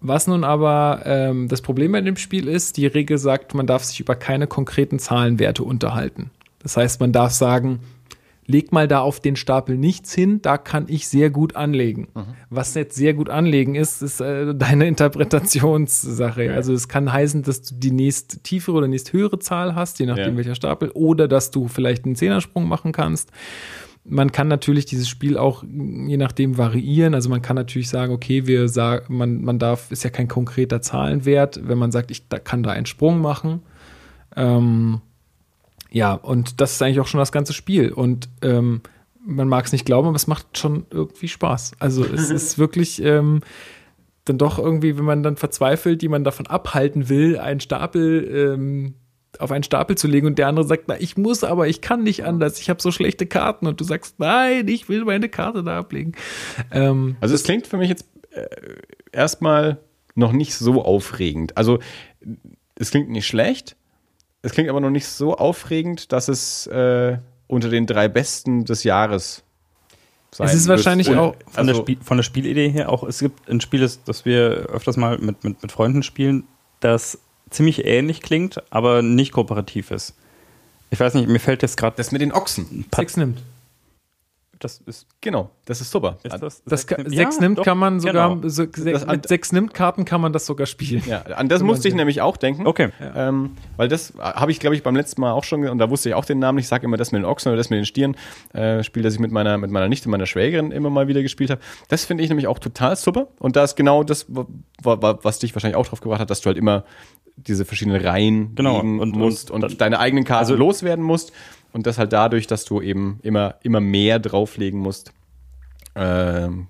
Speaker 3: Was nun aber ähm, das Problem bei dem Spiel ist, die Regel sagt, man darf sich über keine konkreten Zahlenwerte unterhalten. Das heißt, man darf sagen, leg mal da auf den Stapel nichts hin, da kann ich sehr gut anlegen. Mhm. Was jetzt sehr gut anlegen ist, ist äh, deine Interpretationssache. Ja. Also es kann heißen, dass du die nächst tiefere oder nächst höhere Zahl hast, je nachdem ja. welcher Stapel, oder dass du vielleicht einen Zehnersprung machen kannst man kann natürlich dieses Spiel auch je nachdem variieren. Also man kann natürlich sagen, okay, wir sagen, man, man darf, ist ja kein konkreter Zahlenwert, wenn man sagt, ich da kann da einen Sprung machen. Ähm, ja, und das ist eigentlich auch schon das ganze Spiel. Und ähm, man mag es nicht glauben, aber es macht schon irgendwie Spaß. Also es ist wirklich ähm, dann doch irgendwie, wenn man dann verzweifelt, die man davon abhalten will, einen Stapel ähm, auf einen Stapel zu legen und der andere sagt, na, ich muss, aber ich kann nicht anders, ich habe so schlechte Karten und du sagst, nein, ich will meine Karte da ablegen.
Speaker 2: Ähm, also es klingt für mich jetzt äh, erstmal noch nicht so aufregend. Also es klingt nicht schlecht, es klingt aber noch nicht so aufregend, dass es äh, unter den drei besten des Jahres
Speaker 3: sein Es ist wahrscheinlich auch
Speaker 1: von, also, der Spiel, von der Spielidee her auch, es gibt ein Spiel, das, das wir öfters mal mit, mit, mit Freunden spielen, das ziemlich ähnlich klingt, aber nicht kooperativ ist. Ich weiß nicht, mir fällt jetzt gerade.
Speaker 2: Das mit den Ochsen.
Speaker 3: Sechs nimmt.
Speaker 2: Das ist, genau, das ist super. Ist
Speaker 3: das, das sechs, nimmt, sechs ja, nimmt doch, kann man sogar, genau. so, das, mit sechs nimmt Karten kann man das sogar spielen.
Speaker 2: Ja, an das musste ich nämlich auch denken.
Speaker 1: Okay.
Speaker 2: Ähm, weil das habe ich, glaube ich, beim letzten Mal auch schon, und da wusste ich auch den Namen, ich sage immer das mit den Ochsen oder das mit den Stieren, äh, Spiel, das ich mit meiner, mit meiner Nichte, meiner Schwägerin immer mal wieder gespielt habe. Das finde ich nämlich auch total super. Und da ist genau das, was dich wahrscheinlich auch drauf gebracht hat, dass du halt immer diese verschiedenen Reihen
Speaker 1: genau.
Speaker 2: und, musst und, und deine eigenen Karten also, loswerden musst. Und das halt dadurch, dass du eben immer, immer mehr drauflegen musst. Ähm,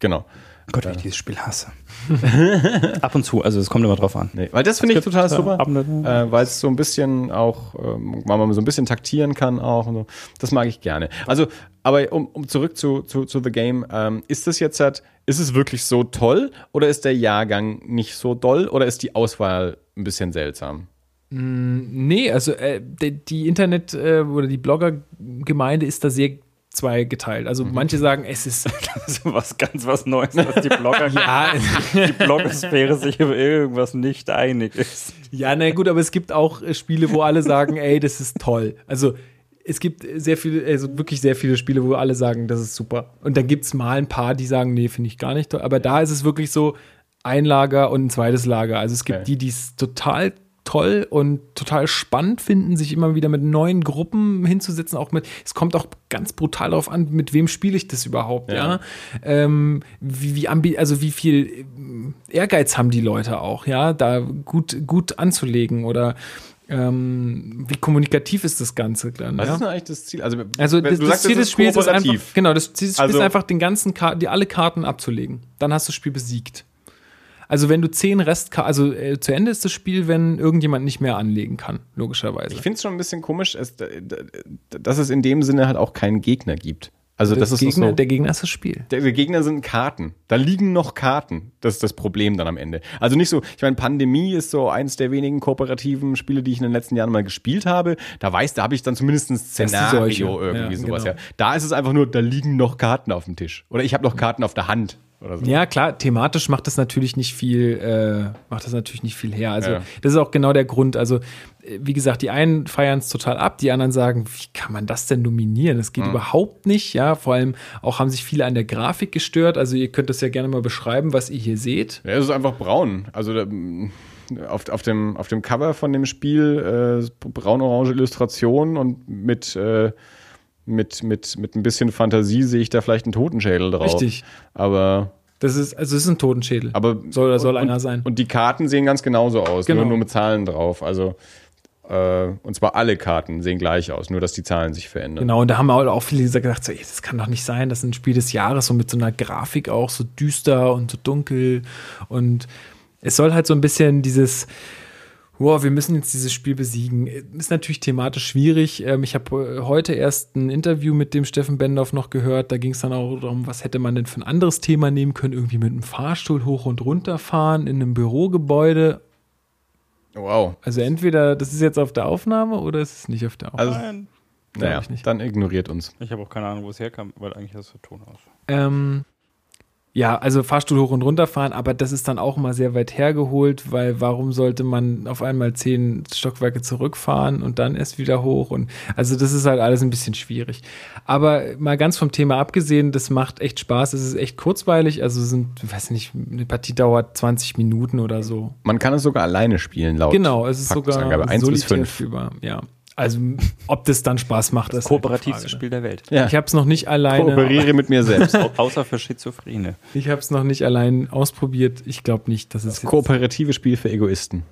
Speaker 2: genau.
Speaker 1: Gott, wie ich dieses Spiel hasse. Ab und zu, also es kommt immer drauf an.
Speaker 2: Nee, weil das finde ich total super, äh, weil es so ein bisschen auch, ähm, man so ein bisschen taktieren kann auch und so. Das mag ich gerne. Also, aber um, um zurück zu, zu, zu The Game, ähm, ist das jetzt halt, ist es wirklich so toll oder ist der Jahrgang nicht so doll oder ist die Auswahl ein bisschen seltsam?
Speaker 3: Mm, nee, also äh, die, Internet- äh, oder die Blogger-Gemeinde ist da sehr zweigeteilt. Also mhm. manche sagen, es ist
Speaker 1: was ganz was Neues, dass die Blogger, ja, die Blogosphäre sich über irgendwas nicht einig ist.
Speaker 3: Ja, na gut, aber es gibt auch äh, Spiele, wo alle sagen, ey, das ist toll. Also es gibt sehr viele, also wirklich sehr viele Spiele, wo alle sagen, das ist super. Und dann gibt es mal ein paar, die sagen, nee, finde ich gar nicht toll. Aber da ist es wirklich so ein Lager und ein zweites Lager. Also es gibt okay. die, die es total toll und total spannend finden, sich immer wieder mit neuen Gruppen hinzusetzen. Auch mit, es kommt auch ganz brutal darauf an, mit wem spiele ich das überhaupt, ja. ja? Ähm, wie, wie ambi also wie viel Ehrgeiz haben die Leute auch, ja, da gut, gut anzulegen oder ähm, wie kommunikativ ist das Ganze dann?
Speaker 2: Was
Speaker 3: ja?
Speaker 2: ist denn eigentlich das Ziel?
Speaker 3: Also, also das, das Ziel des Spiels ist einfach, genau, das Ziel des Spiels also, ist einfach, den ganzen Karten, die alle Karten abzulegen. Dann hast du das Spiel besiegt. Also wenn du zehn Restkarten, also äh, zu Ende ist das Spiel, wenn irgendjemand nicht mehr anlegen kann, logischerweise.
Speaker 2: Ich finde es schon ein bisschen komisch, es, dass es in dem Sinne halt auch keinen Gegner gibt. Also das, das ist
Speaker 3: Gegner,
Speaker 2: so,
Speaker 3: der Gegner ist das Spiel.
Speaker 2: Der, der, Gegner sind Karten. Da liegen noch Karten. Das ist das Problem dann am Ende. Also nicht so, ich meine, Pandemie ist so eins der wenigen kooperativen Spiele, die ich in den letzten Jahren mal gespielt habe. Da weiß, da habe ich dann zumindest ein Szenario irgendwie ja, sowas. Genau. Ja. Da ist es einfach nur, da liegen noch Karten auf dem Tisch. Oder ich habe noch Karten auf der Hand. So.
Speaker 3: Ja, klar, thematisch macht das natürlich nicht viel, äh, macht das natürlich nicht viel her. Also,
Speaker 2: Ja.
Speaker 3: das ist auch genau der Grund. Also, äh, wie gesagt, die einen feiern es total ab, die anderen sagen, wie kann man das denn nominieren? Das geht überhaupt nicht, ja. Vor allem auch haben sich viele an der Grafik gestört. Also, ihr könnt das ja gerne mal beschreiben, was ihr hier seht.
Speaker 2: Ja, es ist einfach braun. Also da, auf, auf, dem, auf dem Cover von dem Spiel äh, braun-orange Illustration und mit, äh, mit, mit, mit ein bisschen Fantasie sehe ich da vielleicht einen Totenschädel drauf.
Speaker 3: Richtig.
Speaker 2: Aber,
Speaker 3: Das ist, also, es ist ein Totenschädel.
Speaker 2: aber
Speaker 3: soll soll
Speaker 2: und,
Speaker 3: einer sein.
Speaker 2: Und die Karten sehen ganz genauso aus,
Speaker 3: Genau.
Speaker 2: nur, nur mit Zahlen drauf. Also äh, und zwar alle Karten sehen gleich aus, nur dass die Zahlen sich verändern.
Speaker 3: Genau, und da haben auch auch viele gesagt, so, ey, das kann doch nicht sein, das ist ein Spiel des Jahres, so mit so einer Grafik auch, so düster und so dunkel. Und es soll halt so ein bisschen dieses, wow, wir müssen jetzt dieses Spiel besiegen. Ist natürlich thematisch schwierig. Ähm, Ich habe äh, heute erst ein Interview mit dem Steffen Bendorf noch gehört. Da ging es dann auch darum, was hätte man denn für ein anderes Thema nehmen können? Irgendwie mit einem Fahrstuhl hoch und runter fahren in einem Bürogebäude.
Speaker 2: Wow.
Speaker 3: Also entweder das ist jetzt auf der Aufnahme oder es ist nicht auf der Aufnahme.
Speaker 2: Also, naja,
Speaker 3: ich nicht.
Speaker 2: dann ignoriert uns.
Speaker 1: Ich habe auch keine Ahnung, wo es herkam, weil eigentlich hast du Ton aus.
Speaker 3: Ähm, ja, also Fahrstuhl hoch und runter fahren, aber das ist dann auch mal sehr weit hergeholt, weil warum sollte man auf einmal zehn Stockwerke zurückfahren und dann erst wieder hoch? Und also das ist halt alles ein bisschen schwierig. Aber mal ganz vom Thema abgesehen, das macht echt Spaß. Es ist echt kurzweilig. Also sind, weiß nicht, eine Partie dauert 20 Minuten oder so.
Speaker 2: Man kann es sogar alleine spielen, laut
Speaker 3: Genau, es ist sogar.
Speaker 2: 1 bis
Speaker 3: solitär
Speaker 2: 5.
Speaker 3: spielbar. Ja. Also ob das dann Spaß macht, das, ist halt
Speaker 1: Kooperativste
Speaker 3: Frage, ne?
Speaker 1: Spiel der Welt.
Speaker 2: Ja.
Speaker 3: Ich habe es noch nicht alleine.
Speaker 2: Kooperiere mit mir selbst.
Speaker 1: Au- Außer für Schizophrene.
Speaker 3: Ich habe es noch nicht allein ausprobiert. Ich glaube nicht, dass es jetzt,
Speaker 2: Kooperative Spiel für Egoisten.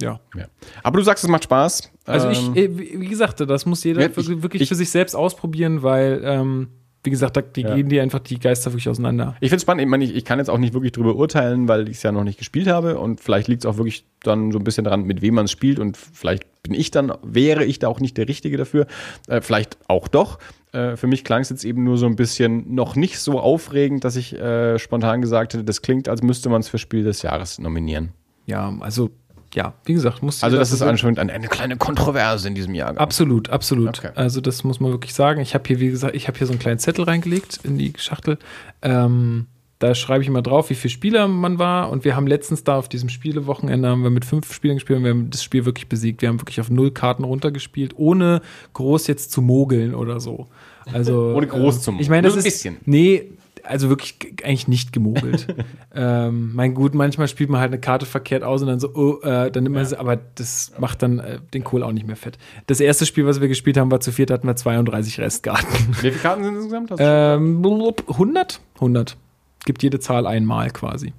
Speaker 3: ja.
Speaker 2: Ja. Aber du sagst, es macht Spaß.
Speaker 3: Also
Speaker 2: Ähm,
Speaker 3: ich, äh, wie gesagt, das muss jeder
Speaker 2: Ja, ich-
Speaker 3: wirklich wirklich
Speaker 2: ich-
Speaker 3: für sich selbst ausprobieren, weil, ähm, wie gesagt, da die
Speaker 2: Ja.
Speaker 3: gehen die einfach die Geister wirklich auseinander.
Speaker 2: Ich finde es spannend, ich, meine, ich, ich kann jetzt auch nicht wirklich drüber urteilen, weil ich es ja noch nicht gespielt habe und vielleicht liegt es auch wirklich dann so ein bisschen daran, mit wem man es spielt und vielleicht bin ich dann, wäre ich da auch nicht der Richtige dafür, äh, vielleicht auch doch. Äh, für mich klang es jetzt eben nur so ein bisschen noch nicht so aufregend, dass ich äh, spontan gesagt hätte, das klingt, als müsste man es für Spiel des Jahres nominieren.
Speaker 3: Ja, also, ja, wie gesagt, muss
Speaker 2: Also das
Speaker 3: für
Speaker 2: ist anscheinend eine, eine kleine Kontroverse in diesem Jahr.
Speaker 3: Absolut, absolut.
Speaker 2: Okay.
Speaker 3: Also das muss man wirklich sagen. Ich habe hier, wie gesagt, ich habe hier so einen kleinen Zettel reingelegt in die Schachtel. Ähm, da schreibe ich immer drauf, wie viele Spieler man war. Und wir haben letztens da auf diesem Spielewochenende haben wir mit fünf Spielern gespielt und wir haben das Spiel wirklich besiegt. Wir haben wirklich auf null Karten runtergespielt, ohne groß jetzt zu mogeln oder so. Also
Speaker 2: Ohne groß
Speaker 3: äh,
Speaker 2: zu mogeln.
Speaker 3: Ich meine,
Speaker 2: Nur
Speaker 3: das
Speaker 2: so ein
Speaker 3: ist
Speaker 2: bisschen.
Speaker 3: nee, also wirklich eigentlich nicht gemogelt. ähm, mein gut, manchmal spielt man halt eine Karte verkehrt aus und dann so, oh, äh, dann nimmt man sie, aber das macht dann äh, den Kohl auch nicht mehr fett. Das erste Spiel, was wir gespielt haben, war zu viert, hatten wir 32 Restkarten.
Speaker 2: Wie viele Karten sind insgesamt?
Speaker 3: Ähm, blub, 100? 100. Gibt jede Zahl einmal quasi.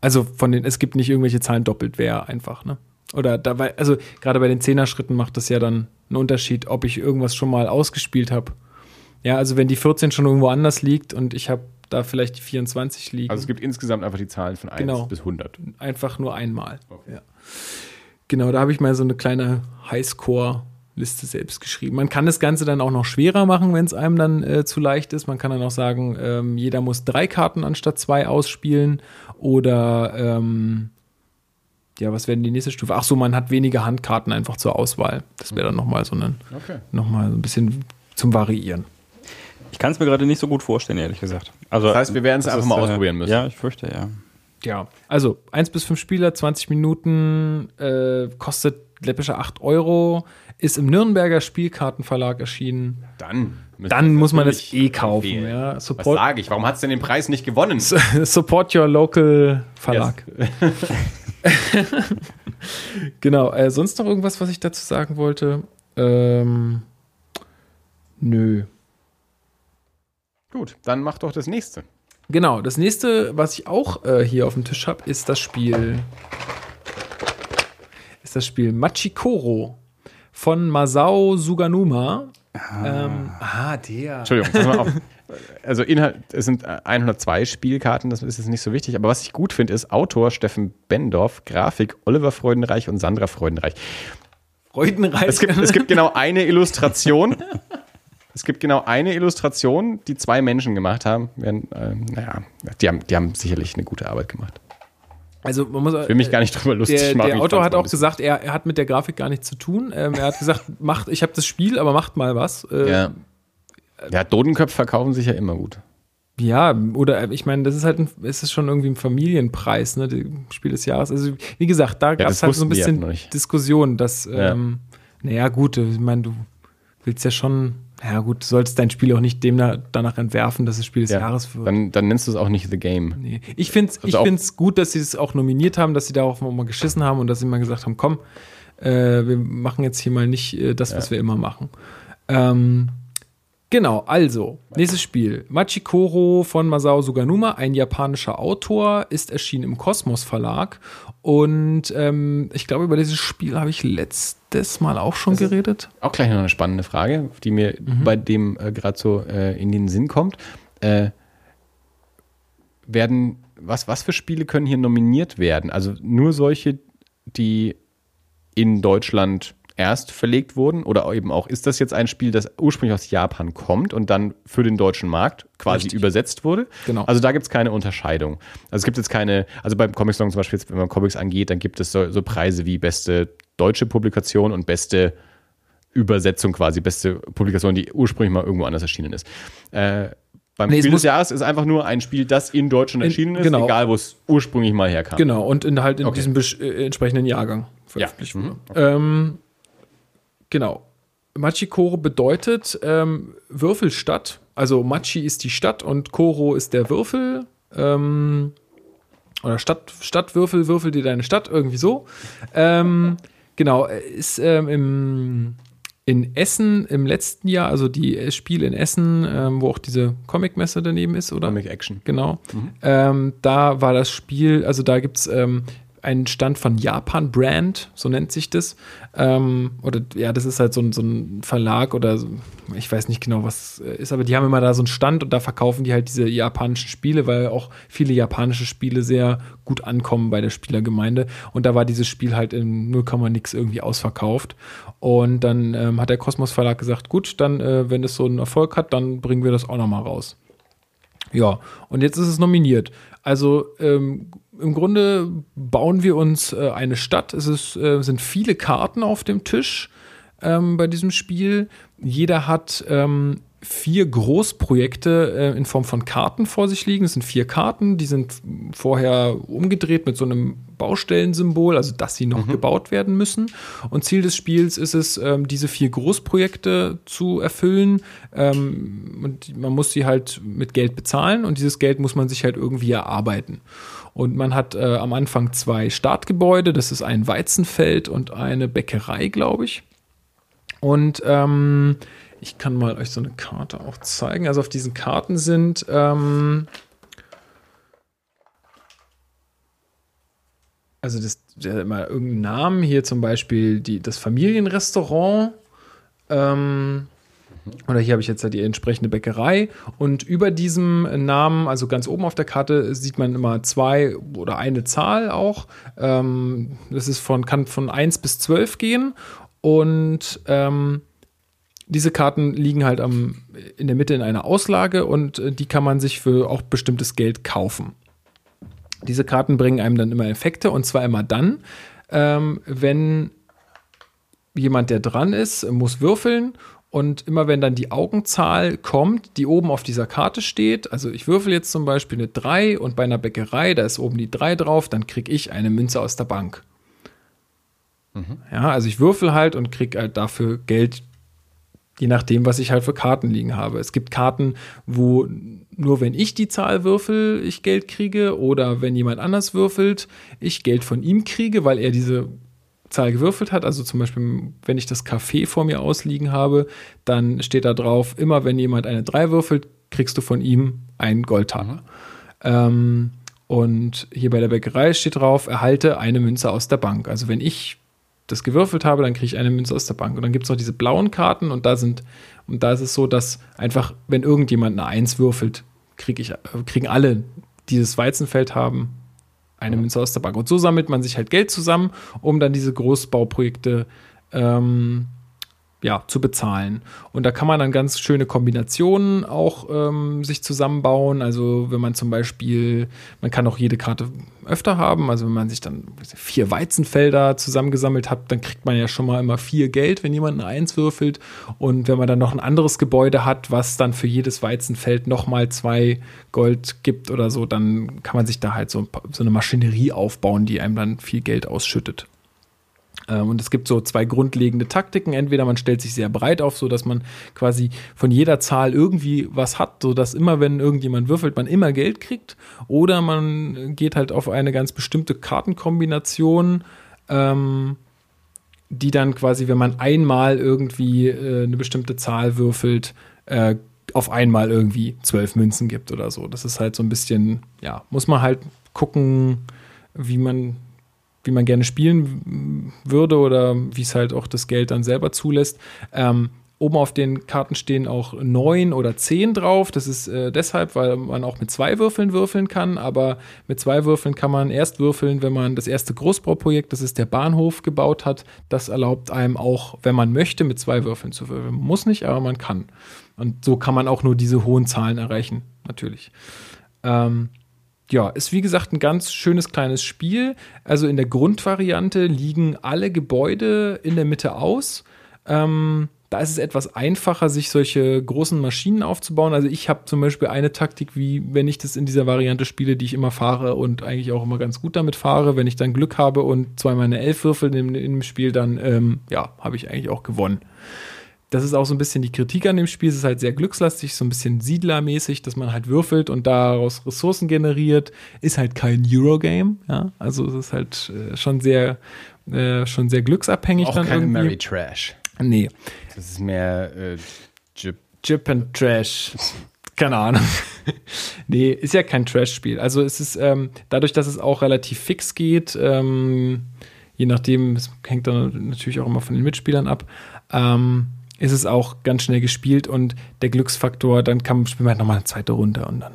Speaker 3: Also von den, es gibt nicht irgendwelche Zahlen doppelt, wäre einfach, ne? Oder dabei, also gerade bei den Zehner-Schritten macht das ja dann einen Unterschied, ob ich irgendwas schon mal ausgespielt habe. Ja, also wenn die 14 schon irgendwo anders liegt und ich habe da vielleicht die 24 liegen.
Speaker 2: Also es gibt insgesamt einfach die Zahlen von 1
Speaker 3: Genau.
Speaker 2: bis 100.
Speaker 3: einfach nur einmal.
Speaker 2: Okay.
Speaker 3: Ja. Genau, da habe ich mal so eine kleine Highscore-Liste selbst geschrieben. Man kann das Ganze dann auch noch schwerer machen, wenn es einem dann äh, zu leicht ist. Man kann dann auch sagen, ähm, jeder muss drei Karten anstatt zwei ausspielen. Oder ähm, ja, was wäre denn die nächste Stufe? Ach so, man hat weniger Handkarten einfach zur Auswahl. Das wäre dann nochmal so ein,
Speaker 2: Okay.
Speaker 3: noch mal so ein bisschen zum Variieren.
Speaker 1: Ich kann es mir gerade nicht so gut vorstellen, ehrlich gesagt. Also,
Speaker 2: Das heißt, wir werden es einfach
Speaker 1: ist,
Speaker 2: mal
Speaker 1: äh,
Speaker 2: ausprobieren müssen.
Speaker 1: Ja, ich fürchte, ja.
Speaker 3: Ja, also 1 bis 5 Spieler, 20 Minuten, äh, kostet läppische 8 Euro, ist im Nürnberger Spielkartenverlag erschienen.
Speaker 2: Dann,
Speaker 3: Dann muss man das eh kaufen. Ja.
Speaker 2: Was
Speaker 3: Support,
Speaker 2: sage ich? Warum hat es denn den Preis nicht gewonnen?
Speaker 3: support your local Verlag. Genau, äh, sonst noch irgendwas, was ich dazu sagen wollte? Ähm, nö.
Speaker 2: Gut, dann mach doch das nächste.
Speaker 3: Genau, das nächste, was ich auch äh, hier auf dem Tisch habe, ist das Spiel. Ist das Spiel Machikoro von Masao Suganuma. Ah, ähm, ah der.
Speaker 2: Entschuldigung, pass mal auf. Also Inhalt, es sind 102 Spielkarten, das ist jetzt nicht so wichtig, aber was ich gut finde, ist Autor Steffen Bendorf, Grafik Oliver Freudenreich und Sandra Freudenreich.
Speaker 3: Freudenreich.
Speaker 2: Es gibt, es gibt genau eine Illustration. Es gibt genau eine Illustration, die zwei Menschen gemacht haben. Während, ähm, naja, die haben, die haben sicherlich eine gute Arbeit gemacht.
Speaker 3: also man muss
Speaker 2: Ich will mich gar nicht drüber lustig
Speaker 3: der,
Speaker 2: machen.
Speaker 3: der Autor hat auch gesagt, er, er hat mit der Grafik gar nichts zu tun. Ähm, er hat gesagt, macht, ich habe das Spiel, aber macht mal was. Äh,
Speaker 2: Ja. Ja, Dodenköpfe verkaufen sich ja immer gut.
Speaker 3: Ja, oder ich meine, das ist halt ein, es ist schon irgendwie ein Familienpreis, ne? das Spiel des Jahres. Also, wie gesagt, da gab es halt so ein bisschen Diskussion, dass, ja. ähm, naja, gut, ich meine, du willst ja schon, ja gut, du solltest dein Spiel auch nicht dem danach entwerfen, dass es Spiel des ja, Jahres wird.
Speaker 2: Dann, dann nennst du es auch nicht The Game.
Speaker 3: Nee. Ich finde es also gut, dass sie es auch nominiert haben, dass sie darauf mal geschissen haben und dass sie mal gesagt haben, komm, äh, wir machen jetzt hier mal nicht äh, das, was ja. wir immer machen. Ähm, Genau, also, nächstes Spiel. Machikoro von Masao Suganuma, ein japanischer Autor, ist erschienen im Kosmos Verlag. Und ähm, ich glaube, über dieses Spiel habe ich letztes Mal auch schon das geredet.
Speaker 2: Auch gleich noch eine spannende Frage, die mir mhm. bei dem äh, gerade so äh, in den Sinn kommt. Äh, werden, was, was für Spiele können hier nominiert werden? Also nur solche, die in Deutschland erst verlegt wurden oder eben auch, ist das jetzt ein Spiel, das ursprünglich aus Japan kommt und dann für den deutschen Markt quasi Richtig. übersetzt wurde?
Speaker 3: Genau.
Speaker 2: Also da gibt es keine Unterscheidung. Also es gibt jetzt keine, also beim Comic Song zum Beispiel, wenn man Comics angeht, dann gibt es so, so Preise wie beste deutsche Publikation und beste Übersetzung quasi, beste Publikation, die ursprünglich mal irgendwo anders erschienen ist. Äh, beim nee, Spiel des Jahres ist einfach nur ein Spiel, das in Deutschland erschienen ist,
Speaker 3: genau.
Speaker 2: egal wo es ursprünglich mal herkam.
Speaker 3: Genau, und in, halt in okay. diesem äh, entsprechenden Jahrgang
Speaker 2: veröffentlicht ja.
Speaker 3: wurde. Mhm. Okay. Ähm, Genau. Machikoro bedeutet ähm, Würfelstadt. Also Machi ist die Stadt und Koro ist der Würfel. Ähm, oder Stadt, Stadtwürfel, würfel dir deine Stadt, irgendwie so. Ähm, genau, ist ähm, im, in Essen im letzten Jahr, also die Spiel in Essen, ähm, wo auch diese Comic-Messe daneben ist, oder?
Speaker 2: Comic Action.
Speaker 3: Genau. Mhm. Ähm, da war das Spiel, also da gibt es ein Stand von Japan Brand, so nennt sich das. Ähm, oder ja, das ist halt so ein, so ein Verlag oder so, ich weiß nicht genau, was ist, aber die haben immer da so einen Stand und da verkaufen die halt diese japanischen Spiele, weil auch viele japanische Spiele sehr gut ankommen bei der Spielergemeinde. Und da war dieses Spiel halt in 0, nix irgendwie ausverkauft. Und dann ähm, hat der Kosmos Verlag gesagt, gut, dann, äh, wenn es so einen Erfolg hat, dann bringen wir das auch nochmal raus. Ja, und jetzt ist es nominiert. Also ähm, im Grunde bauen wir uns äh, eine Stadt. Es ist, äh, sind viele Karten auf dem Tisch ähm, bei diesem Spiel. Jeder hat ähm, vier Großprojekte äh, in Form von Karten vor sich liegen. Es sind vier Karten, die sind vorher umgedreht mit so einem Baustellensymbol, also dass sie noch mhm. gebaut werden müssen. Und Ziel des Spiels ist es, ähm, diese vier Großprojekte zu erfüllen. Ähm, und man muss sie halt mit Geld bezahlen und dieses Geld muss man sich halt irgendwie erarbeiten. Und man hat äh, am Anfang zwei Startgebäude, das ist ein Weizenfeld und eine Bäckerei, glaube ich. Und ähm, ich kann mal euch so eine Karte auch zeigen. Also auf diesen Karten sind ähm, also das, der mal irgendeinen Namen hier zum Beispiel die, das Familienrestaurant. Ähm, oder hier habe ich jetzt die entsprechende Bäckerei. Und über diesem Namen, also ganz oben auf der Karte, sieht man immer zwei oder eine Zahl auch. Ähm, das ist von, kann von 1 bis 12 gehen. Und ähm, diese Karten liegen halt am, in der Mitte in einer Auslage und äh, die kann man sich für auch bestimmtes Geld kaufen. Diese Karten bringen einem dann immer Effekte und zwar immer dann, ähm, wenn jemand, der dran ist, muss würfeln und immer wenn dann die Augenzahl kommt, die oben auf dieser Karte steht, also ich würfel jetzt zum Beispiel eine 3 und bei einer Bäckerei, da ist oben die 3 drauf, dann kriege ich eine Münze aus der Bank. Mhm. Ja, also ich würfel halt und kriege halt dafür Geld je nachdem, was ich halt für Karten liegen habe. Es gibt Karten, wo nur wenn ich die Zahl würfel, ich Geld kriege oder wenn jemand anders würfelt, ich Geld von ihm kriege, weil er diese Zahl gewürfelt hat. Also zum Beispiel, wenn ich das Café vor mir ausliegen habe, dann steht da drauf, immer wenn jemand eine 3 würfelt, kriegst du von ihm einen Goldtaler. Ähm, und hier bei der Bäckerei steht drauf, erhalte eine Münze aus der Bank. Also wenn ich das gewürfelt habe, dann kriege ich eine Münze aus der Bank. Und dann gibt es noch diese blauen Karten und da sind, und da ist es so, dass einfach, wenn irgendjemand eine Eins würfelt, krieg ich, kriegen alle, die dieses Weizenfeld haben, eine Münze aus der Bank. Und so sammelt man sich halt Geld zusammen, um dann diese Großbauprojekte ähm, ja, zu bezahlen. Und da kann man dann ganz schöne Kombinationen auch ähm, sich zusammenbauen. Also wenn man zum Beispiel, man kann auch jede Karte öfter haben. Also wenn man sich dann vier Weizenfelder zusammengesammelt hat, dann kriegt man ja schon mal immer vier Geld, wenn jemand eine Eins würfelt. Und wenn man dann noch ein anderes Gebäude hat, was dann für jedes Weizenfeld nochmal zwei Gold gibt oder so, dann kann man sich da halt so, so eine Maschinerie aufbauen, die einem dann viel Geld ausschüttet. Ähm, und es gibt so zwei grundlegende Taktiken. Entweder man stellt sich sehr breit auf, so dass man quasi von jeder Zahl irgendwie was hat, so dass immer, wenn irgendjemand würfelt, man immer Geld kriegt. Oder man geht halt auf eine ganz bestimmte Kartenkombination, ähm, die dann quasi, wenn man einmal irgendwie äh, eine bestimmte Zahl würfelt, äh, auf einmal irgendwie zwölf Münzen gibt oder so. Das ist halt so ein bisschen, ja, muss man halt gucken, wie man wie man gerne spielen würde oder wie es halt auch das Geld dann selber zulässt. Ähm, oben auf den Karten stehen auch neun oder zehn drauf. Das ist äh, deshalb, weil man auch mit zwei Würfeln würfeln kann. Aber mit zwei Würfeln kann man erst würfeln, wenn man das erste Großbauprojekt, das ist der Bahnhof, gebaut hat. Das erlaubt einem auch, wenn man möchte, mit zwei Würfeln zu würfeln. Muss nicht, aber man kann. Und so kann man auch nur diese hohen Zahlen erreichen, natürlich. Ähm, ja, ist wie gesagt ein ganz schönes kleines Spiel. Also in der Grundvariante liegen alle Gebäude in der Mitte aus. Ähm, da ist es etwas einfacher, sich solche großen Maschinen aufzubauen. Also ich habe zum Beispiel eine Taktik, wie wenn ich das in dieser Variante spiele, die ich immer fahre und eigentlich auch immer ganz gut damit fahre. Wenn ich dann Glück habe und zweimal eine Elf würfel in dem Spiel, dann ähm, ja, habe ich eigentlich auch gewonnen das ist auch so ein bisschen die Kritik an dem Spiel. Es ist halt sehr glückslastig, so ein bisschen Siedlermäßig, dass man halt würfelt und daraus Ressourcen generiert. Ist halt kein Eurogame, ja. Also es ist halt äh, schon sehr, äh, schon sehr glücksabhängig.
Speaker 2: Auch
Speaker 3: dann
Speaker 2: keine
Speaker 3: irgendwie.
Speaker 2: Mary Trash.
Speaker 3: Nee.
Speaker 2: Das ist mehr äh, Jip.
Speaker 3: Chip and Trash. Keine Ahnung. nee, ist ja kein Trash-Spiel. Also es ist ähm, dadurch, dass es auch relativ fix geht, ähm, je nachdem, es hängt dann natürlich auch immer von den Mitspielern ab. Ähm, ist es auch ganz schnell gespielt und der Glücksfaktor, dann kann man spielen wir halt nochmal eine zweite Runde und dann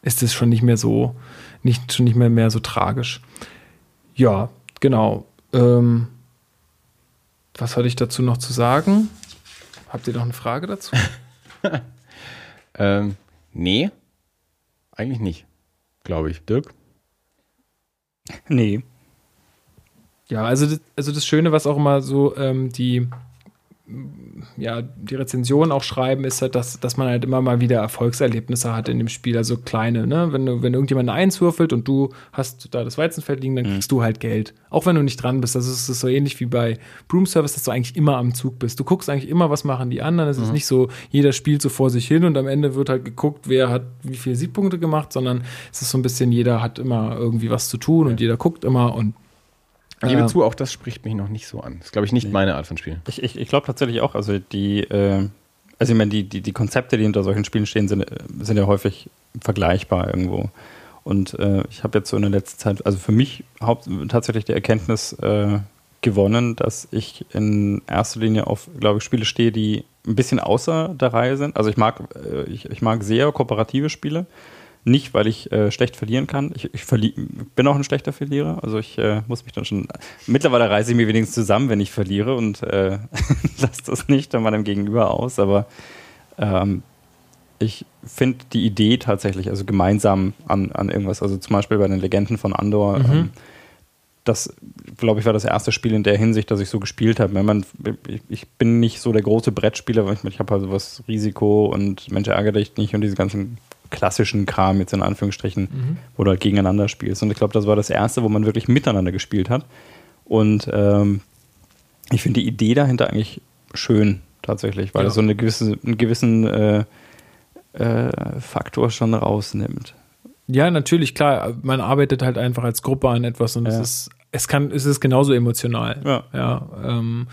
Speaker 3: ist es schon nicht mehr so, nicht, schon nicht mehr, mehr so tragisch. Ja, genau. Ähm, was hatte ich dazu noch zu sagen? Habt ihr noch eine Frage dazu?
Speaker 2: ähm, nee, eigentlich nicht, glaube ich. Dirk?
Speaker 1: Nee.
Speaker 3: Ja, also das, also das Schöne, was auch immer so ähm, die ja, die Rezensionen auch schreiben, ist halt, dass, dass man halt immer mal wieder Erfolgserlebnisse hat in dem Spiel, also kleine, ne? Wenn, du, wenn irgendjemand Eins würfelt und du hast da das Weizenfeld liegen, dann mhm. kriegst du halt Geld. Auch wenn du nicht dran bist. Das ist, das ist so ähnlich wie bei Broom Service, dass du eigentlich immer am Zug bist. Du guckst eigentlich immer, was machen die anderen. Es mhm. ist nicht so, jeder spielt so vor sich hin und am Ende wird halt geguckt, wer hat wie viele Siegpunkte gemacht, sondern es ist so ein bisschen, jeder hat immer irgendwie was zu tun und jeder guckt immer und
Speaker 2: ich gebe zu, auch das spricht mich noch nicht so an. Das ist, glaube ich, nicht nee. meine Art von Spiel.
Speaker 1: Ich, ich, ich glaube tatsächlich auch, also die, äh, also ich meine, die, die, die Konzepte, die hinter solchen Spielen stehen, sind, sind ja häufig vergleichbar irgendwo. Und äh, ich habe jetzt so in der letzten Zeit, also für mich haupt, tatsächlich die Erkenntnis äh, gewonnen, dass ich in erster Linie auf, glaube ich, Spiele stehe, die ein bisschen außer der Reihe sind. Also ich mag, äh, ich, ich mag sehr kooperative Spiele. Nicht, weil ich äh, schlecht verlieren kann. Ich, ich bin auch ein schlechter Verlierer. Also ich äh, muss mich dann schon. Mittlerweile reiße ich mir wenigstens zusammen, wenn ich verliere und äh, lasse das nicht an meinem Gegenüber aus. Aber ähm, ich finde die Idee tatsächlich, also gemeinsam an, an irgendwas, also zum Beispiel bei den Legenden von Andor, mhm. ähm, das, glaube ich, war das erste Spiel in der Hinsicht, dass ich so gespielt habe. Man, ich bin nicht so der große Brettspieler, weil ich, ich habe halt was Risiko und Mensch ärgere dich nicht und diese ganzen klassischen Kram, jetzt in Anführungsstrichen, mhm. wo du halt gegeneinander spielst. Und ich glaube, das war das erste, wo man wirklich miteinander gespielt hat. Und ähm, ich finde die Idee dahinter eigentlich schön, tatsächlich, weil ja. es so eine gewisse, einen gewissen äh, äh, Faktor schon rausnimmt.
Speaker 3: Ja, natürlich, klar, man arbeitet halt einfach als Gruppe an etwas und ja. es ist, es kann, es ist genauso emotional. Ja. ja ähm,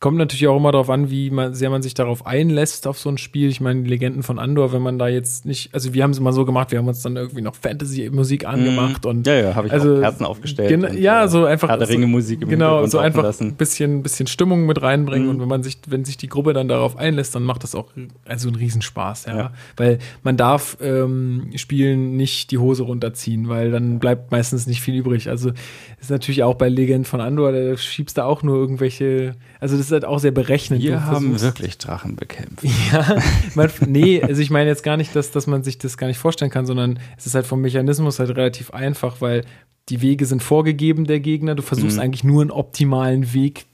Speaker 3: Kommt natürlich auch immer darauf an, wie man, sehr man sich darauf einlässt, auf so ein Spiel. Ich meine, die Legenden von Andor, wenn man da jetzt nicht, also wir haben es immer so gemacht, wir haben uns dann irgendwie noch Fantasy-Musik mhm. angemacht und.
Speaker 1: Ja, ja, habe ich also, auch Herzen aufgestellt.
Speaker 3: Und, ja, so einfach.
Speaker 1: Herr Ringe Musik
Speaker 3: im Genau, so einfach ein bisschen, bisschen Stimmung mit reinbringen mhm. und wenn man sich, wenn sich die Gruppe dann darauf einlässt, dann macht das auch also einen Riesenspaß, ja. ja. Weil man darf ähm, Spielen nicht die Hose runterziehen, weil dann bleibt meistens nicht viel übrig. Also ist natürlich auch bei Legend von Andor, da schiebst du auch nur irgendwelche, also das ist halt auch sehr berechnend.
Speaker 1: Wir haben wirklich Drachen bekämpft.
Speaker 3: Ja, man, nee, also ich meine jetzt gar nicht, dass, dass man sich das gar nicht vorstellen kann, sondern es ist halt vom Mechanismus halt relativ einfach, weil die Wege sind vorgegeben der Gegner. Du versuchst
Speaker 1: Mhm.
Speaker 3: eigentlich nur einen optimalen Weg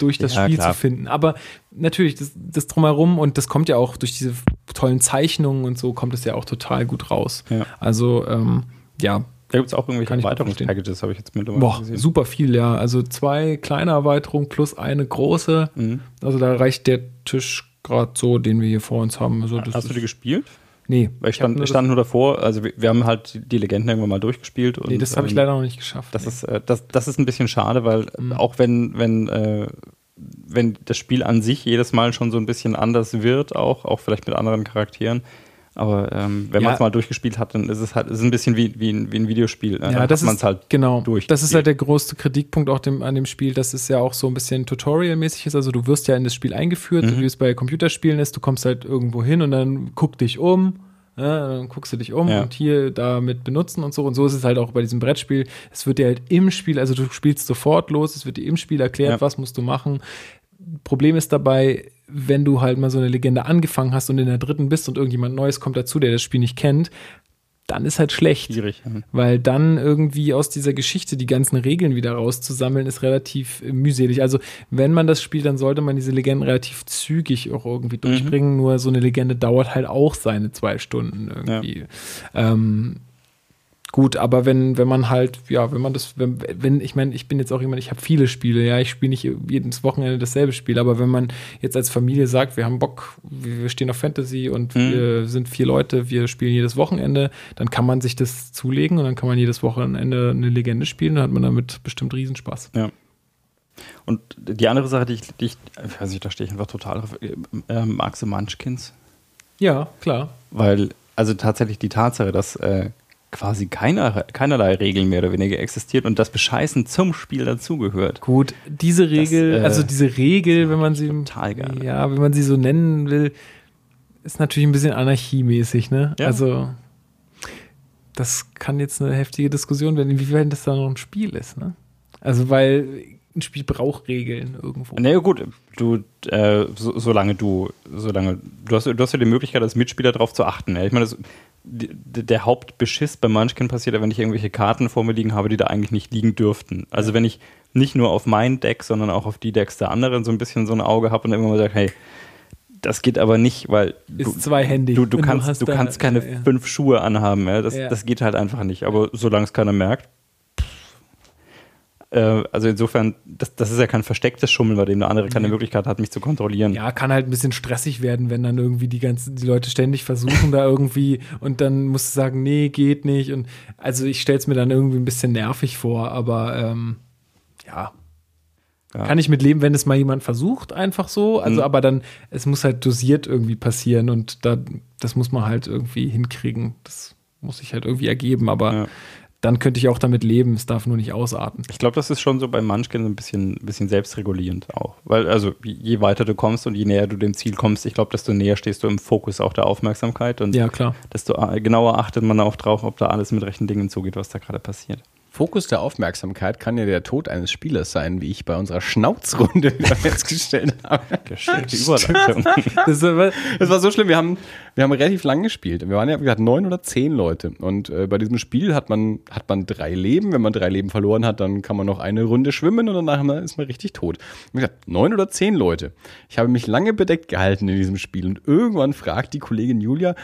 Speaker 3: durch das
Speaker 1: Ja,
Speaker 3: Spiel
Speaker 1: klar.
Speaker 3: zu finden. Aber natürlich, das, das drumherum und das kommt ja auch durch diese tollen Zeichnungen und so, kommt es ja auch total gut raus.
Speaker 1: Ja.
Speaker 3: Also, ähm, ja,
Speaker 1: Da gibt es auch irgendwelche Erweiterungspackages, habe ich jetzt mittlerweile
Speaker 3: boah,
Speaker 1: gesehen.
Speaker 3: super viel, ja. Also zwei kleine Erweiterungen plus eine große.
Speaker 1: Mhm.
Speaker 3: Also da reicht der Tisch gerade so, den wir hier vor uns haben. Also
Speaker 1: Hast du die gespielt?
Speaker 3: Nee,
Speaker 1: Weil ich stand,
Speaker 3: nur
Speaker 1: ich stand nur davor, also wir, wir haben halt die Legenden irgendwann mal durchgespielt. Und,
Speaker 3: Nee, das habe ich
Speaker 1: ähm,
Speaker 3: leider noch nicht geschafft.
Speaker 1: Das
Speaker 3: nee.
Speaker 1: ist, äh, das, das ist ein bisschen schade, weil
Speaker 3: Mhm.
Speaker 1: auch wenn, wenn, äh, wenn das Spiel an sich jedes Mal schon so ein bisschen anders wird, auch, auch vielleicht mit anderen Charakteren, aber ähm, wenn
Speaker 3: Ja.
Speaker 1: man es mal durchgespielt hat, dann ist es halt ist ein bisschen wie, wie, ein, wie ein Videospiel. Äh,
Speaker 3: ja, das ist
Speaker 1: halt
Speaker 3: genau.
Speaker 1: durch.
Speaker 3: Das ist halt der größte Kritikpunkt auch dem, an dem Spiel, dass es ja auch so ein bisschen Tutorial-mäßig ist. Also du wirst ja in das Spiel eingeführt,
Speaker 1: Mhm.
Speaker 3: wie es bei Computerspielen ist. Du kommst halt irgendwo hin und dann guck dich um. Ja, dann guckst du dich um
Speaker 1: Ja.
Speaker 3: und hier damit benutzen und so. Und so ist es halt auch bei diesem Brettspiel. Es wird dir halt im Spiel, also du spielst sofort los, es wird dir im Spiel erklärt,
Speaker 1: Ja.
Speaker 3: was musst du machen. Problem ist dabei, wenn du halt mal so eine Legende angefangen hast und in der dritten bist und irgendjemand Neues kommt dazu, der das Spiel nicht kennt, dann ist halt schlecht.
Speaker 1: schwierig. ja.
Speaker 3: Weil dann irgendwie aus dieser Geschichte die ganzen Regeln wieder rauszusammeln, ist relativ äh, mühselig. Also, wenn man das spielt, dann sollte man diese Legenden relativ zügig auch irgendwie durchbringen. Nur so eine Legende dauert halt auch seine zwei Stunden irgendwie. Ähm, gut, aber wenn, wenn man halt, ja, wenn man das, wenn, wenn ich meine, ich bin jetzt auch jemand, ich habe viele Spiele, ja, ich spiele nicht jedes Wochenende dasselbe Spiel, aber wenn man jetzt als Familie sagt, wir haben Bock, wir stehen auf Fantasy und
Speaker 1: Mhm.
Speaker 3: wir sind vier Leute, wir spielen jedes Wochenende, dann kann man sich das zulegen und dann kann man jedes Wochenende eine Legende spielen, dann hat man damit bestimmt Riesenspaß.
Speaker 1: Und die andere Sache, die ich, die ich, ich weiß nicht, da stehe ich einfach total drauf, äh, äh, magst du Munchkins?
Speaker 3: Ja, klar.
Speaker 1: Weil, also tatsächlich die Tatsache, dass äh, quasi keiner, keinerlei Regeln mehr oder weniger existiert und das Bescheißen zum Spiel dazugehört.
Speaker 3: Gut, diese Regel,
Speaker 1: äh,
Speaker 3: also diese Regel, wenn man sie
Speaker 1: total gerne.
Speaker 3: ja, wenn man sie so nennen will, ist natürlich ein bisschen anarchiemäßig, ne?
Speaker 1: Ja.
Speaker 3: Also das kann jetzt eine heftige Diskussion werden, inwiefern das da noch ein Spiel ist, ne? Also weil ein Spiel braucht Regeln irgendwo.
Speaker 1: Naja, gut, du, äh, so, solange du, solange, du hast, du hast ja die Möglichkeit, als Mitspieler darauf zu achten. Ja? Ich meine, das, der Hauptbeschiss bei Munchkin passiert ja, wenn ich irgendwelche Karten vor mir liegen habe, die da eigentlich nicht liegen dürften. Also wenn ich nicht nur auf mein Deck, sondern auch auf die Decks der anderen so ein bisschen so ein Auge habe und irgendwann mal sage, hey, das geht aber nicht, weil
Speaker 3: Ist zweihändig.
Speaker 1: du, du
Speaker 3: du
Speaker 1: kannst, du
Speaker 3: da-
Speaker 1: kannst keine
Speaker 3: ja, ja.
Speaker 1: fünf Schuhe anhaben. Ja? Das, das geht halt einfach nicht. Aber solange es keiner merkt, also insofern, das, das ist ja kein verstecktes Schummeln, bei dem der andere keine. Möglichkeit hat, mich zu kontrollieren.
Speaker 3: Ja, kann halt ein bisschen stressig werden, wenn dann irgendwie die ganzen, die Leute ständig versuchen da irgendwie und dann musst du sagen, nee, geht nicht. Und also ich stelle es mir dann irgendwie ein bisschen nervig vor, aber ähm, ja.
Speaker 1: Ja.
Speaker 3: Kann ich mit leben, wenn es mal jemand versucht, einfach so. Also,
Speaker 1: Mhm.
Speaker 3: aber dann, es muss halt dosiert irgendwie passieren und da, das muss man halt irgendwie hinkriegen. Das muss sich halt irgendwie ergeben, aber
Speaker 1: Ja.
Speaker 3: Dann könnte ich auch damit leben. Es darf nur nicht ausarten.
Speaker 1: Ich glaube, das ist schon so bei Munchkin ein bisschen, ein bisschen selbstregulierend auch. Weil, also, je weiter du kommst und je näher du dem Ziel kommst, ich glaube, desto näher stehst du im Fokus auch der Aufmerksamkeit und
Speaker 3: Ja, klar.
Speaker 1: desto äh, genauer achtet man auch drauf, ob da alles mit rechten Dingen zugeht, was da gerade passiert.
Speaker 2: Fokus der Aufmerksamkeit kann ja der Tod eines Spielers sein, wie ich bei unserer Schnauzrunde wieder festgestellt habe.
Speaker 1: Geschickte Überleitung.
Speaker 3: Das
Speaker 2: Es war so schlimm, wir haben, wir haben relativ lang gespielt. Wir waren ja, wie gesagt, neun oder zehn Leute. Und äh, bei diesem Spiel hat man, hat man drei Leben. Wenn man drei Leben verloren hat, dann kann man noch eine Runde schwimmen und danach ist man richtig tot. Wie gesagt, neun oder zehn Leute. Ich habe mich lange bedeckt gehalten in diesem Spiel und irgendwann fragt die Kollegin Julia,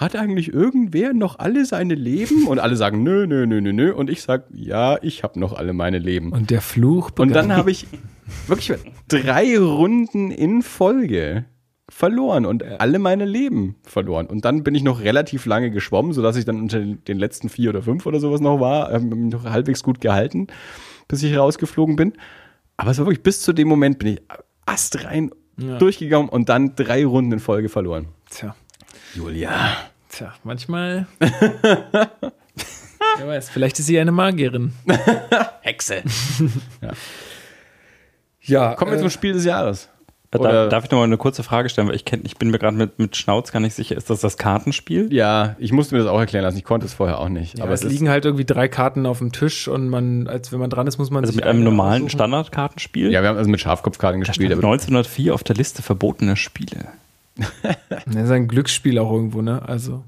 Speaker 2: hat eigentlich irgendwer noch alle seine Leben? Und alle sagen, nö, nö, nö, nö, nö. Und ich sag, ja, ich habe noch alle meine Leben.
Speaker 3: und der Fluch
Speaker 2: Und dann
Speaker 3: begann.
Speaker 2: habe ich wirklich drei Runden in Folge verloren und alle meine Leben verloren. Und dann bin ich noch relativ lange geschwommen, sodass ich dann unter den letzten vier oder fünf oder sowas noch war, ähm, mich noch halbwegs gut gehalten, bis ich rausgeflogen bin. Aber es war wirklich bis zu dem Moment bin ich astrein
Speaker 3: Ja.
Speaker 2: durchgegangen und dann drei Runden in Folge verloren.
Speaker 3: Tja.
Speaker 2: Julia.
Speaker 3: Tja, manchmal. Wer weiß, vielleicht ist sie eine Magierin.
Speaker 2: Hexe.
Speaker 3: Ja,
Speaker 2: Kommen wir
Speaker 3: äh,
Speaker 2: zum Spiel des Jahres.
Speaker 1: Da,
Speaker 2: Oder-
Speaker 1: darf ich noch mal eine kurze Frage stellen? Weil ich, kenn, ich bin mir gerade mit, mit Schnauz gar nicht sicher. Ist das das Kartenspiel?
Speaker 2: Ja, ich musste mir das auch erklären lassen. Ich konnte es vorher auch nicht.
Speaker 3: Ja,
Speaker 2: aber
Speaker 3: es
Speaker 2: es
Speaker 3: liegen halt irgendwie drei Karten auf dem Tisch und man, als wenn man dran ist, muss man
Speaker 1: Also
Speaker 3: sich
Speaker 1: mit einem
Speaker 3: eine
Speaker 1: normalen
Speaker 3: aussuchen.
Speaker 1: Standardkartenspiel?
Speaker 2: ja, wir haben also mit Schafkopfkarten
Speaker 1: Da
Speaker 2: gespielt.
Speaker 1: stand
Speaker 2: Aber
Speaker 1: 1904 auf der Liste verbotener Spiele.
Speaker 3: Das ist ein Glücksspiel auch irgendwo, ne? Also,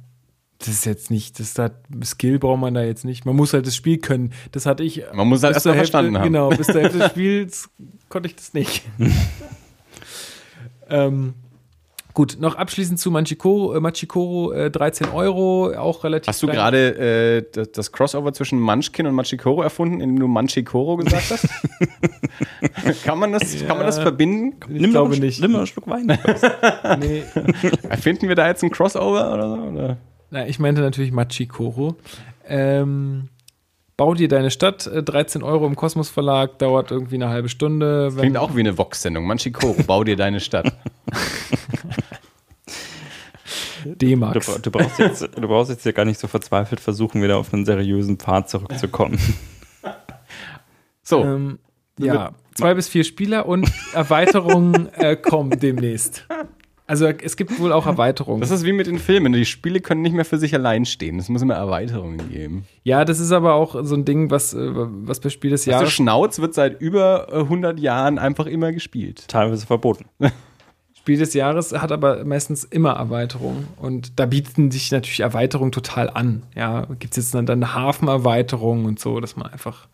Speaker 3: das ist jetzt nicht, das hat, Skill braucht man da jetzt nicht. Man muss halt das Spiel können. Das hatte ich.
Speaker 2: Man muss halt
Speaker 3: bis
Speaker 2: erst mal
Speaker 3: zur Hälfte-
Speaker 2: verstanden haben.
Speaker 3: Genau, bis zur Hälfte des Spiels konnte ich das nicht. ähm, gut, noch abschließend zu Manchikoro. Äh, Machikoro, äh, 13 Euro, auch relativ.
Speaker 2: hast du gerade äh, das, das Crossover zwischen Munchkin und Machikoro erfunden, indem du Manchikoro gesagt hast? kann, man das, kann man das
Speaker 3: Ja.
Speaker 2: verbinden?
Speaker 3: Ich
Speaker 1: Nimm
Speaker 3: glaube nicht.
Speaker 1: Nimm mal einen Schluck Wein.
Speaker 3: Nee.
Speaker 2: Erfinden wir da jetzt ein Crossover oder so? Oder?
Speaker 3: Na, ich meinte natürlich Machikoro. Ähm, bau dir deine Stadt, äh, 13 Euro im Kosmos Verlag, dauert irgendwie eine halbe Stunde. Wenn,
Speaker 2: Klingt auch wie eine Vox-Sendung. Manchikoro, bau dir deine Stadt.
Speaker 1: Du,
Speaker 3: D-Max.
Speaker 1: bra- du, brauchst jetzt, du brauchst jetzt ja gar nicht so verzweifelt versuchen, wieder auf einen seriösen Pfad zurückzukommen.
Speaker 2: So,
Speaker 3: Ähm, ja, zwei bis vier Spieler und Erweiterungen äh, kommen demnächst. Also es gibt wohl auch Erweiterungen.
Speaker 2: das ist wie mit den Filmen. Die Spiele können nicht mehr für sich allein stehen. Es muss immer Erweiterungen geben.
Speaker 3: ja, das ist aber auch so ein Ding, was, äh, was bei Spiel des
Speaker 2: Ja. Also
Speaker 3: Jahres
Speaker 2: Schnauz wird seit über äh, 100 Jahren einfach immer gespielt.
Speaker 1: Teilweise verboten.
Speaker 3: Spiel des Jahres hat aber meistens immer Erweiterungen. Und da bieten sich natürlich Erweiterungen total an. Ja, gibt es jetzt dann, dann Hafenerweiterungen und so, dass man einfach.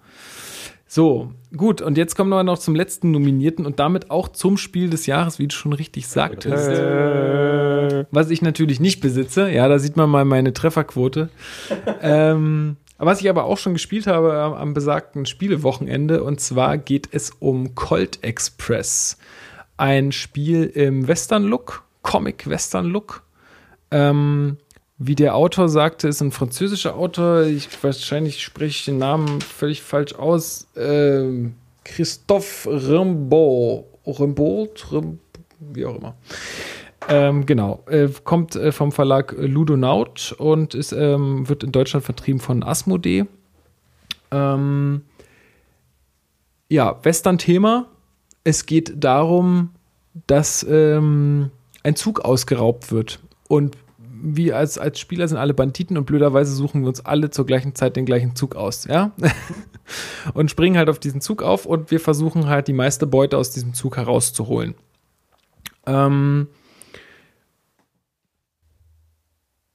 Speaker 3: So, gut, und jetzt kommen wir noch zum letzten Nominierten und damit auch zum Spiel des Jahres, wie du schon richtig sagtest. Was ich natürlich nicht besitze. Ja, da sieht man mal meine Trefferquote. ähm, was ich aber auch schon gespielt habe am, am besagten Spielewochenende, und zwar geht es um Colt Express. Ein Spiel im Western-Look, Comic-Western-Look. Ähm, wie der Autor sagte, ist ein französischer Autor. Ich, wahrscheinlich spreche ich den Namen völlig falsch aus. Ähm, Christophe Rimbaud. Rimbaud? Rim, wie auch immer. Ähm, genau. Äh, kommt äh, vom Verlag Ludonaut und ist, ähm, wird in Deutschland vertrieben von Asmodee. Ähm, ja, Western-Thema. Es geht darum, dass ähm, ein Zug ausgeraubt wird. Und wir als, als Spieler sind alle Banditen und blöderweise suchen wir uns alle zur gleichen Zeit den gleichen Zug aus, ja? und springen halt auf diesen Zug auf und wir versuchen halt die meiste Beute aus diesem Zug herauszuholen. Ähm,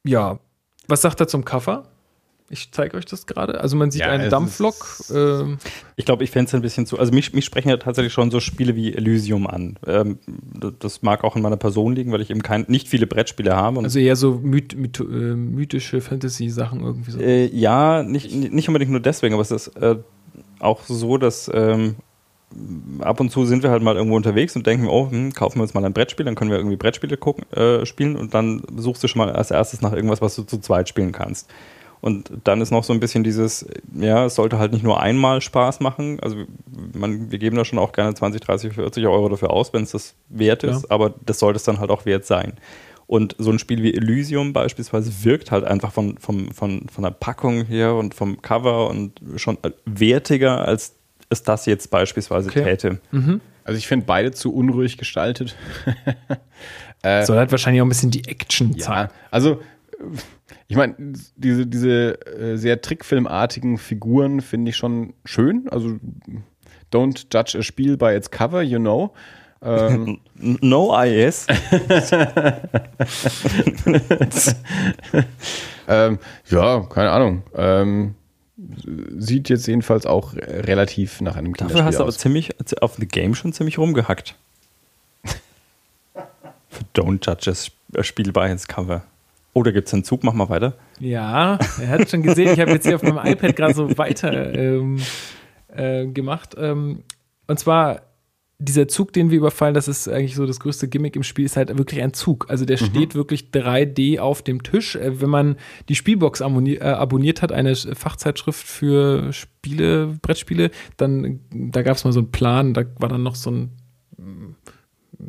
Speaker 3: ja, was sagt er zum Cover? Ich zeige euch das gerade. Also man sieht
Speaker 2: Ja,
Speaker 3: einen Dampflok. Ähm,
Speaker 1: Ich glaube, ich fände es ein bisschen zu. Also mich, mich sprechen ja tatsächlich schon so Spiele wie Elysium an. Ähm, das- mag auch in meiner Person liegen, weil ich eben kein, nicht viele Brettspiele habe. Und
Speaker 3: also eher so myth, myth, äh, mythische Fantasy-Sachen irgendwie so.
Speaker 1: Äh, ja, nicht, nicht unbedingt nur deswegen, aber es ist äh, auch so, dass ähm, ab und zu sind wir halt mal irgendwo unterwegs und denken, oh, hm, kaufen wir uns mal ein Brettspiel, dann können wir irgendwie Brettspiele gucken, äh, spielen und dann suchst du schon mal als erstes nach irgendwas, was du zu zweit spielen kannst. Und dann ist noch so ein bisschen dieses, ja, es sollte halt nicht nur einmal Spaß machen. Also man, wir geben da schon auch gerne 20, 30, 40 Euro dafür aus, wenn es das wert ist,
Speaker 3: Ja.
Speaker 1: aber das sollte es dann halt auch wert sein. Und so ein Spiel wie Elysium beispielsweise wirkt halt einfach von, von, von, von der Packung her und vom Cover und schon wertiger, als es das jetzt beispielsweise
Speaker 3: Okay.
Speaker 1: täte.
Speaker 2: Also ich finde beide zu unruhig gestaltet.
Speaker 3: Soll halt wahrscheinlich auch ein bisschen die Action zeigen.
Speaker 2: Ja, also äh, ich meine, diese, diese äh, sehr trickfilmartigen Figuren finde ich schon schön. Also don't judge a Spiel by its cover, you know. Ähm,
Speaker 1: No IS.
Speaker 2: ähm, ja, keine Ahnung. Ähm, sieht jetzt jedenfalls auch relativ nach einem
Speaker 1: Dafür
Speaker 2: Kinderspiel
Speaker 1: hast du aber
Speaker 2: aus.
Speaker 1: ziemlich auf The Game schon ziemlich rumgehackt. Don't Judge a Spiel by its Cover. Oder gibt es einen Zug? Mach mal weiter.
Speaker 3: Ja, er hat schon gesehen, ich habe jetzt hier auf meinem iPad gerade so weiter ähm, äh, gemacht. Ähm, und zwar dieser Zug, den wir überfallen, das ist eigentlich so das größte Gimmick im Spiel, ist halt wirklich ein Zug. Also der steht wirklich 3D auf dem Tisch. Äh, wenn man die Spielbox abonniert, äh, abonniert hat, eine Fachzeitschrift für Spiele, Brettspiele, dann da gab es mal so einen Plan, da war dann noch so ein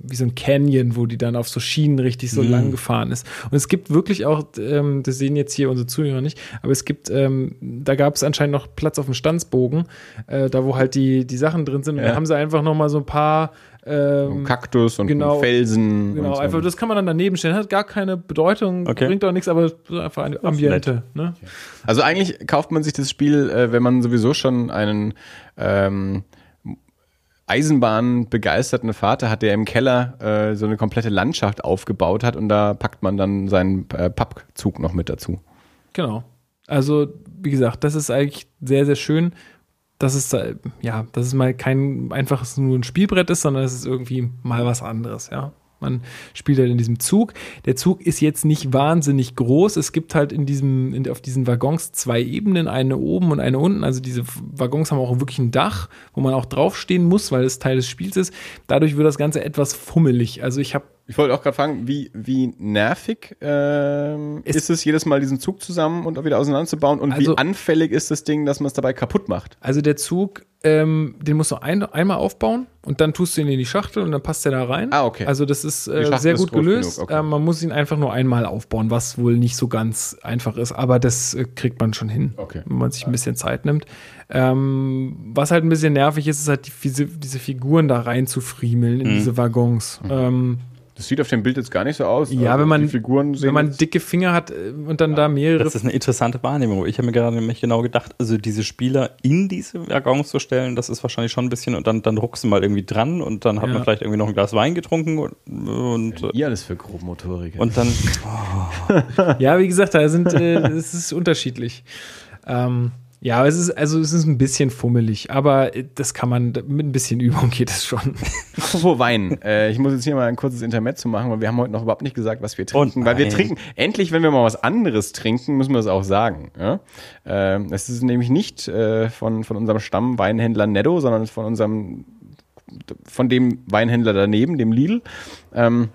Speaker 3: wie so ein Canyon, wo die dann auf so Schienen richtig so
Speaker 1: Mhm.
Speaker 3: lang gefahren ist. Und es gibt wirklich auch, ähm, das sehen jetzt hier unsere Zuhörer nicht, aber es gibt, ähm, da gab es anscheinend noch Platz auf dem Stanzbogen, äh, da wo halt die, die Sachen drin sind. Und
Speaker 2: Ja.
Speaker 3: da haben sie einfach noch mal so ein paar ähm,
Speaker 2: Kaktus und
Speaker 3: genau.
Speaker 2: Felsen.
Speaker 3: Genau,
Speaker 2: und so.
Speaker 3: einfach das kann man dann daneben stellen. Hat gar keine Bedeutung,
Speaker 1: Okay.
Speaker 3: bringt auch nichts, aber einfach eine Ambiente. Ne?
Speaker 2: Also eigentlich kauft man sich das Spiel, äh, wenn man sowieso schon einen ähm, Eisenbahn begeisterten Vater hat, der im Keller äh, so eine komplette Landschaft aufgebaut hat und da packt man dann seinen äh, Pappzug noch mit dazu.
Speaker 3: Genau. Also, wie gesagt, das ist eigentlich sehr, sehr schön, dass es ja, dass es mal kein einfaches nur ein Spielbrett ist, sondern es ist irgendwie mal was anderes, ja. Man spielt halt in diesem Zug. Der Zug ist jetzt nicht wahnsinnig groß. Es gibt halt in diesem, in, auf diesen Waggons zwei Ebenen, eine oben und eine unten. Also diese Waggons haben auch wirklich ein Dach, wo man auch draufstehen muss, weil es Teil des Spiels ist. Dadurch wird das Ganze etwas fummelig. Also ich habe
Speaker 2: Ich wollte auch gerade fragen, wie, wie nervig ähm,
Speaker 3: Es-
Speaker 2: ist es, jedes Mal diesen Zug zusammen und auch wieder auseinanderzubauen und
Speaker 3: Also-
Speaker 2: wie anfällig ist das Ding, dass man es dabei kaputt macht?
Speaker 3: Also der Zug, ähm, den musst du ein, einmal aufbauen und dann tust du ihn in die Schachtel und dann passt der da rein.
Speaker 2: Ah, okay.
Speaker 3: Also das ist äh, sehr
Speaker 2: ist
Speaker 3: gut
Speaker 2: groß
Speaker 3: gelöst.
Speaker 2: okay.
Speaker 3: ähm, man muss ihn einfach nur einmal aufbauen, was wohl nicht so ganz einfach ist, aber das äh, kriegt man schon hin,
Speaker 2: Okay.
Speaker 3: wenn man sich ein bisschen Zeit nimmt. Ähm, was halt ein bisschen nervig ist, ist halt die, diese, diese Figuren da rein zu friemeln in diese Waggons. Ähm,
Speaker 2: Das sieht auf dem Bild jetzt gar nicht so aus.
Speaker 3: Ja, wenn man-
Speaker 2: die Figuren sehen
Speaker 3: wenn man dicke Finger hat äh, und dann da mehrere
Speaker 1: Das ist eine interessante Wahrnehmung. Ich habe mir gerade nämlich genau gedacht, also diese Spieler in diese Waggons zu stellen, das ist wahrscheinlich schon ein bisschen und dann, dann ruckst du mal irgendwie dran und dann hat
Speaker 3: Ja.
Speaker 1: man vielleicht irgendwie noch ein Glas Wein getrunken und, und,
Speaker 2: ihr alles für Grobmotoriker.
Speaker 1: und dann,
Speaker 3: Ja, wie gesagt, da sind, äh, es ist unterschiedlich. Ähm, ja, aber es ist, also es ist ein bisschen fummelig, aber äh, das kann man, mit ein bisschen Übung geht es schon.
Speaker 2: Apropos Wein. Äh, ich muss jetzt hier mal ein kurzes Intermezzo machen, weil wir haben heute noch überhaupt nicht gesagt, was wir trinken. Weil wir trinken, endlich, wenn wir mal was anderes trinken, müssen wir es auch sagen. Ja? Ähm, es ist nämlich nicht äh, von, von unserem Stammweinhändler Netto, sondern von unserem, von dem Weinhändler daneben, dem Lidl. Ähm,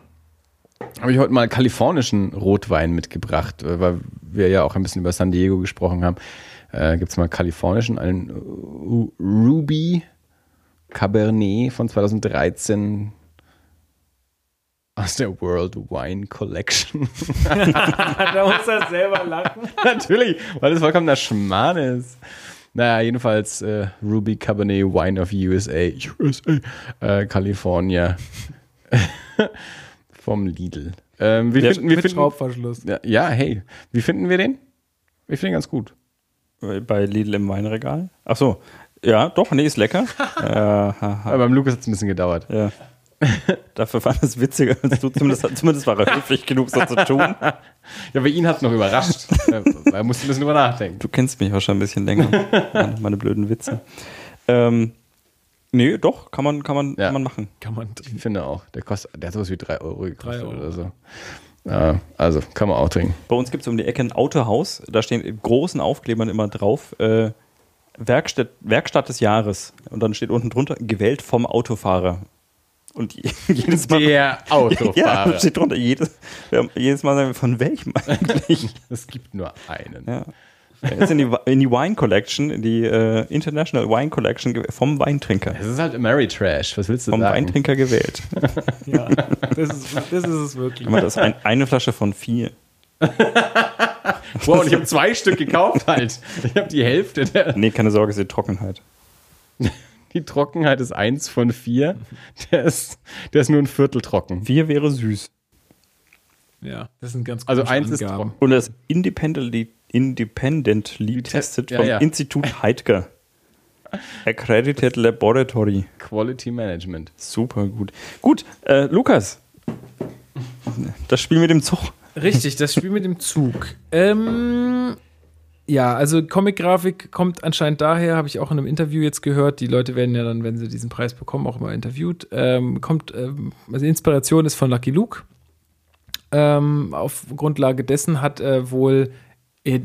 Speaker 2: habe ich heute mal kalifornischen Rotwein mitgebracht, äh, weil wir ja auch ein bisschen über San Diego gesprochen haben. Äh, Gibt es mal kalifornischen, einen Ru- Ruby Cabernet von 2013 aus der World Wine Collection.
Speaker 3: da muss er selber lachen.
Speaker 2: Natürlich, weil das vollkommener Schmarrn ist. Naja, jedenfalls äh, Ruby Cabernet Wine of USA, USA, äh, California vom Lidl. Ähm, wie
Speaker 1: Ja,
Speaker 2: finden, wir
Speaker 3: Mit
Speaker 2: finden,
Speaker 3: Schraubverschluss.
Speaker 2: ja, ja, hey, wie finden wir den? Ich finde ihn ganz gut.
Speaker 1: Bei Lidl im Weinregal. Ach so, ja, doch, nee, ist lecker. äh.
Speaker 2: Aber beim Lukas hat es ein bisschen gedauert.
Speaker 1: Ja. Dafür fand es witziger als du. Zumindest, zumindest war er höflich genug, so zu tun.
Speaker 2: Ja, bei ihn hat es noch überrascht. Er musste ein bisschen drüber nachdenken.
Speaker 1: Du kennst mich auch schon ein bisschen länger. meine, blöden Witze. Ähm, nee, doch, kann man, kann man,
Speaker 2: Ja.
Speaker 1: kann man machen.
Speaker 3: Kann man
Speaker 2: Ich finde auch. Der kostet, der hat sowas wie 3 Euro gekostet
Speaker 3: Drei Euro.
Speaker 2: oder so. Ja, also kann man auch trinken.
Speaker 1: Bei uns gibt es um die Ecke ein Autohaus. Da stehen in großen Aufklebern immer drauf. Äh, Werkstatt, Werkstatt des Jahres. Und dann steht unten drunter, gewählt vom Autofahrer. Und je- jedes Mal.
Speaker 2: Der
Speaker 1: Ja,
Speaker 2: Autofahrer.
Speaker 1: steht drunter. Jedes, jedes Mal sagen wir, von welchem eigentlich?
Speaker 2: es gibt nur einen.
Speaker 1: Ja. Jetzt in die, in die Wine Collection, in die äh, International Wine Collection vom Weintrinker.
Speaker 2: Es ist halt Ameritrash. Was willst du
Speaker 1: Vom
Speaker 2: sagen?
Speaker 1: Weintrinker gewählt.
Speaker 3: Ja, das ist, das ist es wirklich.
Speaker 1: Man das ein, eine Flasche von vier.
Speaker 2: Wow, und ich habe zwei Stück gekauft halt. Ich habe die Hälfte. Der,
Speaker 1: Nee, keine Sorge, es ist die Trockenheit.
Speaker 2: die Trockenheit ist eins von vier. Der ist, der ist nur ein Viertel trocken.
Speaker 1: Vier wäre süß.
Speaker 3: Ja, das sind ganz
Speaker 2: Also eins ist
Speaker 3: Angaben.
Speaker 2: trocken.
Speaker 1: Und das independently, independently
Speaker 2: te-
Speaker 1: tested
Speaker 2: ja,
Speaker 1: vom
Speaker 2: ja.
Speaker 1: Institut Heidger. Accredited Laboratory.
Speaker 2: Quality Management.
Speaker 1: Super gut. Gut, äh, Lukas. Das Spiel mit dem Zug.
Speaker 3: Richtig, das Spiel mit dem Zug. Ähm, ja, also Comic-Grafik kommt anscheinend daher, habe ich auch in einem Interview jetzt gehört. Die Leute werden ja dann, wenn sie diesen Preis bekommen, auch immer interviewt. Ähm, kommt, ähm, also Inspiration ist von Lucky Luke. Ähm, auf Grundlage dessen hat er wohl er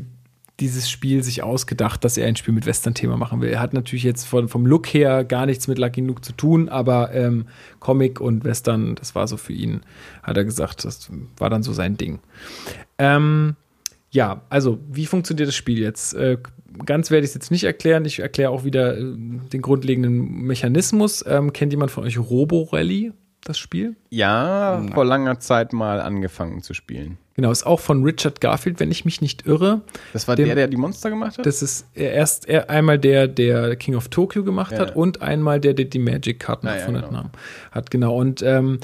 Speaker 3: dieses Spiel sich ausgedacht, dass er ein Spiel mit Western-Thema machen will. Er hat natürlich jetzt von, vom Look her gar nichts mit Lucky Luke zu tun, aber ähm, Comic und Western, das war so für ihn, hat er gesagt, das war dann so sein Ding. Ähm, ja, also, wie funktioniert das Spiel jetzt? Äh, ganz werde ich es jetzt nicht erklären. Ich erkläre auch wieder äh, den grundlegenden Mechanismus. Ähm, kennt jemand von euch Robo Rally? das Spiel?
Speaker 2: Ja, vor langer Zeit mal angefangen zu spielen.
Speaker 3: Genau, ist auch von Richard Garfield, wenn ich mich nicht irre.
Speaker 2: Das war
Speaker 3: Dem-
Speaker 2: der, der die Monster gemacht hat?
Speaker 3: Das ist erst er- einmal der, der King of Tokyo gemacht
Speaker 2: Ja.
Speaker 3: hat und einmal der, der die Magic-Karten
Speaker 2: Ah, ja,
Speaker 3: erfunden
Speaker 2: genau.
Speaker 3: hat. Genau. Und ähm,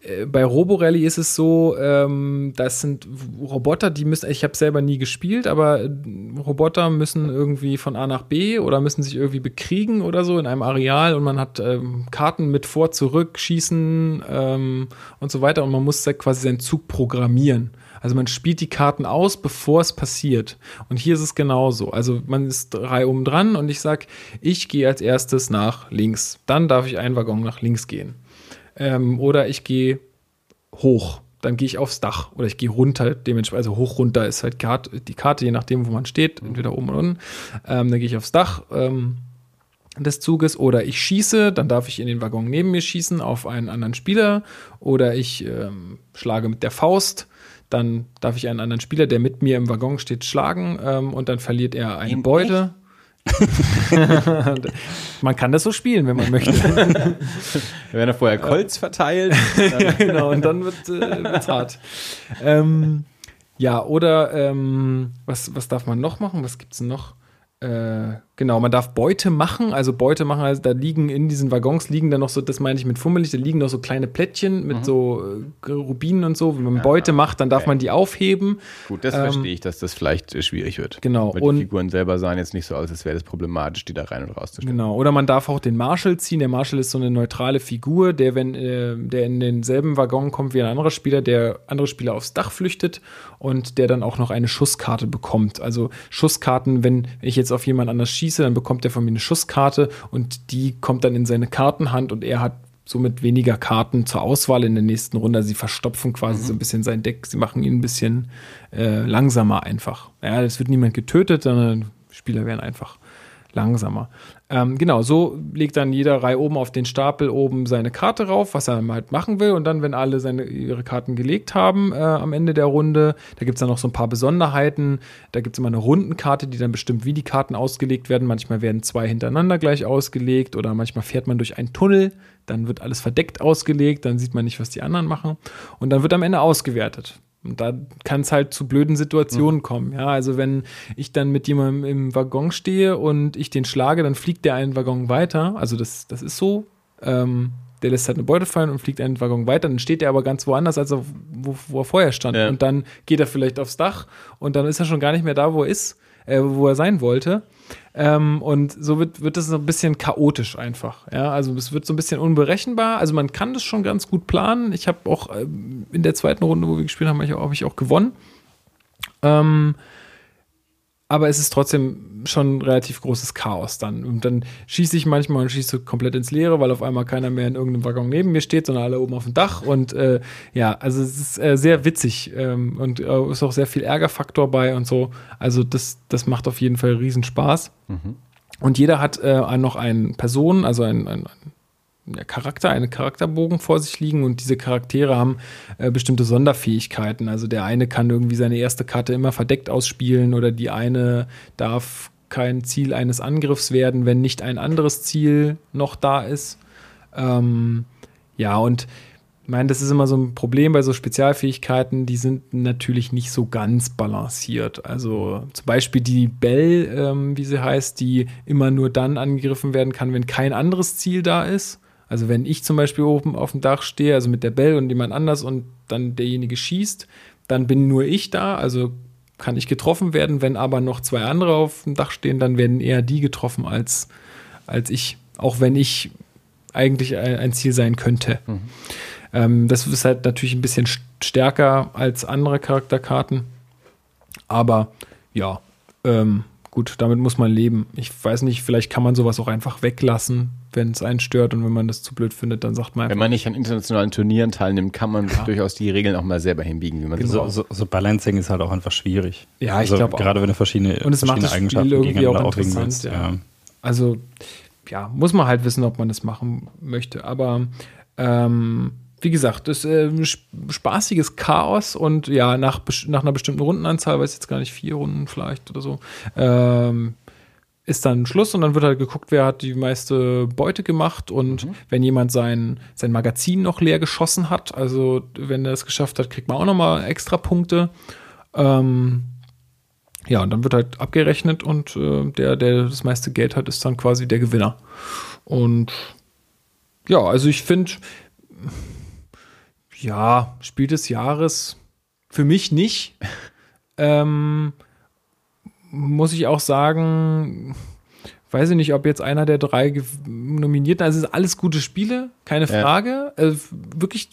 Speaker 3: äh, bei Roborally ist es so, ähm, das sind Roboter, die müssen, ich habe selber nie gespielt, aber äh, Roboter müssen irgendwie von A nach B oder müssen sich irgendwie bekriegen oder so in einem Areal und man hat ähm, Karten mit vor, zurück, schießen ähm, und so weiter und man muss quasi seinen Zug programmieren. Also man spielt die Karten aus, bevor es passiert. Und hier ist es genauso. Also man ist drei oben dran und ich sag, ich gehe als erstes nach links. Dann darf ich einen Waggon nach links gehen. Ähm, oder ich gehe hoch. Dann gehe ich aufs Dach oder ich gehe runter. Dementsprechend, also hoch, runter ist halt Karte, die Karte, je nachdem, wo man steht, entweder oben oder unten. Ähm, dann gehe ich aufs Dach. Ähm, des Zuges oder ich schieße, dann darf ich in den Waggon neben mir schießen auf einen anderen Spieler oder ich ähm, schlage mit der Faust, dann darf ich einen anderen Spieler, der mit mir im Waggon steht, schlagen ähm, und dann verliert er eine
Speaker 2: In
Speaker 3: Beute. man kann das so spielen, wenn man möchte.
Speaker 2: Wir werden ja vorher Colts verteilt.
Speaker 3: ja, genau, und dann wird es hart. Ähm, ja, oder ähm, was, was darf man noch machen? Was gibt es noch? Äh, genau, man darf Beute machen. Also Beute machen, also da liegen in diesen Waggons liegen dann noch so, das meine ich mit fummelig, da liegen noch so kleine Plättchen mit so äh, Rubinen und so. Wenn man Beute macht, dann darf
Speaker 2: okay.
Speaker 3: man die aufheben.
Speaker 2: Gut, das
Speaker 3: Ähm,
Speaker 2: verstehe ich, dass das vielleicht äh, schwierig wird.
Speaker 3: Genau,
Speaker 2: Weil
Speaker 3: und-
Speaker 2: die Figuren selber sahen jetzt nicht so aus, als wäre das problematisch, die da rein und rauszustellen.
Speaker 3: Genau. Oder man darf auch den Marshal ziehen. Der Marshal ist so eine neutrale Figur, der, wenn äh, der in denselben Waggon kommt wie ein anderer Spieler, der andere Spieler aufs Dach flüchtet und der dann auch noch eine Schusskarte bekommt. Also Schusskarten, wenn ich jetzt auf jemand anders schieße, dann bekommt er von mir eine Schusskarte und die kommt dann in seine Kartenhand und er hat somit weniger Karten zur Auswahl in der nächsten Runde. Also sie verstopfen quasi so ein bisschen sein Deck. Sie machen ihn ein bisschen äh, langsamer einfach. Ja, es wird niemand getötet, sondern Spieler werden einfach langsamer. Ähm, genau, so legt dann jeder Reihe oben auf den Stapel oben seine Karte rauf, was er halt machen will. Und dann, wenn alle seine, ihre Karten gelegt haben äh, am Ende der Runde, da gibt es dann noch so ein paar Besonderheiten. Da gibt es immer eine Rundenkarte, die dann bestimmt, wie die Karten ausgelegt werden. Manchmal werden zwei hintereinander gleich ausgelegt oder manchmal fährt man durch einen Tunnel. Dann wird alles verdeckt ausgelegt, dann sieht man nicht, was die anderen machen. Und dann wird am Ende ausgewertet. Und da kann es halt zu blöden Situationen kommen. Ja, also wenn ich dann mit jemandem im Waggon stehe und ich den schlage, dann fliegt der einen Waggon weiter. Also das, das ist so. Ähm, der lässt halt eine Beute fallen und fliegt einen Waggon weiter. Dann steht er aber ganz woanders, als er, wo, wo er vorher stand.
Speaker 2: Ja.
Speaker 3: Und dann geht er vielleicht aufs Dach und dann ist er schon gar nicht mehr da, wo er ist, äh, wo er sein wollte. Ähm, und so wird, wird es so ein bisschen chaotisch einfach. Ja, also es wird so ein bisschen unberechenbar. Also man kann das schon ganz gut planen. Ich habe auch ähm, in der zweiten Runde, wo wir gespielt haben, habe ich hab ich auch gewonnen. Ähm, aber es ist trotzdem schon ein relativ großes Chaos dann. Und dann schieße ich manchmal und schieße komplett ins Leere, weil auf einmal keiner mehr in irgendeinem Waggon neben mir steht, sondern alle oben auf dem Dach. Und äh, ja, also es ist äh, sehr witzig ähm, und äh, ist auch sehr viel Ärgerfaktor bei und so. Also das, das macht auf jeden Fall riesen Spaß. Und jeder hat äh, noch eine Person, also ein, ein, ein ja, Charakter, einen Charakterbogen vor sich liegen und diese Charaktere haben äh, bestimmte Sonderfähigkeiten. Also der eine kann irgendwie seine erste Karte immer verdeckt ausspielen oder die eine darf kein Ziel eines Angriffs werden, wenn nicht ein anderes Ziel noch da ist. Ähm, ja, und ich meine, das ist immer so ein Problem bei so Spezialfähigkeiten, die sind natürlich nicht so ganz balanciert. Also zum Beispiel die Bell, ähm, wie sie heißt, die immer nur dann angegriffen werden kann, wenn kein anderes Ziel da ist. Also wenn ich zum Beispiel oben auf dem Dach stehe, also mit der Bell und jemand anders und dann derjenige schießt, dann bin nur ich da, also kann ich getroffen werden. Wenn aber noch zwei andere auf dem Dach stehen, dann werden eher die getroffen als, als ich. Auch wenn ich eigentlich ein, Ziel sein könnte. Ähm, das ist halt natürlich ein bisschen st- stärker als andere Charakterkarten. Aber ja, ähm, gut, damit muss man leben. Ich weiß nicht, vielleicht kann man sowas auch einfach weglassen, wenn es einen stört und wenn man das zu blöd findet, dann sagt man
Speaker 2: Wenn
Speaker 3: einfach,
Speaker 2: man nicht an internationalen Turnieren teilnimmt, kann man durchaus die Regeln auch mal selber hinbiegen, wie man
Speaker 1: So,
Speaker 2: das
Speaker 1: so, so Balancing ist halt auch einfach schwierig.
Speaker 3: Ja, ich
Speaker 1: also
Speaker 3: glaub auch.
Speaker 1: Gerade wenn du verschiedene,
Speaker 3: Und es macht
Speaker 1: verschiedene
Speaker 3: Spiel
Speaker 1: Eigenschaften
Speaker 3: irgendwie auch interessant,
Speaker 1: willst.
Speaker 3: ja.
Speaker 1: Ja.
Speaker 3: Also, ja, muss man halt wissen, ob man das machen möchte. Aber ähm, wie gesagt, das ist äh, spaßiges Chaos und ja, nach, nach einer bestimmten Rundenanzahl, weiß jetzt gar nicht, vier Runden vielleicht oder so, ähm, ist dann Schluss und dann wird halt geguckt, wer hat die meiste Beute gemacht und
Speaker 2: Mhm.
Speaker 3: wenn jemand sein, sein Magazin noch leer geschossen hat, also wenn er es geschafft hat, kriegt man auch nochmal extra Punkte. Ähm, ja, und dann wird halt abgerechnet und äh, der, der das meiste Geld hat, ist dann quasi der Gewinner. Und ja, also ich finde, ja, Spiel des Jahres für mich nicht. ähm, muss ich auch sagen, weiß ich nicht, ob jetzt einer der drei Nominierten, also es sind alles gute Spiele, keine
Speaker 2: Ja.
Speaker 3: Frage, äh, wirklich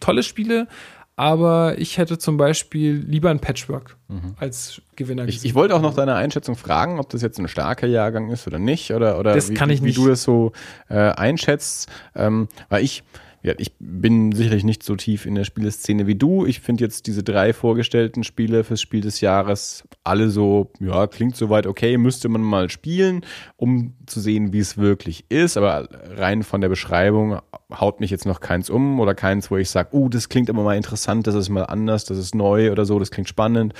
Speaker 3: tolle Spiele, aber ich hätte zum Beispiel lieber ein Patchwork als Gewinner
Speaker 2: Mhm. Ich, ich wollte auch noch deine Einschätzung fragen, ob das jetzt ein starker Jahrgang ist oder nicht, oder, oder
Speaker 3: Das
Speaker 2: wie,
Speaker 3: kann ich
Speaker 2: wie
Speaker 3: nicht.
Speaker 2: du das so äh, einschätzt. Ähm, weil ich, ja, ich bin sicherlich nicht so tief in der Spieleszene wie du. Ich finde jetzt diese drei vorgestellten Spiele fürs Spiel des Jahres alle so, ja, klingt soweit okay, müsste man mal spielen, um zu sehen, wie es wirklich ist. Aber rein von der Beschreibung haut mich jetzt noch keins um oder keins, wo ich sage, uh, das klingt aber mal interessant, das ist mal anders, das ist neu oder so, das klingt spannend.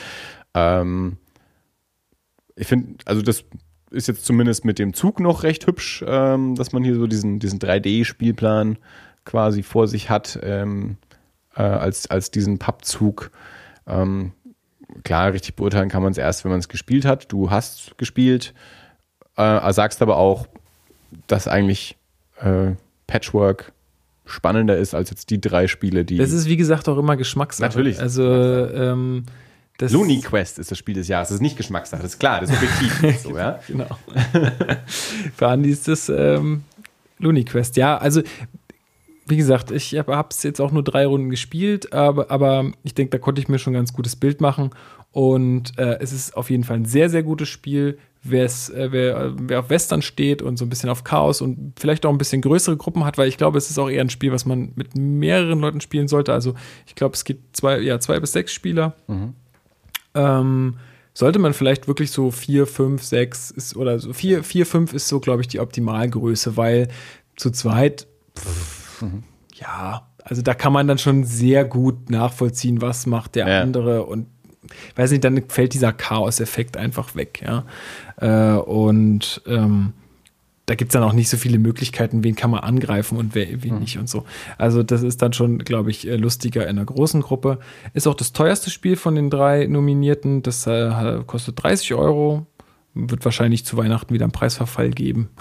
Speaker 2: Ähm, ich finde, also das ist jetzt zumindest mit dem Zug noch recht hübsch, ähm, dass man hier so diesen, diesen 3D-Spielplan quasi vor sich hat, ähm, äh, als, als diesen Pappzug. Ähm, klar, richtig beurteilen kann man es erst, wenn man es gespielt hat. Du hast gespielt, äh, sagst aber auch, dass eigentlich äh, Patchwork spannender ist als jetzt die drei Spiele, die.
Speaker 3: Das ist, wie gesagt, auch immer Geschmackssache.
Speaker 2: Natürlich.
Speaker 3: Also, ähm, das
Speaker 2: Looney Quest ist das Spiel des Jahres. Das ist nicht Geschmackssache, das ist klar, das ist objektiv. so, ja?
Speaker 3: Genau. Für Andi ist das ähm, Looney Quest. Ja, also, wie gesagt, ich habe es jetzt auch nur drei Runden gespielt, aber, aber ich denke, da konnte ich mir schon ein ganz gutes Bild machen. Und äh, es ist auf jeden Fall ein sehr, sehr gutes Spiel. Wer's, äh, wer, wer auf Western steht und so ein bisschen auf Chaos und vielleicht auch ein bisschen größere Gruppen hat, weil ich glaube, es ist auch eher ein Spiel, was man mit mehreren Leuten spielen sollte. Also ich glaube, es gibt zwei, ja, zwei bis sechs Spieler. Ähm, sollte man vielleicht wirklich so vier, fünf, sechs ist, oder so vier, vier, fünf ist so, glaube ich, die Optimalgröße, weil zu zweit, pff, ja, also da kann man dann schon sehr gut nachvollziehen, was macht der
Speaker 2: Ja.
Speaker 3: andere und weiß nicht, dann fällt dieser Chaos-Effekt einfach weg, ja. Äh, und ähm, da gibt es dann auch nicht so viele Möglichkeiten, wen kann man angreifen und wer, wen nicht und so. Also das ist dann schon, glaube ich, äh, lustiger in einer großen Gruppe. Ist auch das teuerste Spiel von den drei Nominierten. Das äh, kostet 30 Euro. Wird wahrscheinlich zu Weihnachten wieder einen Preisverfall geben.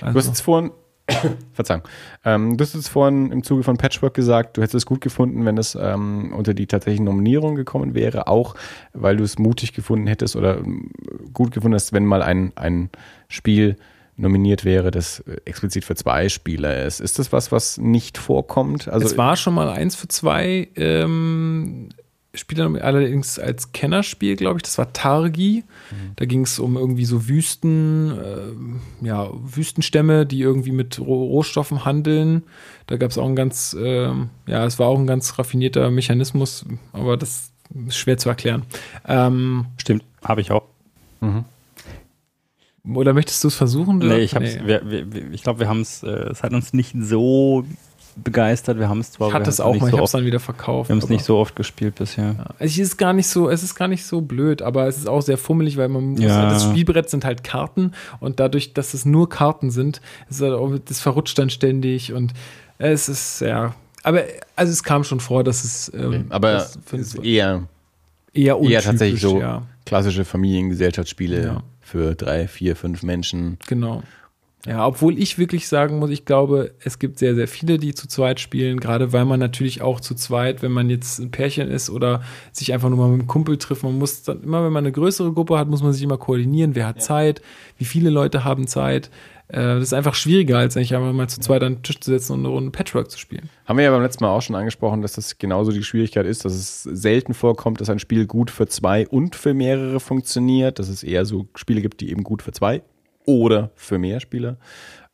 Speaker 2: Du hast
Speaker 3: Also,
Speaker 2: jetzt vorhin, Verzeihung, ähm, du hast jetzt vorhin im Zuge von Patchwork gesagt, du hättest es gut gefunden, wenn es ähm, unter die tatsächlichen Nominierungen gekommen wäre, auch weil du es mutig gefunden hättest oder ähm, gut gefunden hast, wenn mal ein, ein Spiel nominiert wäre, das äh, explizit für zwei Spieler ist. Ist das was, was nicht vorkommt? Also
Speaker 3: es war schon mal eins für zwei ähm, Spieler, allerdings als Kennerspiel, glaube ich. Das war Targi. Da ging es um irgendwie so Wüsten, ähm, ja, Wüstenstämme, die irgendwie mit Roh Rohstoffen handeln. Da gab es auch ein ganz, ähm, ja, es war auch ein ganz raffinierter Mechanismus, aber das ist schwer zu erklären. Ähm,
Speaker 1: Stimmt, habe ich auch.
Speaker 3: oder möchtest du es versuchen?
Speaker 1: Nee, ich,
Speaker 3: Nee.
Speaker 1: ich glaube, wir haben es, äh, es hat uns nicht so begeistert. Wir haben es zwar
Speaker 3: Ich hatte
Speaker 1: wir
Speaker 3: es
Speaker 1: haben's
Speaker 3: auch mal, ich
Speaker 1: so
Speaker 3: habe es dann wieder verkauft.
Speaker 1: wir haben es nicht so oft gespielt bisher.
Speaker 3: Also es ist gar nicht so, es ist gar nicht so blöd, aber es ist auch sehr fummelig, weil man muss,
Speaker 1: Ja.
Speaker 3: das Spielbrett sind halt Karten und dadurch, dass es nur Karten sind, ist halt auch, das verrutscht dann ständig und es ist ja, aber also es kam schon vor, dass es ähm,
Speaker 2: aber
Speaker 3: das
Speaker 2: ist eher,
Speaker 3: eher untypisch,
Speaker 2: eher tatsächlich so
Speaker 3: ja,
Speaker 2: klassische Familiengesellschaftsspiele
Speaker 3: Ja.
Speaker 2: für drei, vier, fünf Menschen.
Speaker 3: genau. Ja, obwohl ich wirklich sagen muss, ich glaube, es gibt sehr, sehr viele, die zu zweit spielen, gerade weil man natürlich auch zu zweit, wenn man jetzt ein Pärchen ist oder sich einfach nur mal mit einem Kumpel trifft, man muss dann immer, wenn man eine größere Gruppe hat, muss man sich immer koordinieren, wer hat Zeit, wie viele Leute haben Zeit. Äh, Das ist einfach schwieriger, als eigentlich einfach mal zu zweit an den Tisch zu setzen und eine Runde Patchwork zu spielen.
Speaker 2: Haben wir ja beim letzten Mal auch schon angesprochen, dass das genauso die Schwierigkeit ist, dass es selten vorkommt, dass ein Spiel gut für zwei und für mehrere funktioniert, dass es eher so Spiele gibt, die eben gut für zwei oder für mehr Spieler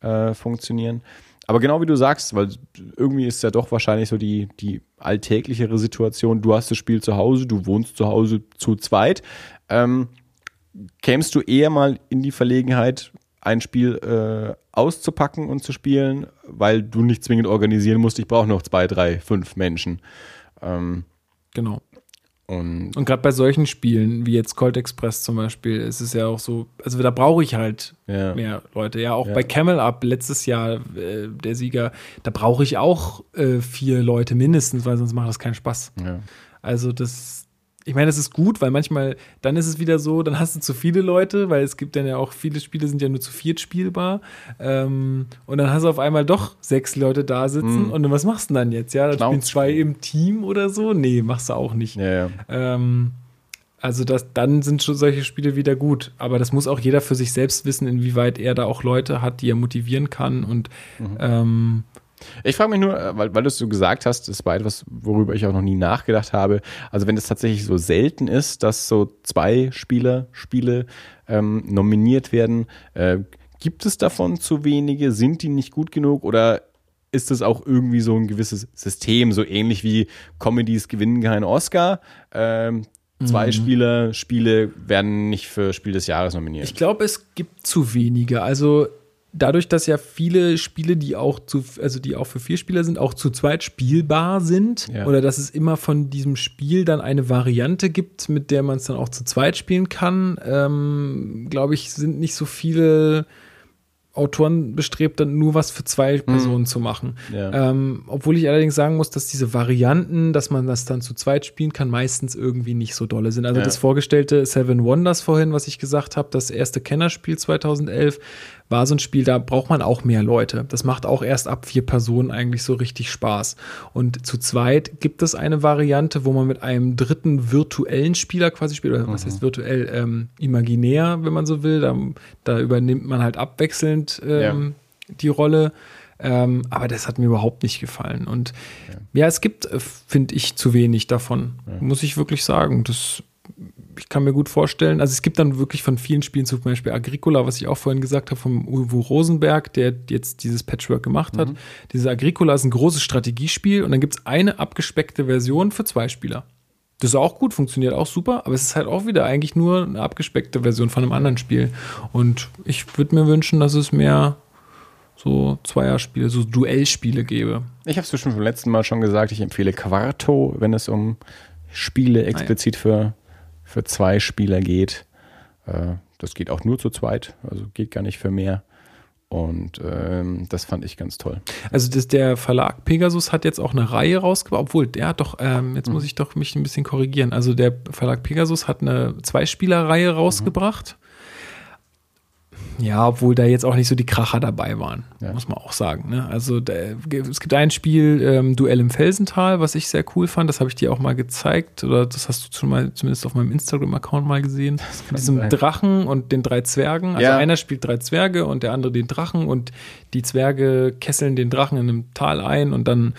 Speaker 2: äh, funktionieren. Aber genau wie du sagst, weil irgendwie ist ja doch wahrscheinlich so die, die alltäglichere Situation, du hast das Spiel zu Hause, du wohnst zu Hause zu zweit. Ähm, kämst du eher mal in die Verlegenheit, ein Spiel äh, auszupacken und zu spielen, weil du nicht zwingend organisieren musst, ich brauche noch zwei, drei, fünf Menschen. Ähm,
Speaker 3: Genau.
Speaker 2: Und,
Speaker 3: Und gerade bei solchen Spielen, wie jetzt Colt Express zum Beispiel, ist es ja auch so, also da brauche ich halt
Speaker 2: Ja.
Speaker 3: mehr Leute. Ja, auch
Speaker 2: Ja.
Speaker 3: bei Camel Up letztes Jahr, äh, der Sieger, da brauche ich auch äh, vier Leute mindestens, weil sonst macht das keinen Spaß.
Speaker 2: ja.
Speaker 3: Also das, ich meine, das ist gut, weil manchmal, dann ist es wieder so, dann hast du zu viele Leute, weil es gibt dann ja auch, viele Spiele sind ja nur zu viert spielbar. Ähm, und dann hast du auf einmal doch sechs Leute da sitzen
Speaker 2: Mhm.
Speaker 3: und dann, was machst du denn dann jetzt? Ja, dann spielen zwei im Team oder so? Nee, machst du auch nicht.
Speaker 2: Ja, ja.
Speaker 3: Ähm, also das, dann sind schon solche Spiele wieder gut. Aber das muss auch jeder für sich selbst wissen, inwieweit er da auch Leute hat, die er motivieren kann. Und ähm,
Speaker 2: Ich frage mich nur, äh, weil, weil du es so gesagt hast, das war etwas, worüber ich auch noch nie nachgedacht habe. Also wenn es tatsächlich so selten ist, dass so zwei Spieler, Spiele ähm, nominiert werden, äh, gibt es davon zu wenige? Sind die nicht gut genug? Oder ist das auch irgendwie so ein gewisses System, so ähnlich wie Comedies gewinnen keinen Oscar? Ähm, zwei Spieler, Spiele werden nicht für Spiel des Jahres nominiert.
Speaker 3: ich glaube, es gibt zu wenige. Also dadurch, dass ja viele Spiele, die auch zu, also die auch für vier Spieler sind, auch zu zweit spielbar sind,
Speaker 2: Ja.
Speaker 3: oder dass es immer von diesem Spiel dann eine Variante gibt, mit der man es dann auch zu zweit spielen kann, ähm, glaube ich, sind nicht so viele Autoren bestrebt, dann nur was für zwei Personen zu machen.
Speaker 2: Ja.
Speaker 3: Ähm, obwohl ich allerdings sagen muss, dass diese Varianten, dass man das dann zu zweit spielen kann, meistens irgendwie nicht so dolle sind. Also
Speaker 2: Ja.
Speaker 3: das vorgestellte Seven Wonders vorhin, was ich gesagt habe, das erste Kennerspiel 2011, war so ein Spiel, da braucht man auch mehr Leute. Das macht auch erst ab vier Personen eigentlich so richtig Spaß. Und zu zweit gibt es eine Variante, wo man mit einem dritten virtuellen Spieler quasi spielt, oder was heißt virtuell, ähm, imaginär, wenn man so will. Da, da übernimmt man halt abwechselnd ähm, die Rolle. Ähm, aber das hat mir überhaupt nicht gefallen. Und ja, es gibt, äh, finde ich, zu wenig davon. Muss ich wirklich sagen. Das, ich kann mir gut vorstellen. Also es gibt dann wirklich von vielen Spielen, zum Beispiel Agricola, was ich auch vorhin gesagt habe, vom Uwe Rosenberg, der jetzt dieses Patchwork gemacht hat. Dieses Agricola ist ein großes Strategiespiel und dann gibt es eine abgespeckte Version für zwei Spieler. Das ist auch gut, funktioniert auch super, aber es ist halt auch wieder eigentlich nur eine abgespeckte Version von einem anderen Spiel. Und ich würde mir wünschen, dass es mehr so Zweierspiele, so Duellspiele gäbe.
Speaker 2: Ich habe es bestimmt beim letzten Mal schon gesagt, ich empfehle Quarto, wenn es um Spiele explizit für, für zwei Spieler geht. Äh, das geht auch nur zu zweit, also geht gar nicht für mehr. Und ähm, das fand ich ganz toll.
Speaker 3: Also das, der Verlag Pegasus hat jetzt auch eine Reihe rausgebracht, obwohl der hat doch, ähm, jetzt muss ich doch mich ein bisschen korrigieren. Also der Verlag Pegasus hat eine Zweispieler-Reihe rausgebracht. Ja, obwohl da jetzt auch nicht so die Kracher dabei waren,
Speaker 2: Ja.
Speaker 3: muss man auch sagen. Ne? Also da, es gibt ein Spiel, ähm, Duell im Felsental, was ich sehr cool fand. Das habe ich dir auch mal gezeigt oder das hast du schon mal zumindest auf meinem Instagram-Account mal gesehen. Mit diesem
Speaker 2: sein.
Speaker 3: Drachen und den drei Zwergen. Also
Speaker 2: Ja.
Speaker 3: einer spielt drei Zwerge und der andere den Drachen und die Zwerge kesseln den Drachen in einem Tal ein und dann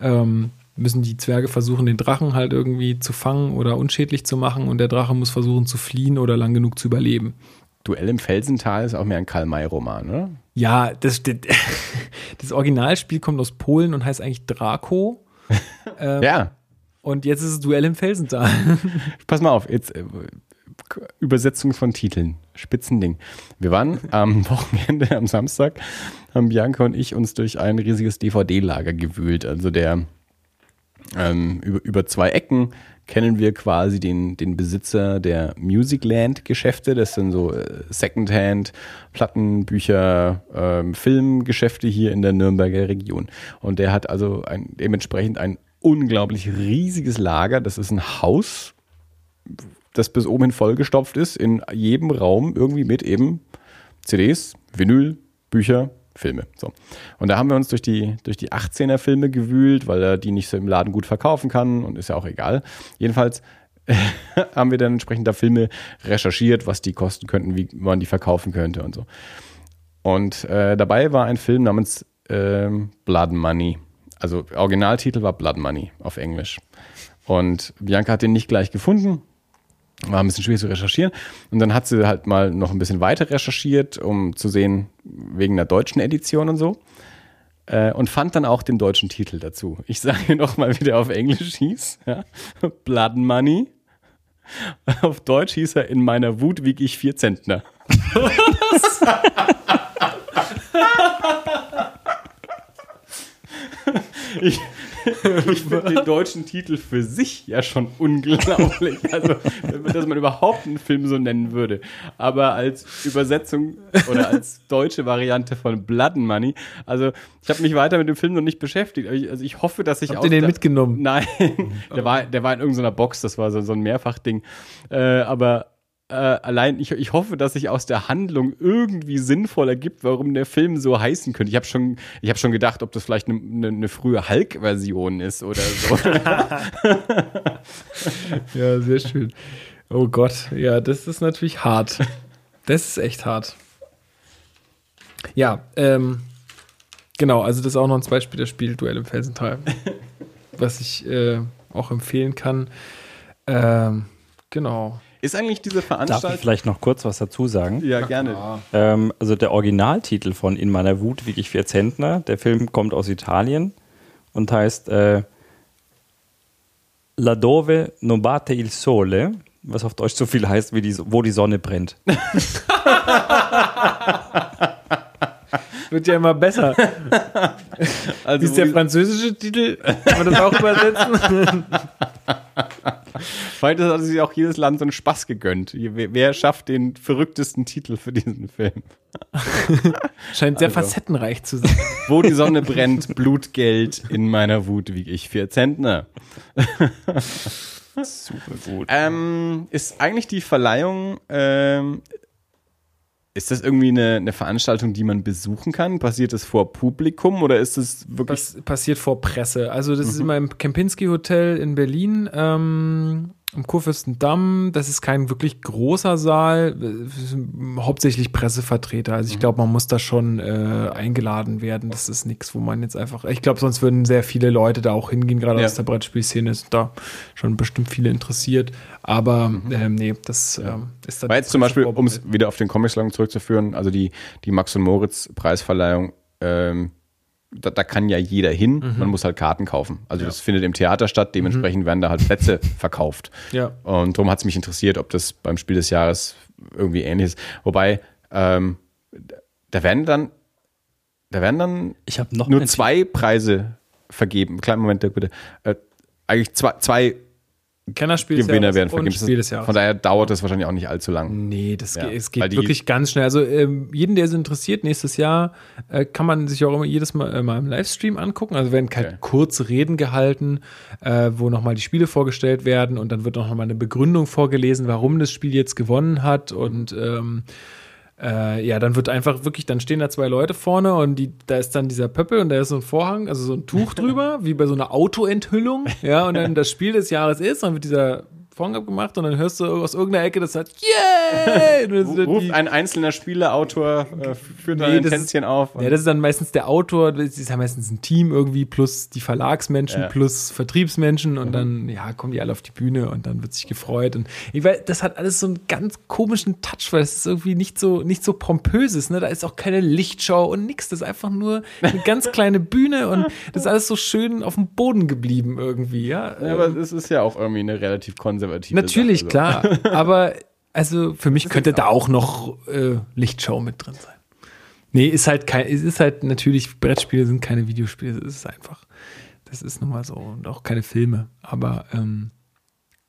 Speaker 3: ähm, müssen die Zwerge versuchen, den Drachen halt irgendwie zu fangen oder unschädlich zu machen und der Drache muss versuchen zu fliehen oder lang genug zu überleben.
Speaker 2: Duell im Felsental ist auch mehr ein Karl-May-Roman, oder?
Speaker 3: Ja, das, das, das Originalspiel kommt aus Polen und heißt eigentlich Draco. Ähm,
Speaker 2: Ja,
Speaker 3: Und jetzt ist es Duell im Felsental.
Speaker 2: pass mal auf, jetzt äh, Übersetzung von Titeln, Spitzending. Wir waren am Wochenende, am Samstag, haben Bianca und ich uns durch ein riesiges DVD-Lager gewühlt. Also der ähm, über, über zwei Ecken kennen wir quasi den, den Besitzer der Musicland-Geschäfte. Das sind so äh, Secondhand, Plattenbücher, ähm, Filmgeschäfte hier in der Nürnberger Region. Und der hat also ein, dementsprechend ein unglaublich riesiges Lager. Das ist ein Haus, das bis oben hin vollgestopft ist, in jedem Raum irgendwie mit eben CDs, Vinyl, Bücher, Filme. So. Und da haben wir uns durch die, durch die 18er Filme gewühlt, weil er die nicht so im Laden gut verkaufen kann und ist ja auch egal. Jedenfalls haben wir dann entsprechend da Filme recherchiert, was die kosten könnten, wie man die verkaufen könnte und so. Und äh, dabei war ein Film namens ähm, Blood Money. Also Originaltitel war Blood Money auf Englisch. Und Bianca hat den nicht gleich gefunden. War ein bisschen schwierig zu recherchieren. Und dann hat sie halt mal noch ein bisschen weiter recherchiert, um zu sehen, wegen der deutschen Edition und so. Äh, und fand dann auch den deutschen Titel dazu. Ich sage nochmal, wie der auf Englisch hieß. Ja? Blood Money. Auf Deutsch hieß er, in meiner Wut wieg ich vier Zentner. ich, ich finde den deutschen Titel für sich ja schon unglaublich. Also, dass man überhaupt einen Film so nennen würde. Aber als Übersetzung oder als deutsche Variante von Blood and Money, also ich habe mich weiter mit dem Film noch nicht beschäftigt. Also ich hoffe, dass ich
Speaker 3: Habt ihr den mitgenommen?
Speaker 2: Nein, der war, der war in irgendeiner Box, das war so, so ein Mehrfachding. Äh, aber äh, allein, ich, ich hoffe, dass sich aus der Handlung irgendwie sinnvoll ergibt, warum der Film so heißen könnte. Ich habe schon, ich hab schon gedacht, ob das vielleicht eine ne, ne frühe Hulk-Version ist oder so.
Speaker 3: Ja, sehr schön. Oh Gott, ja, das ist natürlich hart. Das ist echt hart. Ja, ähm, genau, also das ist auch noch ein Zweitspieler-Spiel, Duell im Felsental, was ich äh, auch empfehlen kann. Ähm, genau.
Speaker 2: Ist eigentlich diese
Speaker 1: Darf ich
Speaker 2: Veranstaltung.
Speaker 1: vielleicht noch kurz was dazu sagen?
Speaker 2: Ja, gerne.
Speaker 1: Ähm, also der Originaltitel von In meiner Wut wiege ich vier Zentner. Der Film kommt aus Italien und heißt äh, La dove non batte il sole, was auf Deutsch so viel heißt wie die, wo die Sonne brennt.
Speaker 3: Wird ja immer besser.
Speaker 2: Also,
Speaker 3: Wie ist der französische Titel? Kann man das auch übersetzen?
Speaker 2: Vielleicht hat sich auch jedes Land so einen Spaß gegönnt. Wer, wer schafft den verrücktesten Titel für diesen Film?
Speaker 3: Scheint sehr
Speaker 2: Also.
Speaker 3: facettenreich zu sein.
Speaker 2: Wo die Sonne brennt, Blutgeld, in meiner Wut wiege ich vier Zentner.
Speaker 1: Super gut.
Speaker 2: Ähm, ist eigentlich die Verleihung, ähm, ist das irgendwie eine, eine Veranstaltung, die man besuchen kann? Passiert das vor Publikum oder ist es wirklich.
Speaker 3: Was passiert vor Presse? Also, das ist immer im Kempinski Hotel in Berlin, ähm, am Kurfürstendamm. Das ist kein wirklich großer Saal, hauptsächlich Pressevertreter. Also, ich glaube, man muss da schon äh, eingeladen werden. Das ist nichts, wo man jetzt einfach. Ich glaube, sonst würden sehr viele Leute da auch hingehen, gerade
Speaker 2: Ja.
Speaker 3: aus der Brettspielszene sind da schon bestimmt viele interessiert. Aber ähm, nee, das ähm, ist dann.
Speaker 2: War jetzt zum Beispiel, um es wieder auf den Comic-Salon zurückzuführen, also die, die Max und Moritz Preisverleihung, ähm, da, da kann ja jeder hin,
Speaker 3: Mhm.
Speaker 2: man muss halt Karten kaufen. Also das findet im Theater statt, dementsprechend werden da halt Plätze verkauft.
Speaker 3: Ja.
Speaker 2: Und darum hat es mich interessiert, ob das beim Spiel des Jahres irgendwie ähnlich ist. Wobei, ähm, da werden dann, da werden dann
Speaker 1: Ich habe noch
Speaker 2: nur zwei Preise vergeben. Kleinen Moment, bitte. Äh, eigentlich zwei, zwei
Speaker 3: Kennerspiel
Speaker 2: Gewinner werden vergeben.
Speaker 3: Spiel des Jahres.
Speaker 2: Von daher dauert das wahrscheinlich auch nicht allzu lang.
Speaker 3: Nee, das
Speaker 2: Ja,
Speaker 3: geht, es geht wirklich ganz schnell. Also ähm, jeden, der es interessiert, nächstes Jahr äh, kann man sich auch immer jedes Mal, äh, mal im Livestream angucken. Also werden halt
Speaker 2: Okay.
Speaker 3: kurze Reden gehalten, äh, wo nochmal die Spiele vorgestellt werden und dann wird noch mal eine Begründung vorgelesen, warum das Spiel jetzt gewonnen hat und ähm, äh, ja, dann wird einfach wirklich, dann stehen da zwei Leute vorne und die, da ist dann dieser Pöppel und da ist so ein Vorhang, also so ein Tuch drüber, wie bei so einer Autoenthüllung, ja, und dann das Spiel des Jahres ist, dann wird dieser Vorhang abgemacht und dann hörst du aus irgendeiner Ecke, das sagt, yay! Sind dann
Speaker 2: Ruft ein einzelner Spieleautor, äh, führt
Speaker 3: Nee,
Speaker 2: ein Tänzchen auf.
Speaker 3: ja, das ist dann meistens der Autor, das ist ja meistens ein Team irgendwie, plus die Verlagsmenschen,
Speaker 2: Ja.
Speaker 3: plus Vertriebsmenschen und dann, ja, kommen die alle auf die Bühne und dann wird sich gefreut. Und ich weiß, das hat alles so einen ganz komischen Touch, weil es ist irgendwie nicht so, nicht so pompöses, ne? Da ist auch keine Lichtshow und nix. Das ist einfach nur eine ganz kleine Bühne und das ist alles so schön auf dem Boden geblieben irgendwie, ja.
Speaker 2: ja, aber es ist ja auch irgendwie eine relativ konservative
Speaker 3: Natürlich,
Speaker 2: Sache,
Speaker 3: klar. Aber also für mich könnte da auch noch äh, Lichtshow mit drin sein. Nee, ist halt kein, es ist halt natürlich, Brettspiele sind keine Videospiele, es ist einfach. Das ist nun mal so. Und auch keine Filme. Aber ähm,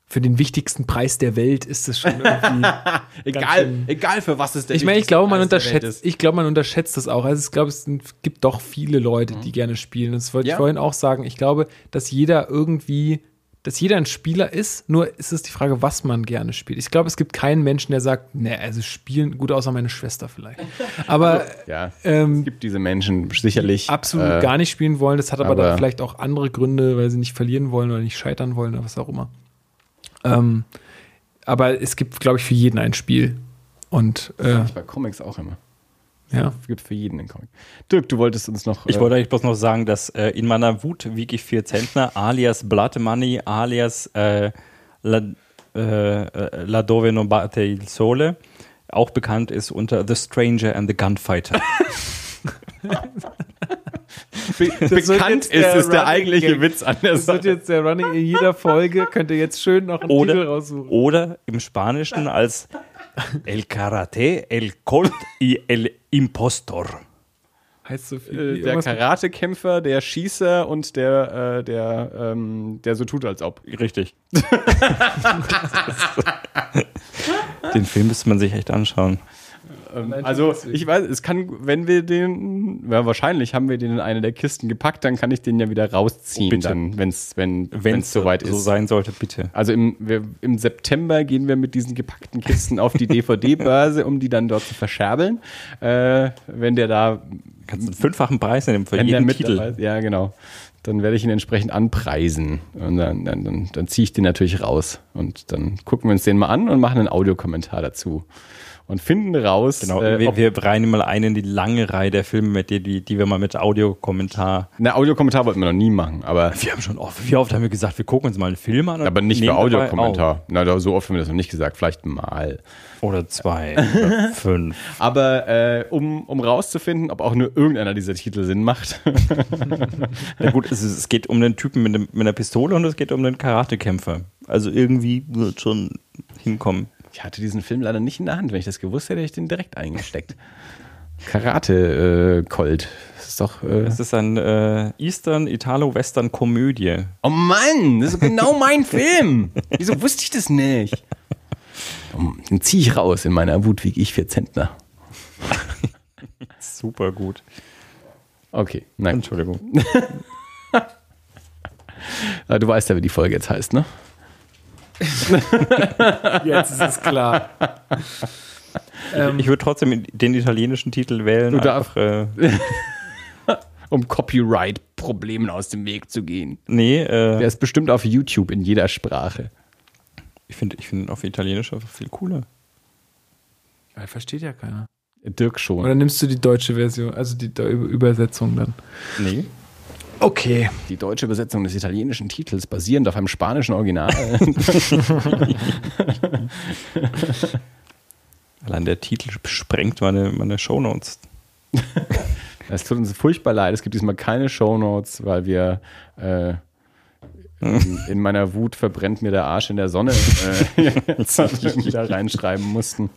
Speaker 3: für den wichtigsten Preis der Welt ist es schon irgendwie.
Speaker 2: Egal,
Speaker 3: schön-
Speaker 2: egal für was es der
Speaker 3: ich meine, ich glaube, man unterschätzt, ich glaube, man unterschätzt das auch. Also ich glaube, es gibt doch viele Leute, die gerne spielen. Das wollte
Speaker 2: Ja.
Speaker 3: ich vorhin auch sagen. Ich glaube, dass jeder irgendwie, dass jeder ein Spieler ist, nur ist es die Frage, was man gerne spielt. Ich glaube, es gibt keinen Menschen, der sagt, ne, also spielen, gut außer meine Schwester vielleicht. Aber
Speaker 2: Ja, es
Speaker 3: ähm,
Speaker 2: gibt diese Menschen sicherlich.
Speaker 3: absolut
Speaker 2: äh,
Speaker 3: gar nicht spielen wollen. Das hat aber,
Speaker 2: aber-
Speaker 3: vielleicht auch andere Gründe, weil sie nicht verlieren wollen oder nicht scheitern wollen oder was auch immer. Ähm, aber es gibt, glaube ich, für jeden ein Spiel. Und äh,
Speaker 2: Bei Comics auch immer.
Speaker 3: Ja.
Speaker 2: Es gibt für jeden einen Comic. Dirk, du wolltest uns noch.
Speaker 1: Ich
Speaker 2: äh,
Speaker 1: wollte eigentlich bloß noch sagen, dass äh, in meiner Wut wiege ich vier Zentner, alias Blood Money, alias äh, La, äh, äh, La Dove non batte il sole, auch bekannt ist unter The Stranger and the Gunfighter.
Speaker 2: be
Speaker 3: wird
Speaker 2: bekannt ist,
Speaker 3: der
Speaker 2: ist der
Speaker 3: Running
Speaker 2: eigentliche
Speaker 3: Gag.
Speaker 2: Witz an der
Speaker 3: Das wird
Speaker 2: Sache.
Speaker 3: jetzt der Running in jeder Folge. Könnt ihr jetzt schön noch einen
Speaker 1: Oder-
Speaker 3: Titel raussuchen.
Speaker 1: Oder im Spanischen als El Karate, El Colt y El Impostor.
Speaker 3: Heißt so viel.
Speaker 2: Äh, der Karatekämpfer, der Schießer und der, äh, der, ähm, der so tut, als ob.
Speaker 1: Richtig. Den Film müsste man sich echt anschauen.
Speaker 2: Ähm,
Speaker 3: Nein,
Speaker 2: also ich weiß, es kann, wenn wir den, ja, wahrscheinlich haben wir den in eine der Kisten gepackt, dann kann ich den ja wieder rausziehen,
Speaker 1: Oh, bitte.
Speaker 2: dann, wenn's, wenn
Speaker 1: Wenn
Speaker 2: es soweit
Speaker 1: so
Speaker 2: ist.
Speaker 1: sein sollte, bitte.
Speaker 2: Also im, wir, im September gehen wir mit diesen gepackten Kisten auf die DVD-Börse, um die dann dort zu verscherbeln. Äh, wenn der da,
Speaker 1: Kannst du einen fünffachen Preis nehmen für
Speaker 2: wenn der
Speaker 1: jeden
Speaker 2: mit
Speaker 1: Titel.
Speaker 2: dabei ja genau, dann werde ich ihn entsprechend anpreisen. Und dann, dann, dann, dann ziehe ich den natürlich raus. Und dann gucken wir uns den mal an und machen einen Audiokommentar dazu. Und finden raus,
Speaker 1: Genau,
Speaker 2: äh,
Speaker 1: wir, wir reihen mal ein in die lange Reihe der Filme, mit die, die, die wir mal mit Audiokommentar.
Speaker 2: Eine Audiokommentar wollten wir noch nie machen, aber,
Speaker 1: Wir haben schon oft, wie oft haben wir gesagt, wir gucken uns mal einen Film an.
Speaker 2: aber nicht für Audiokommentar. Na, so oft haben wir das noch nicht gesagt, vielleicht mal.
Speaker 1: Oder zwei, oder fünf.
Speaker 2: Aber äh, um, um rauszufinden, ob auch nur irgendeiner dieser Titel Sinn macht,
Speaker 1: Na gut, es, es geht um den Typen mit, dem, mit einer Pistole und es geht um den Karatekämpfer. Also irgendwie wird schon hinkommen.
Speaker 2: Ich hatte diesen Film leider nicht in der Hand. Wenn ich das gewusst hätte, hätte ich den direkt eingesteckt. Karate äh, Colt. Das ist doch. Äh,
Speaker 1: Es ist ein äh, Eastern, Italo-Western-Komödie.
Speaker 2: oh Mann, das ist genau mein Film. Wieso wusste ich das nicht? Den ziehe ich raus. In meiner Wut wiege ich vier Zentner.
Speaker 1: Super gut.
Speaker 2: Okay, nein.
Speaker 1: Entschuldigung.
Speaker 2: Äh, Du weißt ja, wie die Folge jetzt heißt, ne?
Speaker 3: Jetzt ist es klar. ähm,
Speaker 1: Ich würde trotzdem den italienischen Titel wählen.
Speaker 2: Du darfst-
Speaker 1: einfach, äh,
Speaker 2: Um Copyright-Problemen aus dem Weg zu gehen.
Speaker 1: nee,
Speaker 2: Der
Speaker 1: äh,
Speaker 2: ist bestimmt auf YouTube in jeder Sprache.
Speaker 1: ich finde ich find auf Italienisch einfach viel cooler.
Speaker 3: ja, versteht ja keiner.
Speaker 2: Dirk schon.
Speaker 3: Oder nimmst du die deutsche Version, also die Übersetzung dann?
Speaker 1: Nee.
Speaker 3: Okay.
Speaker 2: Die deutsche Übersetzung des italienischen Titels basierend auf einem spanischen Original.
Speaker 1: Allein der Titel sprengt meine, meine Shownotes.
Speaker 2: Es tut uns furchtbar leid. Es gibt diesmal keine Shownotes, weil wir äh, in, in meiner Wut verbrennt mir der Arsch in der Sonne äh, jetzt irgendwie da reinschreiben mussten.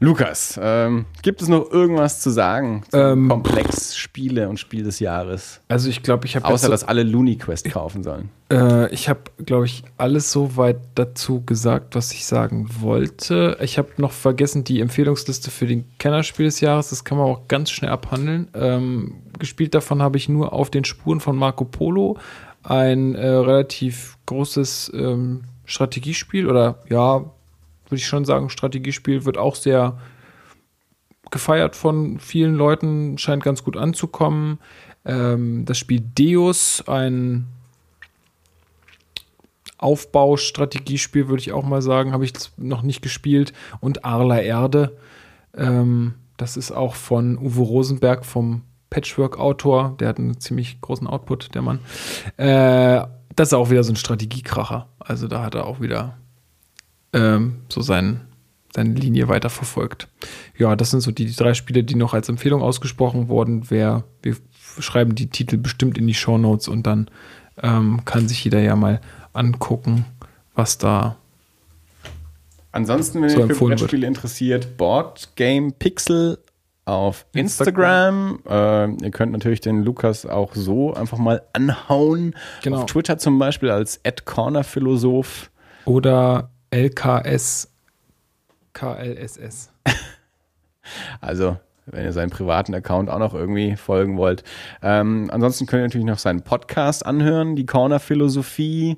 Speaker 2: Lukas, ähm, gibt es noch irgendwas zu sagen zum
Speaker 3: Ähm,
Speaker 2: Komplex Spiele und Spiel des Jahres?
Speaker 3: Also ich glaube, ich habe
Speaker 2: Außer, dass alle Looney Quest kaufen sollen.
Speaker 3: Äh, ich habe, glaube ich, alles so weit dazu gesagt, was ich sagen wollte. Ich habe noch vergessen die Empfehlungsliste für den Kennerspiel des Jahres. Das kann man auch ganz schnell abhandeln. Ähm, gespielt davon habe ich nur auf den Spuren von Marco Polo ein äh, relativ großes ähm, Strategiespiel oder ja, würde ich schon sagen, Strategiespiel wird auch sehr gefeiert von vielen Leuten, scheint ganz gut anzukommen. Ähm, das Spiel Deus, ein Aufbaustrategiespiel, würde ich auch mal sagen, habe ich noch nicht gespielt. Und Arla Erde, ähm, das ist auch von Uwe Rosenberg vom Patchwork-Autor. Der hat einen ziemlich großen Output, der Mann. Äh, das ist auch wieder so ein Strategiekracher. Also da hat er auch wieder ähm, so seinen, seine Linie weiterverfolgt. Ja, das sind so die, die drei Spiele, die noch als Empfehlung ausgesprochen wurden. Wer, wir schreiben die Titel bestimmt in die Shownotes und dann ähm, kann sich jeder ja mal angucken, was da.
Speaker 2: Ansonsten, wenn
Speaker 3: So
Speaker 2: ihr für. Brettspiele interessiert, Board Game Pixel auf Instagram. Äh, ihr könnt natürlich den Lukas auch so einfach mal anhauen.
Speaker 3: Genau.
Speaker 2: Auf Twitter zum Beispiel als @cornerphilosoph.
Speaker 3: Oder LKS KLSS.
Speaker 2: Also, wenn ihr seinen privaten Account auch noch irgendwie folgen wollt. Ähm, ansonsten könnt ihr natürlich noch seinen Podcast anhören, die Corner Philosophie,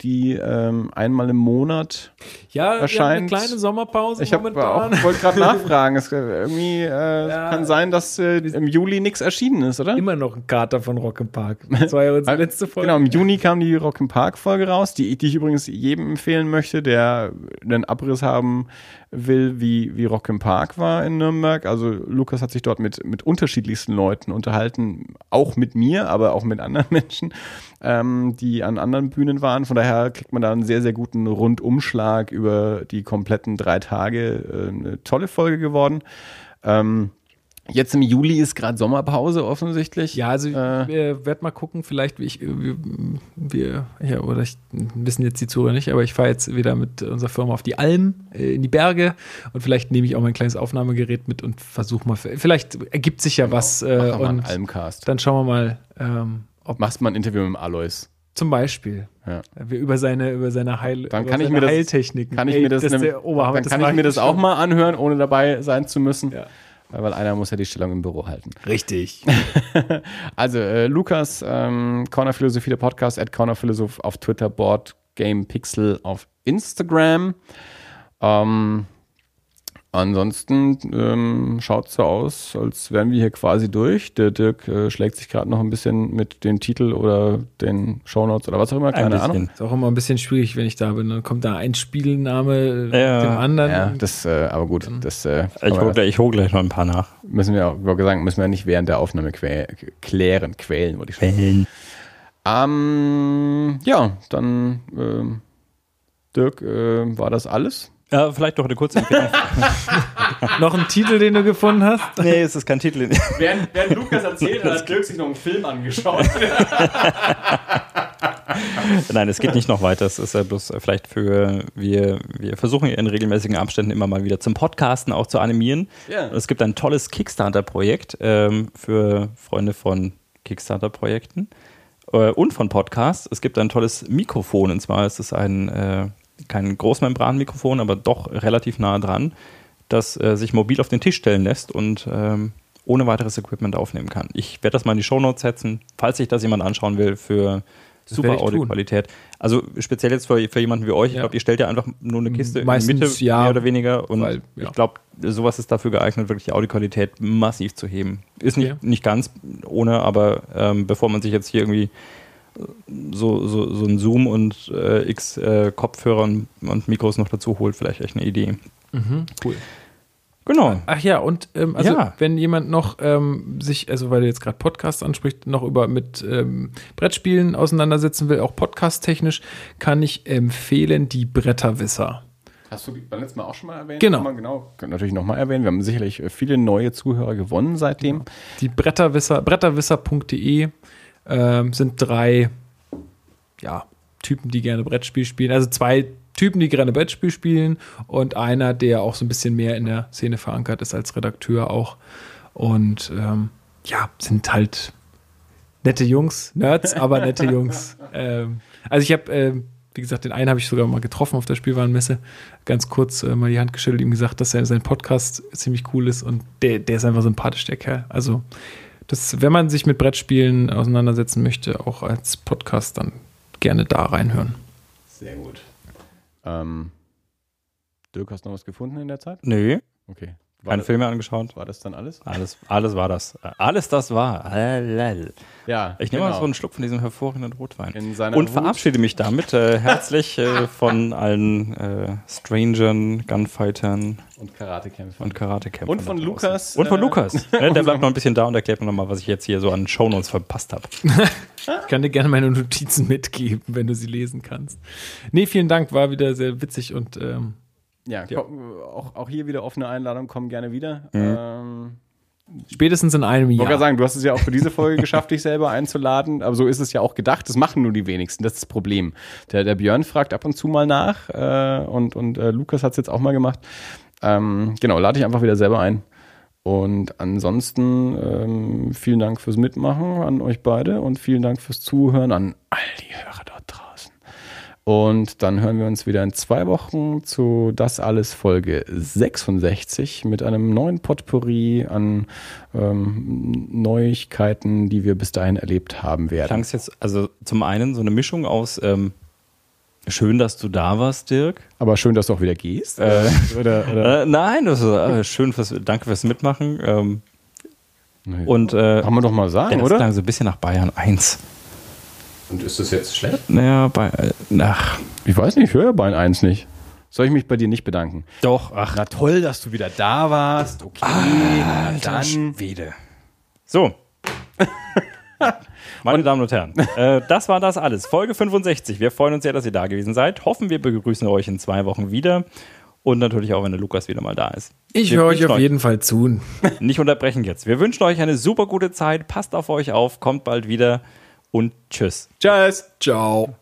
Speaker 2: die ähm, einmal im Monat.
Speaker 3: Ja,
Speaker 2: Erscheint-
Speaker 3: Sommerpause
Speaker 2: Ich habe auch wollte gerade nachfragen. Es, äh, irgendwie äh,
Speaker 3: Ja.
Speaker 2: kann sein, dass äh, im Juli nichts erschienen ist, oder?
Speaker 3: immer noch ein Kater von Rock'n'Park. Das war ja unsere letzte Folge.
Speaker 2: Genau, im Juni kam die Rock Park Folge raus, die, die ich übrigens jedem empfehlen möchte, der einen Abriss haben will, wie, wie Rock Park war in Nürnberg. Also Lukas hat sich dort mit, mit unterschiedlichsten Leuten unterhalten, auch mit mir, aber auch mit anderen Menschen, ähm, die an anderen Bühnen waren. Von daher kriegt man da einen sehr, sehr guten Rundumschlag über die kompletten drei Tage. Äh, eine tolle Folge geworden. Ähm, Jetzt im Juli ist gerade Sommerpause offensichtlich.
Speaker 3: Ja, also ich
Speaker 2: Äh.
Speaker 3: äh, werde mal gucken, vielleicht, wie ich, wir, ja, oder ich wissen jetzt die Zuhörer nicht, aber ich fahre jetzt wieder mit unserer Firma auf die Alm, äh, in die Berge und vielleicht nehme ich auch mein kleines Aufnahmegerät mit und versuche mal, vielleicht ergibt sich ja was
Speaker 2: Genau. Mach
Speaker 3: äh, und
Speaker 2: Almcast.
Speaker 3: dann schauen wir mal, ähm, ob
Speaker 2: Machst mal ein Interview mit dem Alois.
Speaker 3: zum Beispiel
Speaker 2: Ja.
Speaker 3: über seine, über seine Heil,
Speaker 2: Dann
Speaker 3: über
Speaker 2: kann ich
Speaker 3: seine
Speaker 2: mir das-
Speaker 3: Heiltechniken.
Speaker 2: Kann ich
Speaker 3: Ey,
Speaker 2: mir das, dann kann ich mir das auch mal anhören, ohne dabei sein zu müssen.
Speaker 3: Ja.
Speaker 2: Weil einer muss ja die Stellung im Büro halten.
Speaker 3: Richtig.
Speaker 2: Also, äh, Lukas, ähm, Corner Philosophie, der Podcast, at Corner Philosoph auf Twitter, Board Game Pixel auf Instagram. Ähm, ansonsten ähm, schaut es so aus, als wären wir hier quasi durch. Der Dirk äh, schlägt sich gerade noch ein bisschen mit dem Titel oder den Shownotes oder was auch immer,
Speaker 1: Ein
Speaker 2: keine Ahnung.
Speaker 3: Ist auch immer ein bisschen schwierig, wenn ich da bin. Dann kommt da ein Spielname
Speaker 1: Ja.
Speaker 3: dem anderen.
Speaker 2: Ja, das, äh, aber gut, das äh,
Speaker 1: Ich hole gleich, ich hol gleich noch ein paar nach.
Speaker 2: müssen wir auch, gesagt, müssen wir nicht während der Aufnahme quä klären, quälen, wollte ich schon
Speaker 1: Quellen.
Speaker 2: Ähm, ja, dann ähm, Dirk, äh, war das alles?
Speaker 1: Ja, vielleicht noch eine kurze Empfehlung.
Speaker 3: Noch ein Titel, den du gefunden hast?
Speaker 1: nee, es ist kein Titel.
Speaker 2: Während, während Lukas erzählt, hat Dirk sich noch einen Film angeschaut.
Speaker 1: Nein, es geht nicht noch weiter. Es ist ja bloß vielleicht für, wir, wir versuchen in regelmäßigen Abständen immer mal wieder zum Podcasten auch zu animieren.
Speaker 2: Ja.
Speaker 1: Es gibt ein tolles Kickstarter-Projekt ähm, für Freunde von Kickstarter-Projekten äh, und von Podcasts. Es gibt ein tolles Mikrofon und zwar ist es ein, äh, kein Großmembranmikrofon, aber doch relativ nah dran, das äh, sich mobil auf den Tisch stellen lässt und ähm, ohne weiteres Equipment aufnehmen kann. Ich werde das mal in die Shownotes setzen, falls sich das jemand anschauen will für super. Audioqualität. Also speziell jetzt für, für jemanden wie euch, ich
Speaker 3: Ja.
Speaker 1: glaube, ihr stellt ja einfach nur eine Kiste
Speaker 3: Meistens,
Speaker 1: in die Mitte,
Speaker 3: ja,
Speaker 1: mehr oder weniger. Und
Speaker 3: weil, ja.
Speaker 1: ich glaube, sowas ist dafür geeignet, wirklich die Audioqualität massiv zu heben. Ist nicht, nicht ganz ohne, aber ähm, bevor man sich jetzt hier irgendwie so, so, so ein Zoom und äh, X äh, Kopfhörer und, und Mikros noch dazu holt, vielleicht echt eine Idee.
Speaker 3: Cool.
Speaker 1: Genau.
Speaker 3: Ach ja, und ähm, also
Speaker 1: Ja.
Speaker 3: wenn jemand noch ähm, sich, also weil du jetzt gerade Podcasts anspricht, noch über mit ähm, Brettspielen auseinandersetzen will, auch podcast-technisch, kann ich empfehlen die Bretterwisser.
Speaker 2: Hast du beim letzten Mal auch schon mal erwähnt?
Speaker 3: Genau.
Speaker 2: Kann man genau. Können natürlich nochmal erwähnen. Wir haben sicherlich äh, viele neue Zuhörer gewonnen seitdem.
Speaker 3: Die Bretterwisser, bretterwisser.de ähm, sind drei ja, Typen, die gerne Brettspiel spielen. Also zwei Typen, die gerne Brettspiel spielen und einer, der auch so ein bisschen mehr in der Szene verankert ist als Redakteur auch. Und ähm, ja, sind halt nette Jungs, Nerds, aber nette Jungs. Ähm, also ich habe, ähm, wie gesagt, den einen habe ich sogar mal getroffen auf der Spielwarenmesse. Ganz kurz äh, mal die Hand geschüttelt, ihm gesagt, dass er sein Podcast ziemlich cool ist und der, der ist einfach sympathisch, der Kerl. Also das, wenn man sich mit Brettspielen auseinandersetzen möchte, auch als Podcast, dann gerne da reinhören.
Speaker 2: Sehr gut. Ähm, Dirk, hast du noch was gefunden in der Zeit?
Speaker 1: Nö,
Speaker 2: Okay. War,
Speaker 1: keine
Speaker 2: das,
Speaker 1: Filme angeschaut.
Speaker 2: war das dann alles?
Speaker 1: Alles, alles war das. Alles das war.
Speaker 2: Ja.
Speaker 1: Ich nehme mal
Speaker 2: genau.
Speaker 1: so einen Schluck von diesem hervorragenden Rotwein. Und
Speaker 2: Wut-
Speaker 1: verabschiede mich damit äh, herzlich äh, von allen äh, Strangern, Gunfightern
Speaker 2: und Karatekämpfer.
Speaker 1: und Karatekämpfern.
Speaker 2: Und von. Lukas,
Speaker 1: Und von
Speaker 2: äh,
Speaker 1: Lukas. Ne, der bleibt noch ein bisschen da und erklärt mir nochmal, was ich jetzt hier so an Shownotes verpasst habe.
Speaker 3: Ich kann dir gerne meine Notizen mitgeben, wenn du sie lesen kannst. Nee, vielen Dank, war wieder sehr witzig und ähm,
Speaker 2: Ja,
Speaker 3: Ja.
Speaker 2: komm, auch, auch hier wieder offene Einladung, komm gerne wieder.
Speaker 1: Mhm.
Speaker 2: Ähm,
Speaker 3: spätestens in einem
Speaker 2: Ich wollte
Speaker 3: Jahr.
Speaker 2: sagen, du hast es ja auch für diese Folge geschafft, dich selber einzuladen, aber so ist es ja auch gedacht. Das machen nur die wenigsten, das ist das Problem. Der, der Björn fragt ab und zu mal nach äh, und, und äh, Lukas hat es jetzt auch mal gemacht. Ähm, genau, lade ich einfach wieder selber ein. Und ansonsten ähm, vielen Dank fürs Mitmachen an euch beide und vielen Dank fürs Zuhören an all die Hörer. Und dann hören wir uns wieder in zwei Wochen zu Das alles Folge 66 mit einem neuen Potpourri an ähm, Neuigkeiten, die wir bis dahin erlebt haben werden.
Speaker 1: Klang es jetzt, also zum einen so eine Mischung aus ähm, schön, dass du da warst, Dirk.
Speaker 2: Aber schön, dass du auch wieder gehst. Äh, oder, oder,
Speaker 1: Äh, nein, das ist äh, schön fürs, danke fürs Mitmachen. Ähm,
Speaker 2: Nee.
Speaker 1: und äh,
Speaker 2: Kann man doch mal sagen,
Speaker 1: ja, das
Speaker 2: oder?
Speaker 1: klang so ein bisschen nach Bayern 1.
Speaker 2: Und ist das jetzt schlecht?
Speaker 1: Naja, bei, ach,
Speaker 2: Ich weiß nicht, ich höre Bein 1 nicht. Soll ich mich bei dir nicht bedanken?
Speaker 1: doch, ach,
Speaker 2: Na toll, dass du wieder da warst. Okay, dann.
Speaker 1: Schwede. So. Meine Damen und Herren, äh, das war das alles. Folge 65. Wir freuen uns sehr, dass ihr da gewesen seid. Hoffen, wir begrüßen euch in zwei Wochen wieder. Und natürlich auch, wenn der Lukas wieder mal da ist.
Speaker 3: Ich höre euch auf jeden Fall zu.
Speaker 1: Nicht unterbrechen jetzt. Wir wünschen euch eine super gute Zeit. Passt auf euch auf, kommt bald wieder und tschüss.
Speaker 2: Tschüss.
Speaker 3: Ciao.